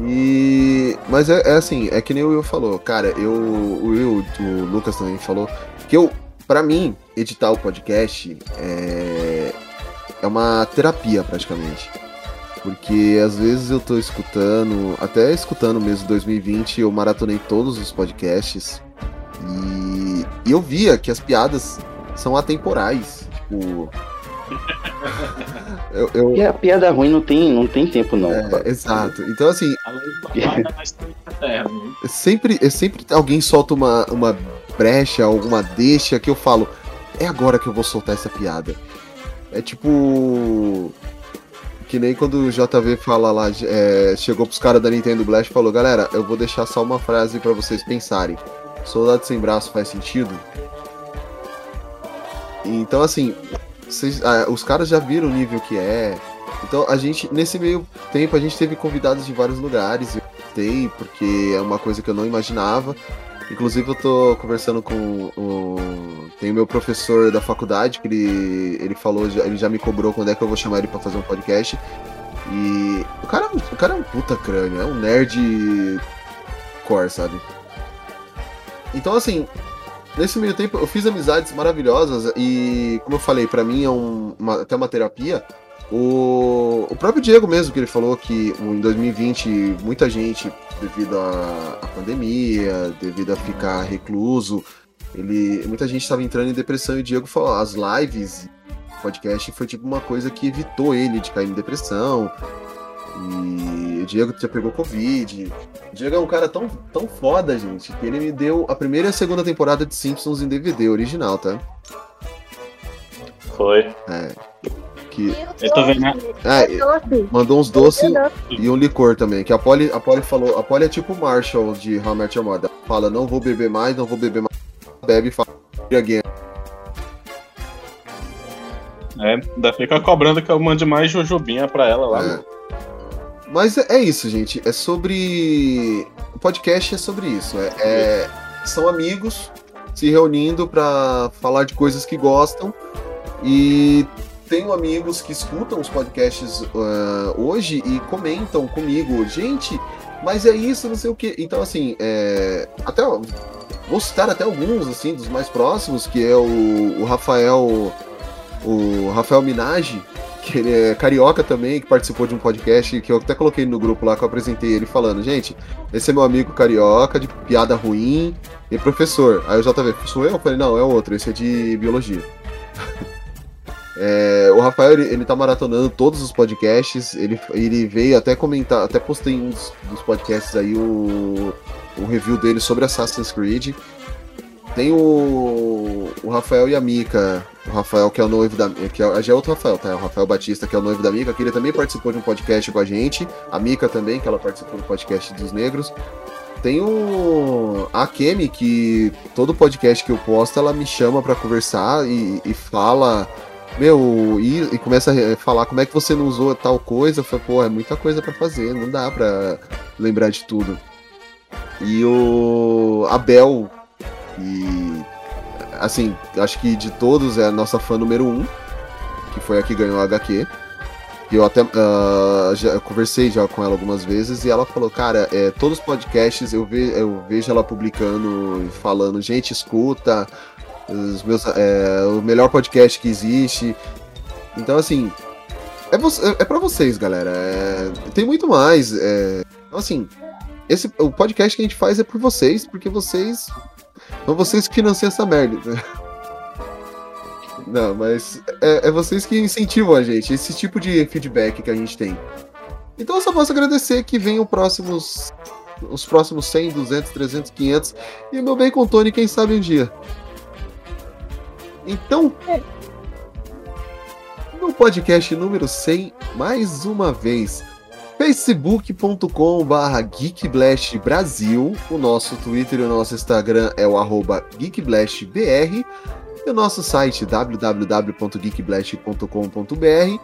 E. Mas é, é assim, é que nem o Will falou, cara, eu. O Will, o Lucas também falou, que eu, pra mim, editar o podcast é. É uma terapia praticamente. Porque às vezes eu tô escutando, até escutando mesmo 2020, eu maratonei todos os podcasts e, e eu via que as piadas são atemporais. Tipo. eu, eu- E a piada ruim não tem, não tem tempo, não. é, exato. Então assim, eterno. É sempre, é sempre alguém solta uma, uma brecha, alguma deixa que eu falo, é agora que eu vou soltar essa piada. É tipo. Que nem quando o JV fala lá, é, chegou pros caras da Nintendo Blast e falou, galera, eu vou deixar só uma frase pra vocês pensarem. Soldado sem braço faz sentido? Então assim, vocês- ah, os caras já viram o nível que é. Então a gente, nesse meio tempo, a gente teve convidados de vários lugares. Eu gostei, porque é uma coisa que eu não imaginava. Inclusive eu tô conversando com o. Tem o meu professor da faculdade, que ele, ele falou, ele já me cobrou quando é que eu vou chamar ele pra fazer um podcast. E o cara, o cara é um puta crânio, é um nerd core, sabe? Então assim, nesse meio tempo eu fiz amizades maravilhosas e, como eu falei, pra mim é um- uma- até uma terapia. O, o próprio Diego mesmo, que ele falou que em 2020 muita gente, devido à, à pandemia, devido a ficar recluso, ele, muita gente estava entrando em depressão e o Diego falou, as lives, podcast foi tipo uma coisa que evitou ele de cair em depressão. E o Diego já pegou Covid. O Diego é um cara tão, tão foda, gente, que ele me deu a primeira e a segunda temporada de Simpsons em DVD original, tá? Foi. É. Que... Eu tô vendo, né? É, mandou uns doces e um licor também. Que a Polly, a Polly falou. A Polly é tipo o Marshall de How I Met Your Mother. Fala, não vou beber mais, não vou beber mais. Bebe e fala, again. É, ainda fica cobrando que eu mande mais jujubinha pra ela lá. É. Mas é, é isso, gente. É sobre. O podcast é sobre isso. É, é- São amigos se reunindo pra falar de coisas que gostam. E tenho amigos que escutam os podcasts ah, hoje e comentam comigo, gente, mas é isso, não sei o que. Então, assim, é, até vou citar até alguns assim dos mais próximos, que é o, o Rafael o Rafael Minaj, que ele é carioca também, que participou de um podcast que eu até coloquei no grupo lá que eu apresentei ele falando, gente, esse é meu amigo carioca, de piada ruim, e professor. Aí o JV, sou eu? Eu falei, não, é outro, esse é de biologia. É, o Rafael, ele, ele tá maratonando todos os podcasts, ele, ele veio até comentar, até postei um dos, dos podcasts aí o, o review dele sobre Assassin's Creed. Tem o, o Rafael e a Mika, o Rafael que é o noivo da que é, já é outro Rafael, tá? O Rafael Batista, que é o noivo da Mika, que ele também participou de um podcast com a gente. A Mika também, que ela participou do podcast dos negros. Tem o a Kemi, que todo podcast que eu posto, ela me chama pra conversar e, e fala meu, e, e começa a falar como é que você não usou tal coisa. Eu falei, pô, é muita coisa pra fazer, não dá pra lembrar de tudo. E o Abel, e assim, acho que de todos é a nossa fã número um, que foi a que ganhou a HQ. E eu até ah, já eu conversei já com ela algumas vezes e ela falou, cara, é, todos os podcasts eu, ve, eu vejo ela publicando e falando, gente, escuta, os meus, é, o melhor podcast que existe. Então, assim, é, vo é para vocês, galera. É, tem muito mais. É, então, assim, esse, o podcast que a gente faz é por vocês, porque vocês. São vocês que financiam essa merda. né? Não, mas é, é vocês que incentivam a gente, esse tipo de feedback que a gente tem. Então eu só posso agradecer que venham próximos, os próximos 100, 200, 300, 500 e meu bem com Tony, quem sabe um dia. Então, no podcast número 100, mais uma vez, facebook.com.br geekblast Brasil, o nosso Twitter e o nosso Instagram é o arroba geekblastbr, e o nosso site www.geekblast.com.br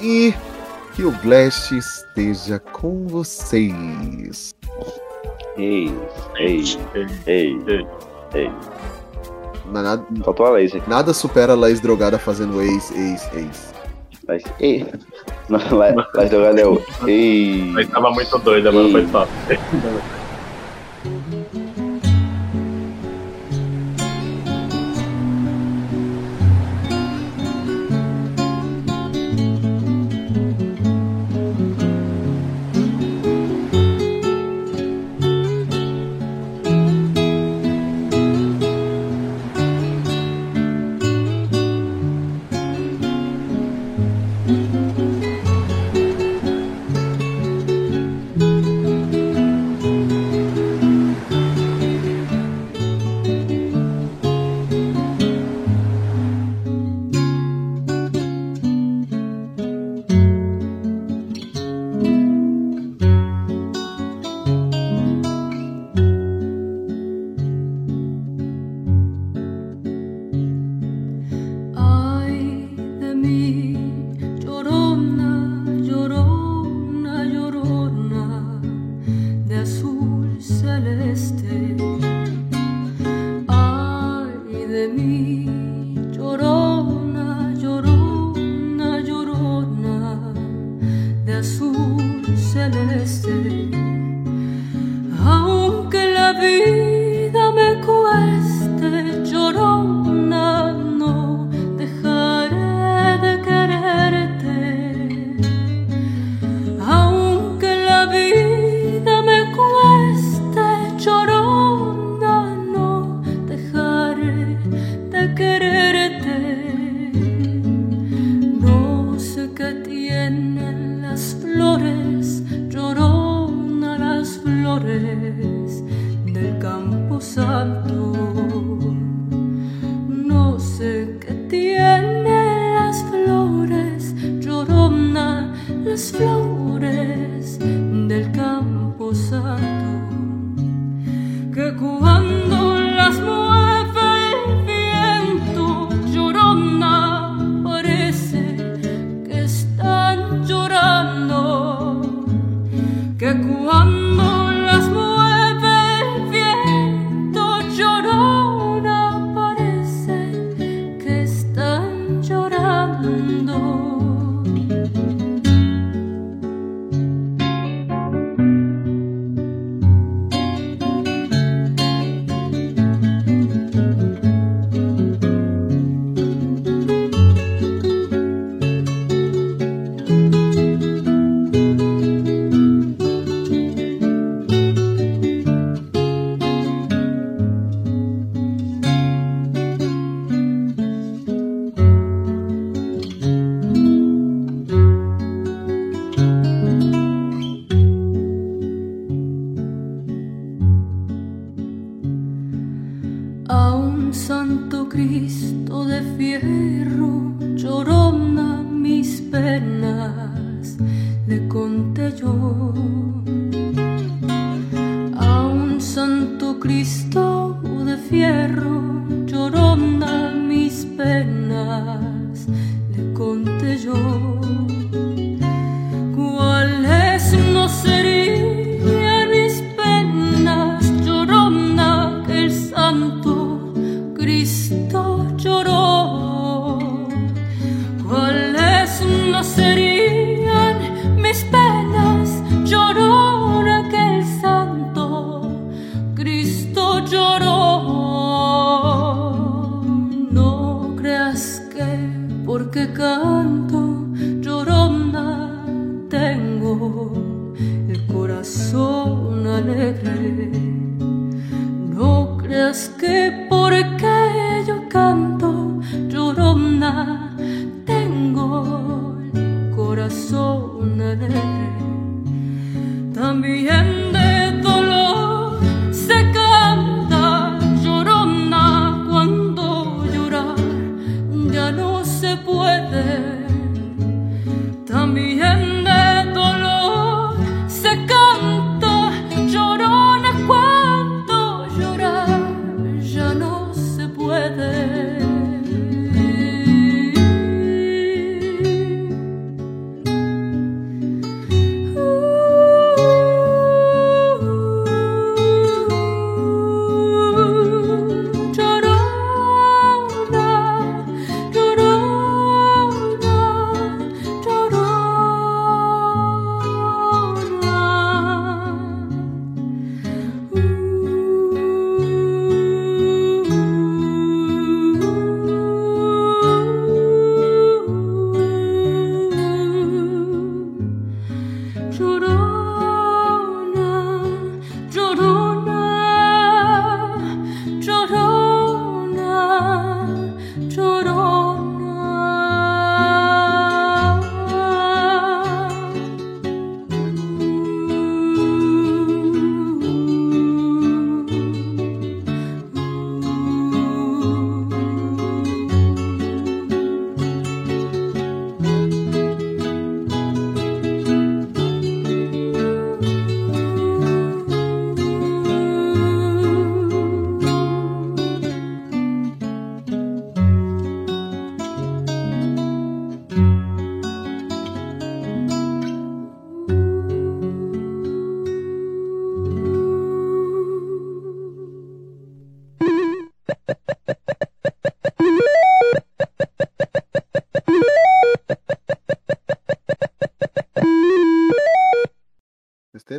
e que o Blast esteja com vocês. Ei, ei, ei, ei. Nada, Faltou a laser. nada supera a Laís drogada fazendo ex, ex, ex. Mas, ei. Não, lá, lá jogando. Ei. Mas tava muito doida, mano, foi top.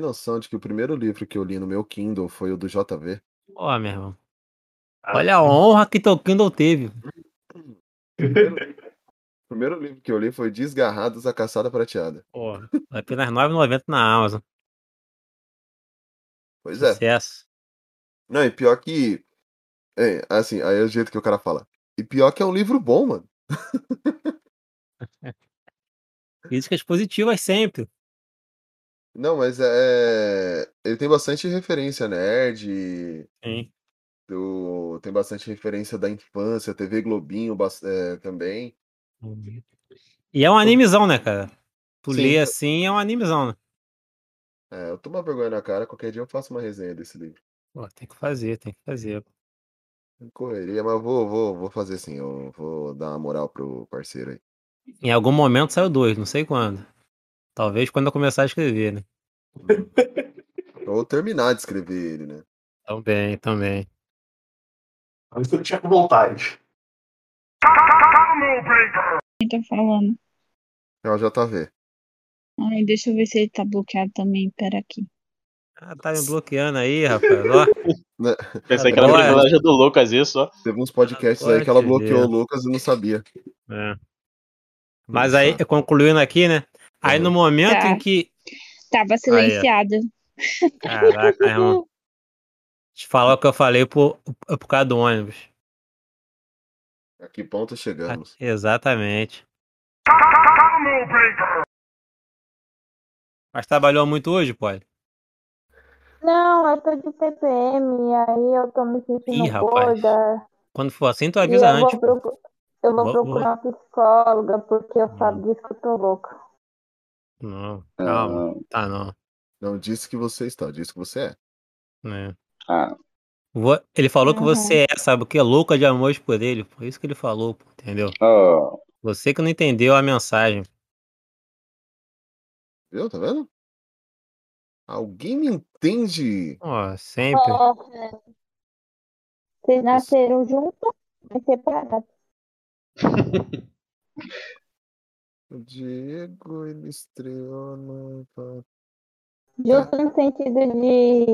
noção de que o primeiro livro que eu li no meu Kindle foi o do JV? Ó, meu irmão. Olha a honra que teu Kindle teve. O primeiro livro que eu li foi Desgarrados a Caçada Prateada. Pô, apenas R$ 9,90 na Amazon. Pois é. Sucesso. Não, e pior que. É, assim, aí é o jeito que o cara fala. E pior que é um livro bom, mano. Críticas positivas sempre. Não, mas é. Ele tem bastante referência nerd. Sim. Do... Tem bastante referência da infância, TV Globinho é, também. E é um animezão, né, cara? Tu Sim, lê assim, é um animezão, né? É, eu tô uma vergonha na cara, qualquer dia eu faço uma resenha desse livro. Pô, tem que fazer, tem que fazer. Correria, mas eu vou, vou, vou fazer sim. Eu vou dar uma moral pro parceiro aí. Em algum momento saiu dois, não sei quando. Talvez quando eu começar a escrever, né? Ou terminar de escrever ele, né? Também, também. Mas que eu tinha vontade. Quem tá falando? É o JV. Ai, deixa eu ver se ele tá bloqueado também. Pera aqui. Ah, tá me bloqueando aí, rapaz. Ó. Né? Pensei que era Agora- privilégio do Lucas isso, ó. Teve uns podcasts aí que ela bloqueou ver. o Lucas e não sabia. É. Mas aí, concluindo aqui, né? Aí no momento Tá. em que. Tava Aí, silenciada. Caraca, irmão. Te falar o que eu falei por, por causa do ônibus. A que ponto chegamos? Exatamente. Mas trabalhou muito hoje, Polly? Não, eu tô de TPM, aí eu tô me sentindo Ih, rapaz. gorda. Quando for assim, tu E avisa eu antes. vou, procu- eu vou Vou- procurar uma psicóloga, porque o Fábio disse que eu tô louca. Não, calma. Tá não. Não disse que você está, disse que você é. né? Ah. Ele falou que você é, sabe o que? Louca de amor por ele. Foi isso que ele falou, pô, entendeu? Oh. Você que não entendeu a mensagem. Viu? Tá vendo? Alguém me entende? Ó, sempre. Nossa. Vocês nasceram juntos, mas separados. O Diego, ele estreou no. Justo no sentido de,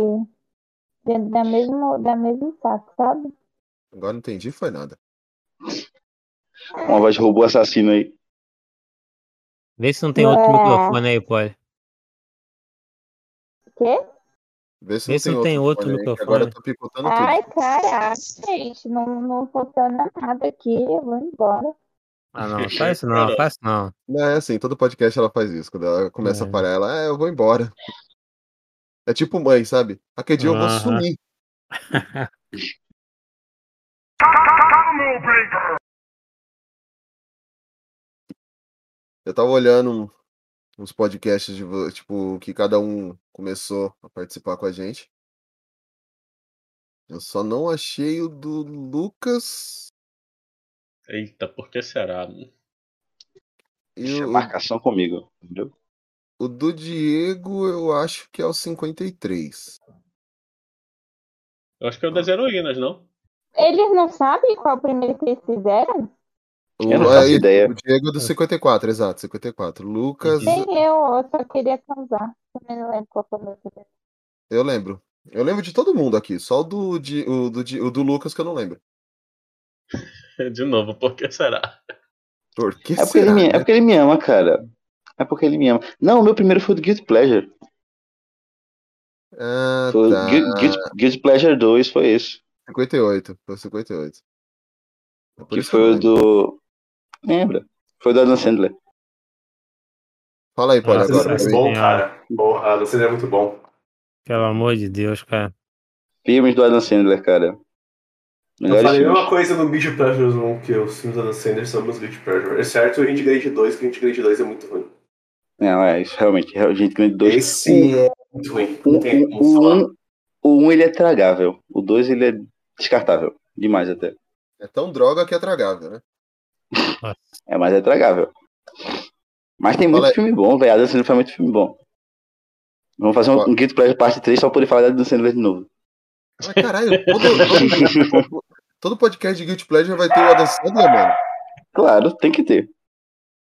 de da mesmo da mesmo saco, sabe? Agora não entendi, foi nada. Uma voz de robô assassino aí. Vê se não tem outro Ué. microfone aí, Polly. Quê? Vê se Vê se não tem outro microfone aí. Agora tá picotando tudo. Ai, caraca, gente, não, não funciona nada aqui, eu vou embora. Ah, não, faz isso não, faz isso não. Não, é assim, todo podcast ela faz isso. Quando ela começa É. a parar, ela, é, eu vou embora. É tipo mãe, sabe? Aquele dia eu vou sumir. Eu tava olhando uns podcasts de tipo que cada um começou a participar com a gente. Eu só não achei o do Lucas Eita, por que será? né? e é o, marcação comigo, entendeu? o do Diego, eu acho que é o 53. Eu acho que é o das heroínas, não? Eles não sabem qual o primeiro que eles fizeram? O, Eu não é faço ideia. o Diego é do 54, exato, 54. Lucas, Nem eu, eu só queria casar. Também não lembro qual foi o meu primeiro. eu lembro. Eu lembro de todo mundo aqui, só o do, o do, o do Lucas que eu não lembro. De novo, por que será? Por que É porque, será, ele me, né? é porque ele me ama, cara. É porque ele me ama. Não, o meu primeiro foi do Guilty Pleasure. Ah, Foi tá. Guilty, Guilty Pleasure 2 foi esse. 58, foi o 58. É Que foi o do. Lembra? Foi do Adam Sandler. Fala aí, Paulo, Nossa, agora. É pra mim. bom, cara. Porra, você é muito bom. Pelo amor de Deus, cara. Filmes do Adam Sandler, cara. Eu Melhores falei a mesma coisa no Beach Pleasures 1, que os filmes da Dan Sanders são meus Beach Pleasures. Exceto o Range Grade 2, que o Range Grade 2 é muito ruim. Não, é isso, realmente. é, Gente, Grande 2. Esse é muito ruim. O Não tem como 1 falar. um, o um, ele é tragável. O 2 ele é descartável. Demais até. É tão droga que é tragável, né? É, mas é tragável. Mas tem Fala muito aí. filme bom, velho. Adam Sandler faz muito filme bom. Vamos fazer um, um Guilty Pleasure parte 3 só pra poder falar da Sandler de novo. Mas caralho, todo, todo, todo podcast de Guilty Pleasure vai ter o Adam Sandler, mano. Claro, tem que ter.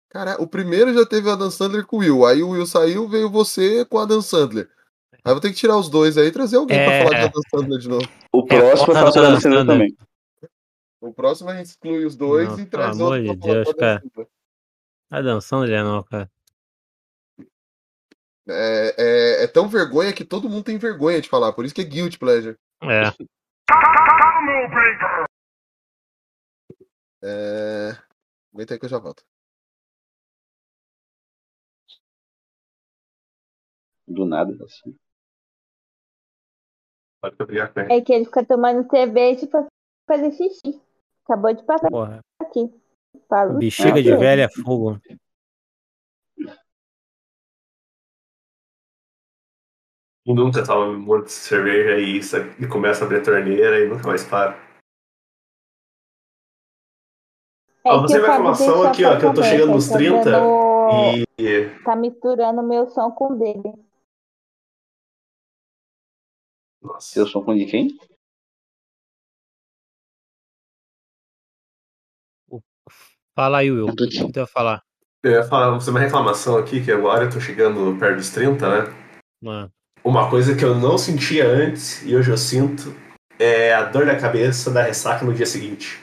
Cara, o primeiro já teve o Adam Sandler com o Will. Aí o Will saiu, veio você com o Adam Sandler. Aí vou ter que tirar os dois aí e trazer alguém É. pra falar de Adam Sandler de novo. O próximo foda eu faço do o Adam Sandler também. O próximo a gente exclui os dois Não, e traz amor outro de pra falar Deus, do Adam cara. Sandler. Tá não, cara. É, é, é tão vergonha que todo mundo tem vergonha de falar, por isso que é Guilty Pleasure. É. É... Aguenta aí que eu já volto. Do nada, assim. É que ele fica tomando cerveja pra fazer xixi. Acabou de passar Porra. aqui. Falo Bexiga de velho é fogo. E nunca tava morto de cerveja e, isso, e começa a abrir a torneira e nunca mais para. É Ó, você vai informação aqui, ó, que eu tô chegando conversa, nos tá 30 dando- e. Tá misturando meu som com o dele. Nossa. Seu som com de quem? Fala aí, Will. O que tu vai falar? Eu ia falar, vou fazer uma reclamação aqui, que agora eu tô chegando perto dos 30, né? Mano. Uma coisa que eu não sentia antes e hoje eu sinto é a dor na cabeça da ressaca no dia seguinte.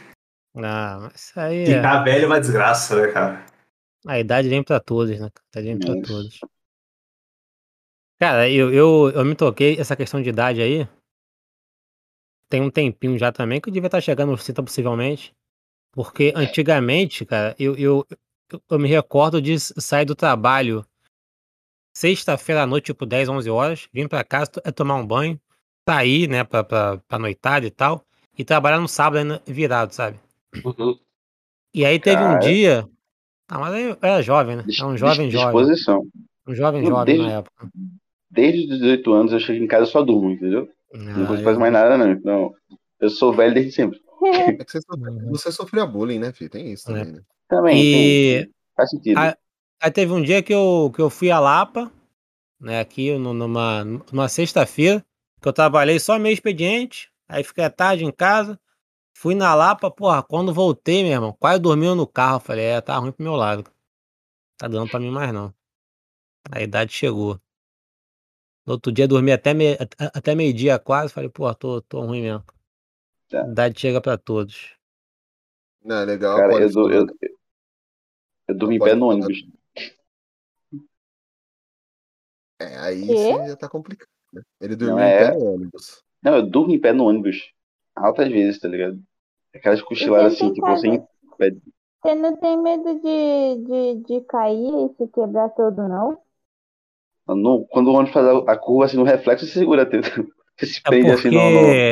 Ah, mas isso aí é. Ficar velho é uma desgraça, né, cara? A idade vem pra todos, né? A idade vem pra todos. Cara, eu, eu, eu me toquei essa questão de idade aí. Tem um tempinho já também que eu devia estar chegando aos 30 possivelmente. Porque antigamente, cara, eu, eu, eu me recordo de sair do trabalho sexta-feira à noite, tipo 10, 11 horas, vir pra casa, é tomar um banho, sair, né, pra, pra, pra noitada e tal, e trabalhar no sábado ainda virado, sabe? E aí teve um Cara. dia. Ah, mas aí eu era jovem, né? Era um jovem Dis- jovem. Disposição. Um jovem Eu, jovem desde- na época. Desde os 18 anos eu chego em casa e só durmo, entendeu? não Ah, consigo eu- fazer mais nada, não. Então, eu sou velho desde sempre. É que você, sofre- você sofreu bullying, né, filho? Tem isso também, né? Também, E tem- faz sentido. aí, aí teve um dia que eu, que eu fui a Lapa, né, aqui numa, numa sexta-feira, que eu trabalhei só meio expediente, aí fiquei à tarde em casa, fui na Lapa, porra, quando voltei, meu irmão, quase dormiu no carro, falei, é, tá ruim pro meu lado. Tá dando pra mim mais não. A idade chegou. No outro dia dormi até, me, até- meio-dia quase, falei, pô, tô, tô ruim mesmo. Tá. A idade chega pra todos. Não, é legal. Cara, eu, eu, eu, eu Pode pé no ônibus. É, aí Quê? você já tá complicado. Ele dormiu Não em é. pé no ônibus. Não, eu durmo em pé no ônibus. Altas vezes, tá ligado? Aquelas cochiladas assim, tipo, sem pé. Você não tem medo de, de, de cair e se quebrar todo, não? No, quando o ônibus faz a, a curva assim no reflexo, você segura tudo. Você se É prende porque assim no. no-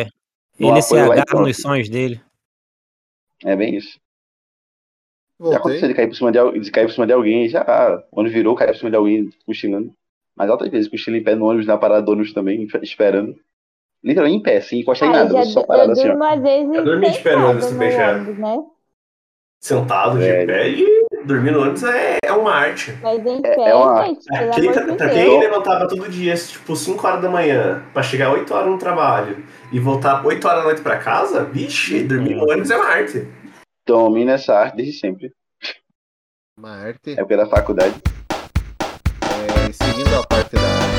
no ele se agarra nos sonhos dele. É bem isso. Já Voltei. aconteceu de cair por cima de, de cair por cima de alguém, já. ah, Onde virou, caiu por cima de alguém, cochilando. Mas altas vezes, cochila em pé no ônibus, na parada do ônibus também, esperando. Literalmente em pé, sem encostar em nada, eu só parado assim, ó. Eu dormi de pé no ônibus né? Sentado de É. pé e dormir no ônibus é, é uma arte. Mas em É- pé, é uma- gente, É, amor tá- de quem levantava todo dia, tipo, 5 horas da manhã, pra chegar 8 horas no trabalho e voltar 8 horas da noite pra casa, vixe, dormir no ônibus é uma arte. Domina essa arte desde sempre. Uma arte. É porque é da faculdade. Seguindo a parte da